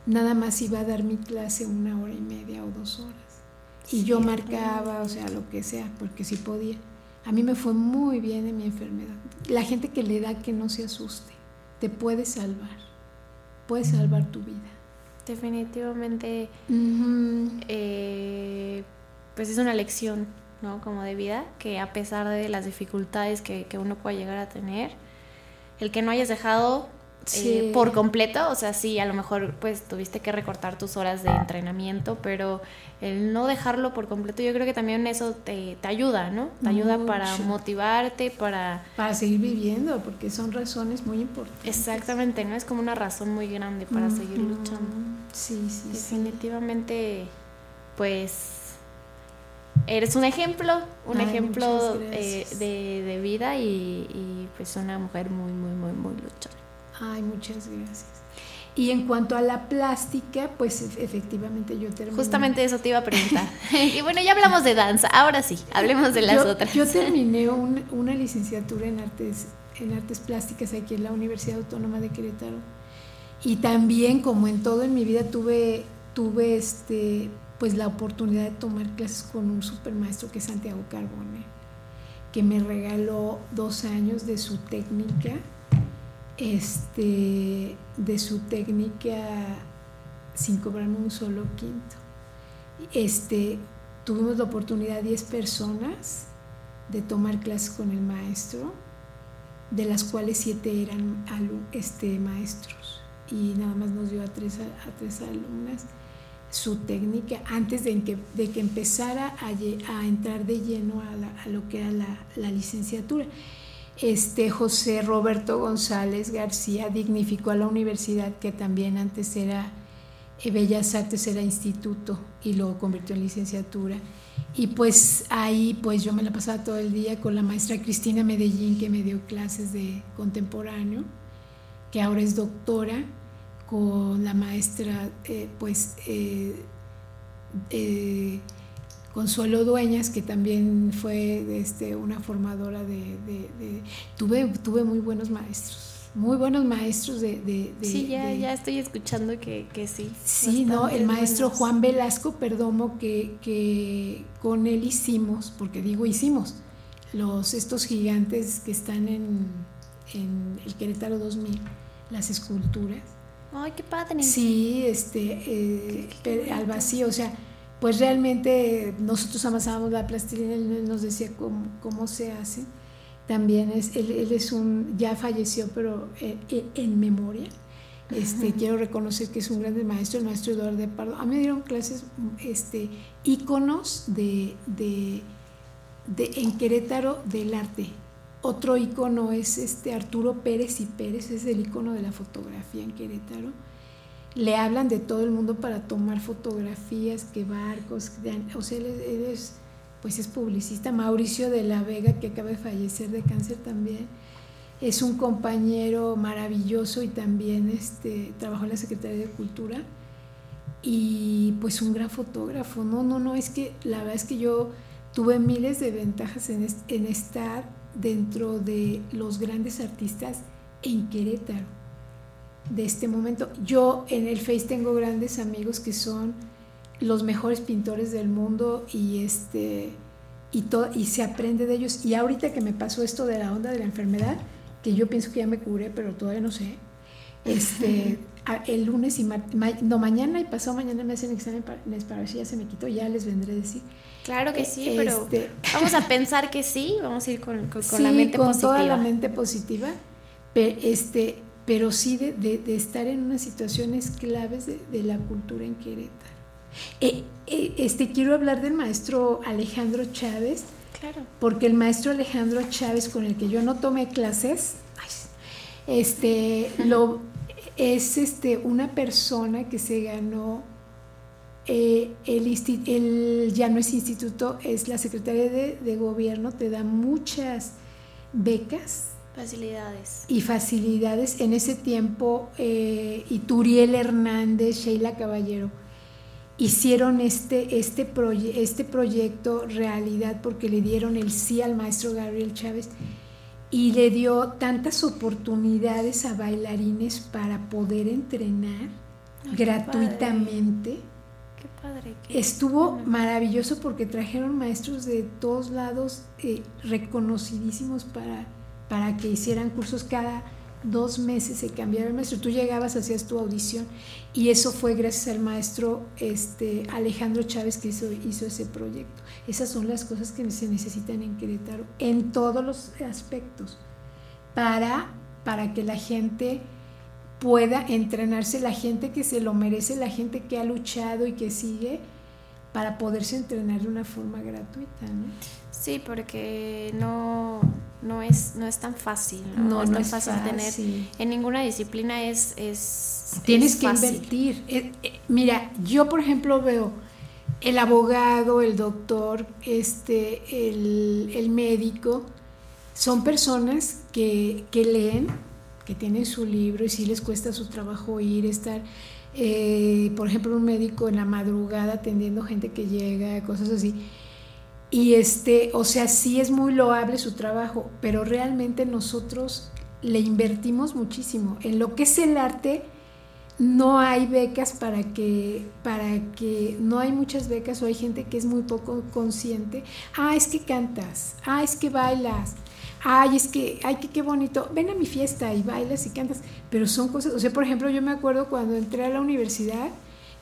[SPEAKER 22] nada más iba a dar mi clase una hora y media o dos horas. Y yo marcaba, o sea, lo que sea, porque sí podía. A mí me fue muy bien en mi enfermedad. La gente que le da que no se asuste, te puede salvar, puede salvar tu vida.
[SPEAKER 4] Definitivamente, eh, pues es una lección, ¿no? Como de vida, que a pesar de las dificultades que, que uno pueda llegar a tener, el que no hayas dejado eh,
[SPEAKER 22] Sí.
[SPEAKER 4] por completo, o sea, sí, a lo mejor pues tuviste que recortar tus horas de entrenamiento, pero el no dejarlo por completo, yo creo que también eso te, te ayuda, ¿no? Te ayuda para motivarte, para...
[SPEAKER 22] Para seguir viviendo, porque son razones muy importantes.
[SPEAKER 4] Exactamente, ¿no? Es como una razón muy grande para seguir luchando.
[SPEAKER 22] Sí, sí, sí.
[SPEAKER 4] Definitivamente, pues eres un ejemplo, un
[SPEAKER 22] Ay,
[SPEAKER 4] ejemplo eh, de, de vida y, y, pues una mujer muy, muy, muy, muy luchona.
[SPEAKER 22] Ay, muchas gracias. Y en cuanto a la plástica, pues efectivamente yo terminé.
[SPEAKER 4] Justamente eso te iba a preguntar. y bueno, ya hablamos de danza, ahora sí, hablemos de las
[SPEAKER 22] yo,
[SPEAKER 4] otras.
[SPEAKER 22] Yo terminé un- una licenciatura en artes, en artes plásticas aquí en la Universidad Autónoma de Querétaro. Y también, como en todo en mi vida, tuve, tuve este, pues la oportunidad de tomar clases con un supermaestro que es Santiago Carbone, que me regaló dos años de su técnica, este, de su técnica sin cobrarme un solo quinto. Este, tuvimos la oportunidad, 10 personas, de tomar clases con el maestro, de las cuales siete eran alu- este, maestros. Y nada más nos dio a tres, a, tres alumnas su técnica antes de que, de que empezara a, a entrar de lleno a, la- a lo que era la, la licenciatura. Este José Roberto González García dignificó a la universidad que también antes era eh, Bellas Artes era instituto y lo convirtió en licenciatura. Y pues ahí pues yo me la pasaba todo el día con la maestra Cristina Medellín que me dio clases de contemporáneo, que ahora es doctora, con la maestra eh, pues eh, Consuelo Dueñas, que también fue este, una formadora de... de- de- tuve, tuve muy buenos maestros, muy buenos maestros de... de- de-
[SPEAKER 4] sí, ya,
[SPEAKER 22] de-
[SPEAKER 4] ya estoy escuchando que, que sí.
[SPEAKER 22] Sí, no, el maestro
[SPEAKER 4] buenos.
[SPEAKER 22] Juan Velasco Perdomo que, que con él hicimos, porque digo hicimos, los estos gigantes que están en, en el Querétaro 2000, las esculturas.
[SPEAKER 4] Ay, qué padre.
[SPEAKER 22] Sí, este, eh, al vacío, o sea, pues realmente nosotros amasábamos la plastilina, él nos decía cómo, cómo se hace. También es, él, él es un, ya falleció, pero eh, eh, en memoria. Este, quiero reconocer que es un gran maestro, el maestro Eduardo de Pardo. A mí me dieron clases, este, íconos de, de, de- en Querétaro del arte. Otro ícono es este Arturo Pérez y Pérez, es el ícono de la fotografía en Querétaro. Le hablan de todo el mundo para tomar fotografías, que barcos, o sea, él es, él es, pues es publicista. Mauricio de la Vega, que acaba de fallecer de cáncer también, es un compañero maravilloso y también este, trabajó en la Secretaría de Cultura. y pues un gran fotógrafo. No, no, no, es que la verdad es que yo tuve miles de ventajas en estar dentro de los grandes artistas en Querétaro de este momento. Yo en el Face tengo grandes amigos que son los mejores pintores del mundo y este y todo y se aprende de ellos y ahorita que me pasó esto de la onda de la enfermedad que yo pienso que ya me curé pero todavía no sé este el lunes y ma- ma- no mañana y pasado mañana me hacen exámenes para, para ver si ya se me quitó ya les vendré a decir
[SPEAKER 4] Claro que sí,
[SPEAKER 22] Eh,
[SPEAKER 4] pero
[SPEAKER 22] este-
[SPEAKER 4] vamos a pensar que sí, vamos a ir con, con- con
[SPEAKER 22] Sí,
[SPEAKER 4] la mente
[SPEAKER 22] con
[SPEAKER 4] positiva.
[SPEAKER 22] toda la mente positiva, pe- este, pero sí de, de- de estar en unas situaciones claves de, de la cultura en Querétaro. Eh, eh, este, quiero hablar del maestro Alejandro Chávez,
[SPEAKER 4] Claro.
[SPEAKER 22] porque el maestro Alejandro Chávez, con el que yo no tomé clases, ay, este, lo, es este, una persona que se ganó eh, el, el- ya no es instituto, es la Secretaría de, de Gobierno, te da muchas becas
[SPEAKER 4] Facilidades.
[SPEAKER 22] y facilidades. En ese tiempo, eh, Ituriel Hernández, Sheila Caballero, hicieron este, este, proye- este proyecto realidad porque le dieron el sí al maestro Gabriel Chávez y le dio tantas oportunidades a bailarines para poder entrenar
[SPEAKER 4] Ay, qué
[SPEAKER 22] gratuitamente.
[SPEAKER 4] Qué padre. qué-
[SPEAKER 22] Estuvo maravilloso porque trajeron maestros de todos lados eh, reconocidísimos para, para que hicieran cursos cada dos meses se cambiaba el maestro. Tú llegabas, hacías tu audición y eso fue gracias al maestro este, Alejandro Chávez que hizo, hizo ese proyecto. Esas son las cosas que se necesitan en Querétaro en todos los aspectos para, para que la gente pueda entrenarse, la gente que se lo merece, la gente que ha luchado y que sigue para poderse entrenar de una forma gratuita, ¿no?
[SPEAKER 4] Sí, porque no, no, es, no es tan fácil. No,
[SPEAKER 22] No,
[SPEAKER 4] es
[SPEAKER 22] no
[SPEAKER 4] tan
[SPEAKER 22] es
[SPEAKER 4] fácil, tener. En ninguna disciplina es. es
[SPEAKER 22] Tienes
[SPEAKER 4] es
[SPEAKER 22] que
[SPEAKER 4] fácil.
[SPEAKER 22] invertir. Eh, eh, mira, yo por ejemplo veo el abogado, el doctor, este, el, el médico, son personas que, que leen, que tienen su libro y sí les cuesta su trabajo ir, estar, eh, por ejemplo, un médico en la madrugada atendiendo gente que llega, cosas así. Y este, o sea, sí es muy loable su trabajo, pero realmente nosotros le invertimos muchísimo. En lo que es el arte, no hay becas para que, para que, no hay muchas becas o hay gente que es muy poco consciente. Ah, es que cantas, ah, es que bailas, ay, es que, ay, que qué bonito, ven a mi fiesta y bailas y cantas, pero son cosas, o sea, por ejemplo, yo me acuerdo cuando entré a la universidad,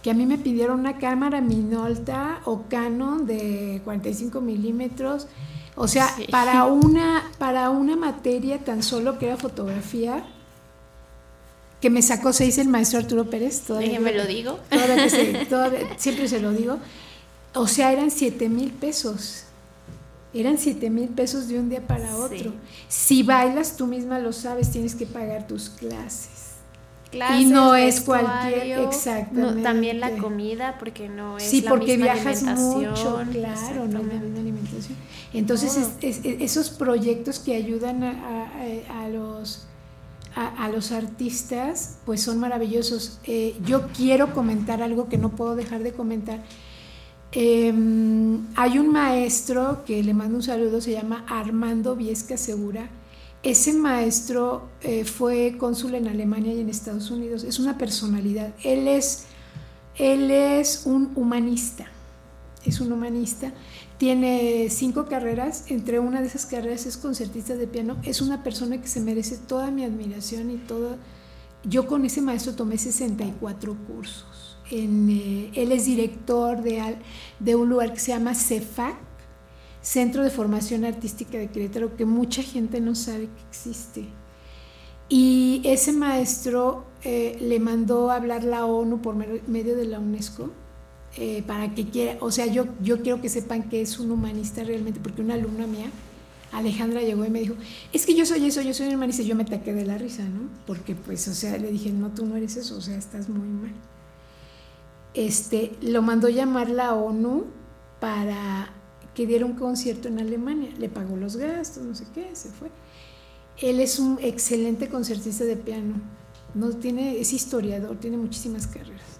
[SPEAKER 22] que a mí me pidieron una cámara Minolta o Canon de 45 milímetros, o sea,
[SPEAKER 4] Sí.
[SPEAKER 22] para, una, para una materia tan solo que era fotografía, que me sacó seis el maestro Arturo Pérez. Todavía
[SPEAKER 4] Déjeme lo digo.
[SPEAKER 22] todavía que se- todavía- siempre se lo digo. O sea, eran 7 mil pesos. Eran 7 mil pesos de un día para otro. Si bailas, tú misma lo sabes, tienes que pagar tus clases.
[SPEAKER 4] Clases,
[SPEAKER 22] y no es cualquier,
[SPEAKER 4] vestuario, no,
[SPEAKER 22] exactamente.
[SPEAKER 4] también la comida, porque no es
[SPEAKER 22] Sí,
[SPEAKER 4] la
[SPEAKER 22] porque
[SPEAKER 4] misma
[SPEAKER 22] viajas mucho, claro, no es la
[SPEAKER 4] Exactamente.
[SPEAKER 22] misma alimentación. Entonces,
[SPEAKER 4] Todo.
[SPEAKER 22] es- es- esos proyectos que ayudan a, a- a los a, a los artistas, pues son maravillosos. Eh, yo quiero comentar algo que no puedo dejar de comentar. Eh, hay un maestro que le mando un saludo, se llama Armando Viesca Segura. Ese maestro eh, fue cónsul en Alemania y en Estados Unidos. Es una personalidad. Él es, él es un humanista. Es un humanista. Tiene cinco carreras. Entre una de esas carreras es concertista de piano. Es una persona que se merece toda mi admiración y toda. Yo con ese maestro tomé 64 cursos. En, eh, él es director de, de un lugar que se llama CEFAC, Centro de Formación Artística de Querétaro, que mucha gente no sabe que existe. Y ese maestro eh, le mandó a hablar la ONU por medio de la UNESCO eh, para que quiera, o sea, yo, yo quiero que sepan que es un humanista realmente, porque una alumna mía, Alejandra, llegó y me dijo, es que yo soy eso, yo soy un humanista, yo me taqué de la risa, ¿no? Porque pues, o sea, le dije, no, tú no eres eso, o sea, estás muy mal. Este, lo mandó llamar la ONU para que diera un concierto en Alemania, le pagó los gastos, no sé qué, se fue. Él es un excelente concertista de piano, no tiene, es historiador, tiene muchísimas carreras.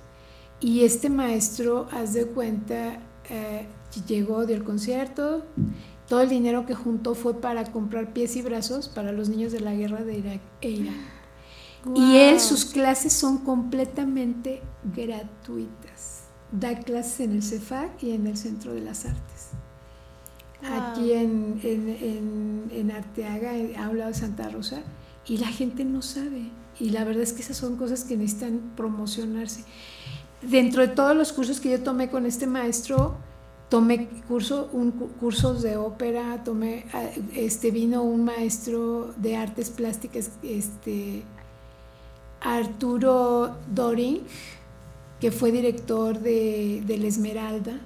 [SPEAKER 22] Y este maestro, haz de cuenta, eh, llegó, dio el concierto, todo el dinero que juntó fue para comprar pies y brazos para los niños de la guerra de Irak e Irán. Y él, sus clases son completamente gratuitas. Da clases en el CEFAC y en el Centro de las Artes. Aquí en, en, en, Arteaga, en Aula de Santa Rosa, y la gente no sabe. Y la verdad es que esas son cosas que necesitan promocionarse. Dentro de todos los cursos que yo tomé con este maestro, tomé curso, un, cu- cursos de ópera, tomé, ah, este, vino un maestro de artes plásticas, este, Arturo Doring, que fue director de, de La Esmeralda.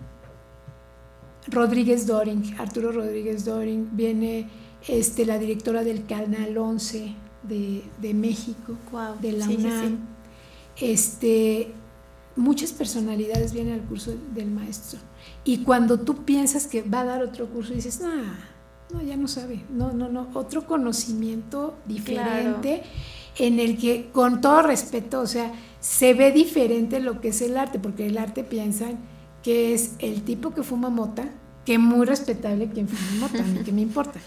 [SPEAKER 22] Rodríguez Doring, Arturo Rodríguez Doring, viene este, la directora del Canal 11 de, de México, de la
[SPEAKER 4] Sí, sí,
[SPEAKER 22] UNAM. Este, muchas personalidades vienen al curso del maestro. Y cuando tú piensas que va a dar otro curso, dices, no, no, ya no sabe. No, no, no. Otro conocimiento diferente en el que, con todo respeto, o sea, se ve diferente lo que es el arte, porque el arte piensan que es el tipo que fuma mota, que muy respetable quien fuma mota, a mí que me importa.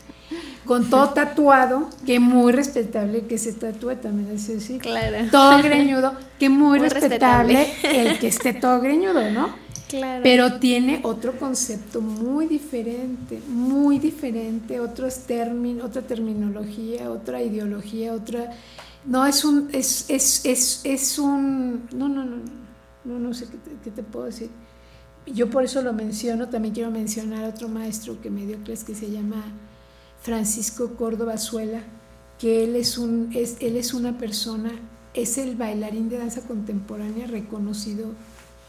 [SPEAKER 22] Con todo tatuado, que muy respetable que se tatúe también, es decir,
[SPEAKER 4] Claro.
[SPEAKER 22] todo greñudo, que muy,
[SPEAKER 4] Muy
[SPEAKER 22] respetable,
[SPEAKER 4] respetable.
[SPEAKER 22] el que esté todo greñudo, ¿no?
[SPEAKER 4] Claro.
[SPEAKER 22] Pero tiene otro concepto muy diferente, muy diferente, otros términos, otra terminología, otra ideología, otra... No, es un... Es, es, es, es un... No, no, no, no, no, no sé qué te, qué te puedo decir. Yo por eso lo menciono, también quiero mencionar a otro maestro que me dio clases que se llama Francisco Córdoba Zuela, que él es, un, es, él es una persona, es el bailarín de danza contemporánea reconocido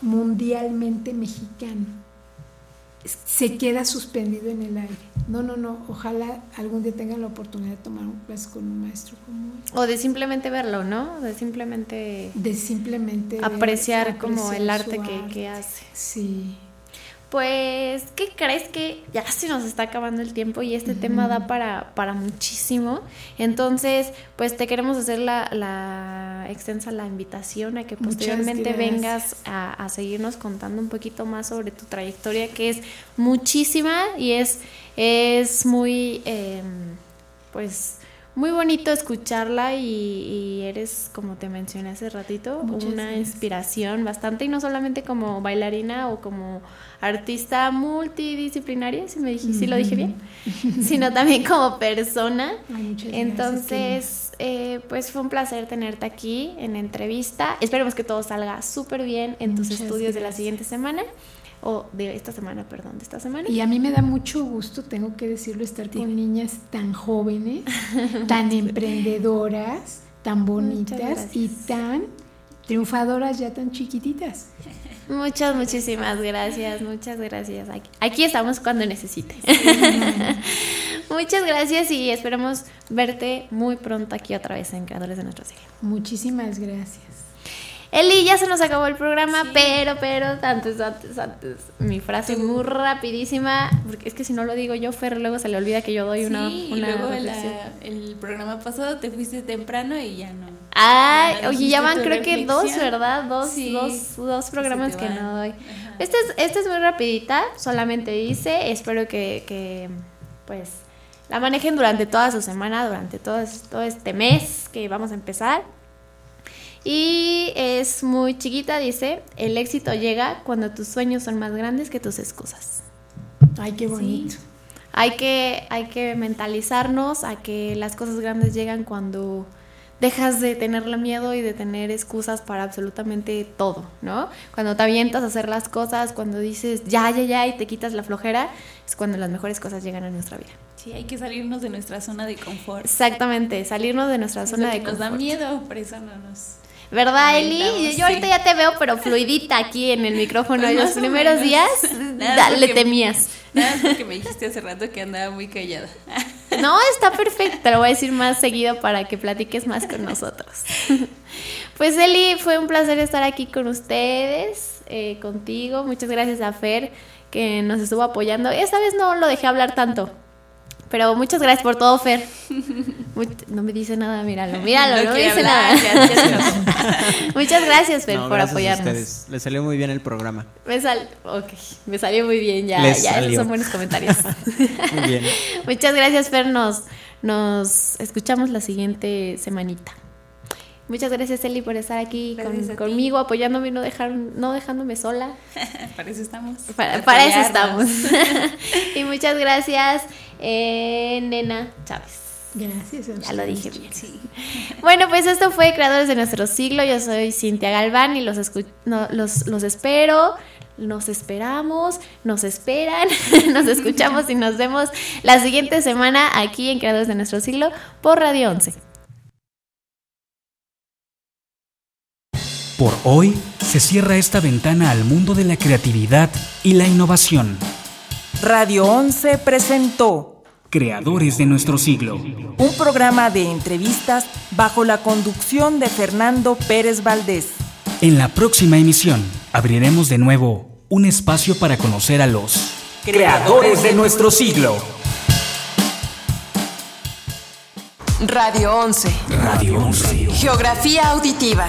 [SPEAKER 22] mundialmente mexicano. Se queda suspendido en el aire. No, no, no. Ojalá algún día tengan la oportunidad de tomar un clase con un maestro como él.
[SPEAKER 4] O de simplemente verlo, ¿no? De simplemente...
[SPEAKER 22] De simplemente ver-
[SPEAKER 4] apreciar como el arte
[SPEAKER 22] su
[SPEAKER 4] que, que hace.
[SPEAKER 22] Sí.
[SPEAKER 4] Pues, ¿qué crees que ya se nos está acabando el tiempo y este tema da para, para muchísimo? Entonces, pues te queremos hacer la, la extensa la invitación a que posteriormente vengas a, a seguirnos contando un poquito más sobre tu trayectoria, que es muchísima y es, es muy, eh, pues, muy bonito escucharla y, y eres, como te mencioné hace ratito,
[SPEAKER 22] Muchas
[SPEAKER 4] una
[SPEAKER 22] gracias.
[SPEAKER 4] inspiración bastante y no solamente como bailarina o como artista multidisciplinaria, si me dije, si lo dije bien, sino también como persona.
[SPEAKER 22] Muchas
[SPEAKER 4] Entonces, eh, pues fue un placer tenerte aquí en entrevista. Esperemos que todo salga súper bien en tus estudios de la siguiente semana, o de esta semana, perdón, de esta semana.
[SPEAKER 22] Y a mí me da mucho gusto, tengo que decirlo, estar con niñas tan jóvenes, tan emprendedoras, tan bonitas y tan triunfadoras ya tan chiquititas.
[SPEAKER 4] Muchas, muchísimas gracias, muchas gracias. Aquí, aquí estamos cuando necesite. muchas gracias y esperamos verte muy pronto aquí otra vez en Creadores de nuestro Siglo.
[SPEAKER 22] Muchísimas gracias.
[SPEAKER 4] Eli, ya se nos acabó el programa, pero, pero, antes, antes, antes, mi frase muy rapidísima, porque es que si no lo digo yo, Fer, luego se le olvida que yo doy una,
[SPEAKER 5] Sí,
[SPEAKER 4] una
[SPEAKER 5] luego la- el programa pasado te fuiste temprano y ya no.
[SPEAKER 4] Ay,
[SPEAKER 5] Ya
[SPEAKER 4] oye, ya van creo que dos. ¿verdad? Dos,
[SPEAKER 5] Sí,
[SPEAKER 4] dos, dos programas que no doy. Esta es, esta es muy rapidita, solamente dice, espero que, que, pues la manejen durante toda su semana, durante todo, todo este mes que vamos a empezar. Y es muy chiquita, dice, el éxito llega cuando tus sueños son más grandes que tus excusas.
[SPEAKER 22] Ay, qué bonito.
[SPEAKER 4] Hay que, hay que mentalizarnos a que las cosas grandes llegan cuando dejas de tenerle miedo y de tener excusas para absolutamente todo, ¿no? Cuando te avientas a hacer las cosas, cuando dices ya, ya, ya y te quitas la flojera, es cuando las mejores cosas llegan a nuestra vida.
[SPEAKER 5] Sí, hay que salirnos de nuestra zona de confort.
[SPEAKER 4] Exactamente, salirnos de nuestra
[SPEAKER 5] Es
[SPEAKER 4] zona
[SPEAKER 5] lo
[SPEAKER 4] de
[SPEAKER 5] que nos da
[SPEAKER 4] confort.
[SPEAKER 5] miedo, por eso no nos...
[SPEAKER 4] ¿Verdad, Eli? Yo ahorita ya te veo, pero fluidita aquí en el micrófono. Y los primeros
[SPEAKER 5] menos.
[SPEAKER 4] días
[SPEAKER 5] Nada
[SPEAKER 4] le temías.
[SPEAKER 5] Nada más porque me dijiste hace rato que andaba muy callada.
[SPEAKER 4] No, está perfecto. Te lo voy a decir más seguido para que platiques más con nosotros. Pues Eli, fue un placer estar aquí con ustedes, eh, contigo. Muchas gracias a Fer que nos estuvo apoyando. Esta vez no lo dejé hablar tanto. Pero muchas gracias por todo, Fer. No me dice nada, míralo, míralo, no,
[SPEAKER 5] No
[SPEAKER 4] me dice
[SPEAKER 5] hablar,
[SPEAKER 4] nada. muchas gracias, Fer,
[SPEAKER 13] No,
[SPEAKER 4] por
[SPEAKER 13] gracias a
[SPEAKER 4] apoyarnos.
[SPEAKER 13] ustedes. Les salió muy bien el programa.
[SPEAKER 4] Me sal, ok, me salió muy bien, ya,
[SPEAKER 13] Les
[SPEAKER 4] ya, esos
[SPEAKER 13] salió.
[SPEAKER 4] son buenos comentarios.
[SPEAKER 13] Muy bien.
[SPEAKER 4] Muchas gracias, Fer. Nos, nos escuchamos la siguiente semanita. Muchas gracias, Eli, por estar aquí con- conmigo, apoyándome y no, dejar, no dejándome sola.
[SPEAKER 5] Para eso estamos.
[SPEAKER 4] Para, para eso estamos. y muchas gracias, eh, Nena Chávez.
[SPEAKER 22] Gracias. a
[SPEAKER 4] Ya lo dije bien. Bueno, pues esto fue Creadores de Nuestro Siglo. Yo soy Cintia Galván y los, escu- no, los, los espero. Nos esperamos, nos esperan, nos escuchamos y nos vemos la siguiente semana aquí en Creadores de Nuestro Siglo por Radio 11.
[SPEAKER 1] Por hoy se cierra esta ventana al mundo de la creatividad y la innovación.
[SPEAKER 2] Radio 11 presentó
[SPEAKER 1] Creadores de nuestro siglo.
[SPEAKER 2] un programa de entrevistas bajo la conducción de Fernando Pérez Valdés.
[SPEAKER 1] En la próxima emisión abriremos de nuevo un espacio para conocer a los creadores de nuestro siglo.
[SPEAKER 19] Radio 11.
[SPEAKER 1] Radio 11.
[SPEAKER 19] Geografía auditiva.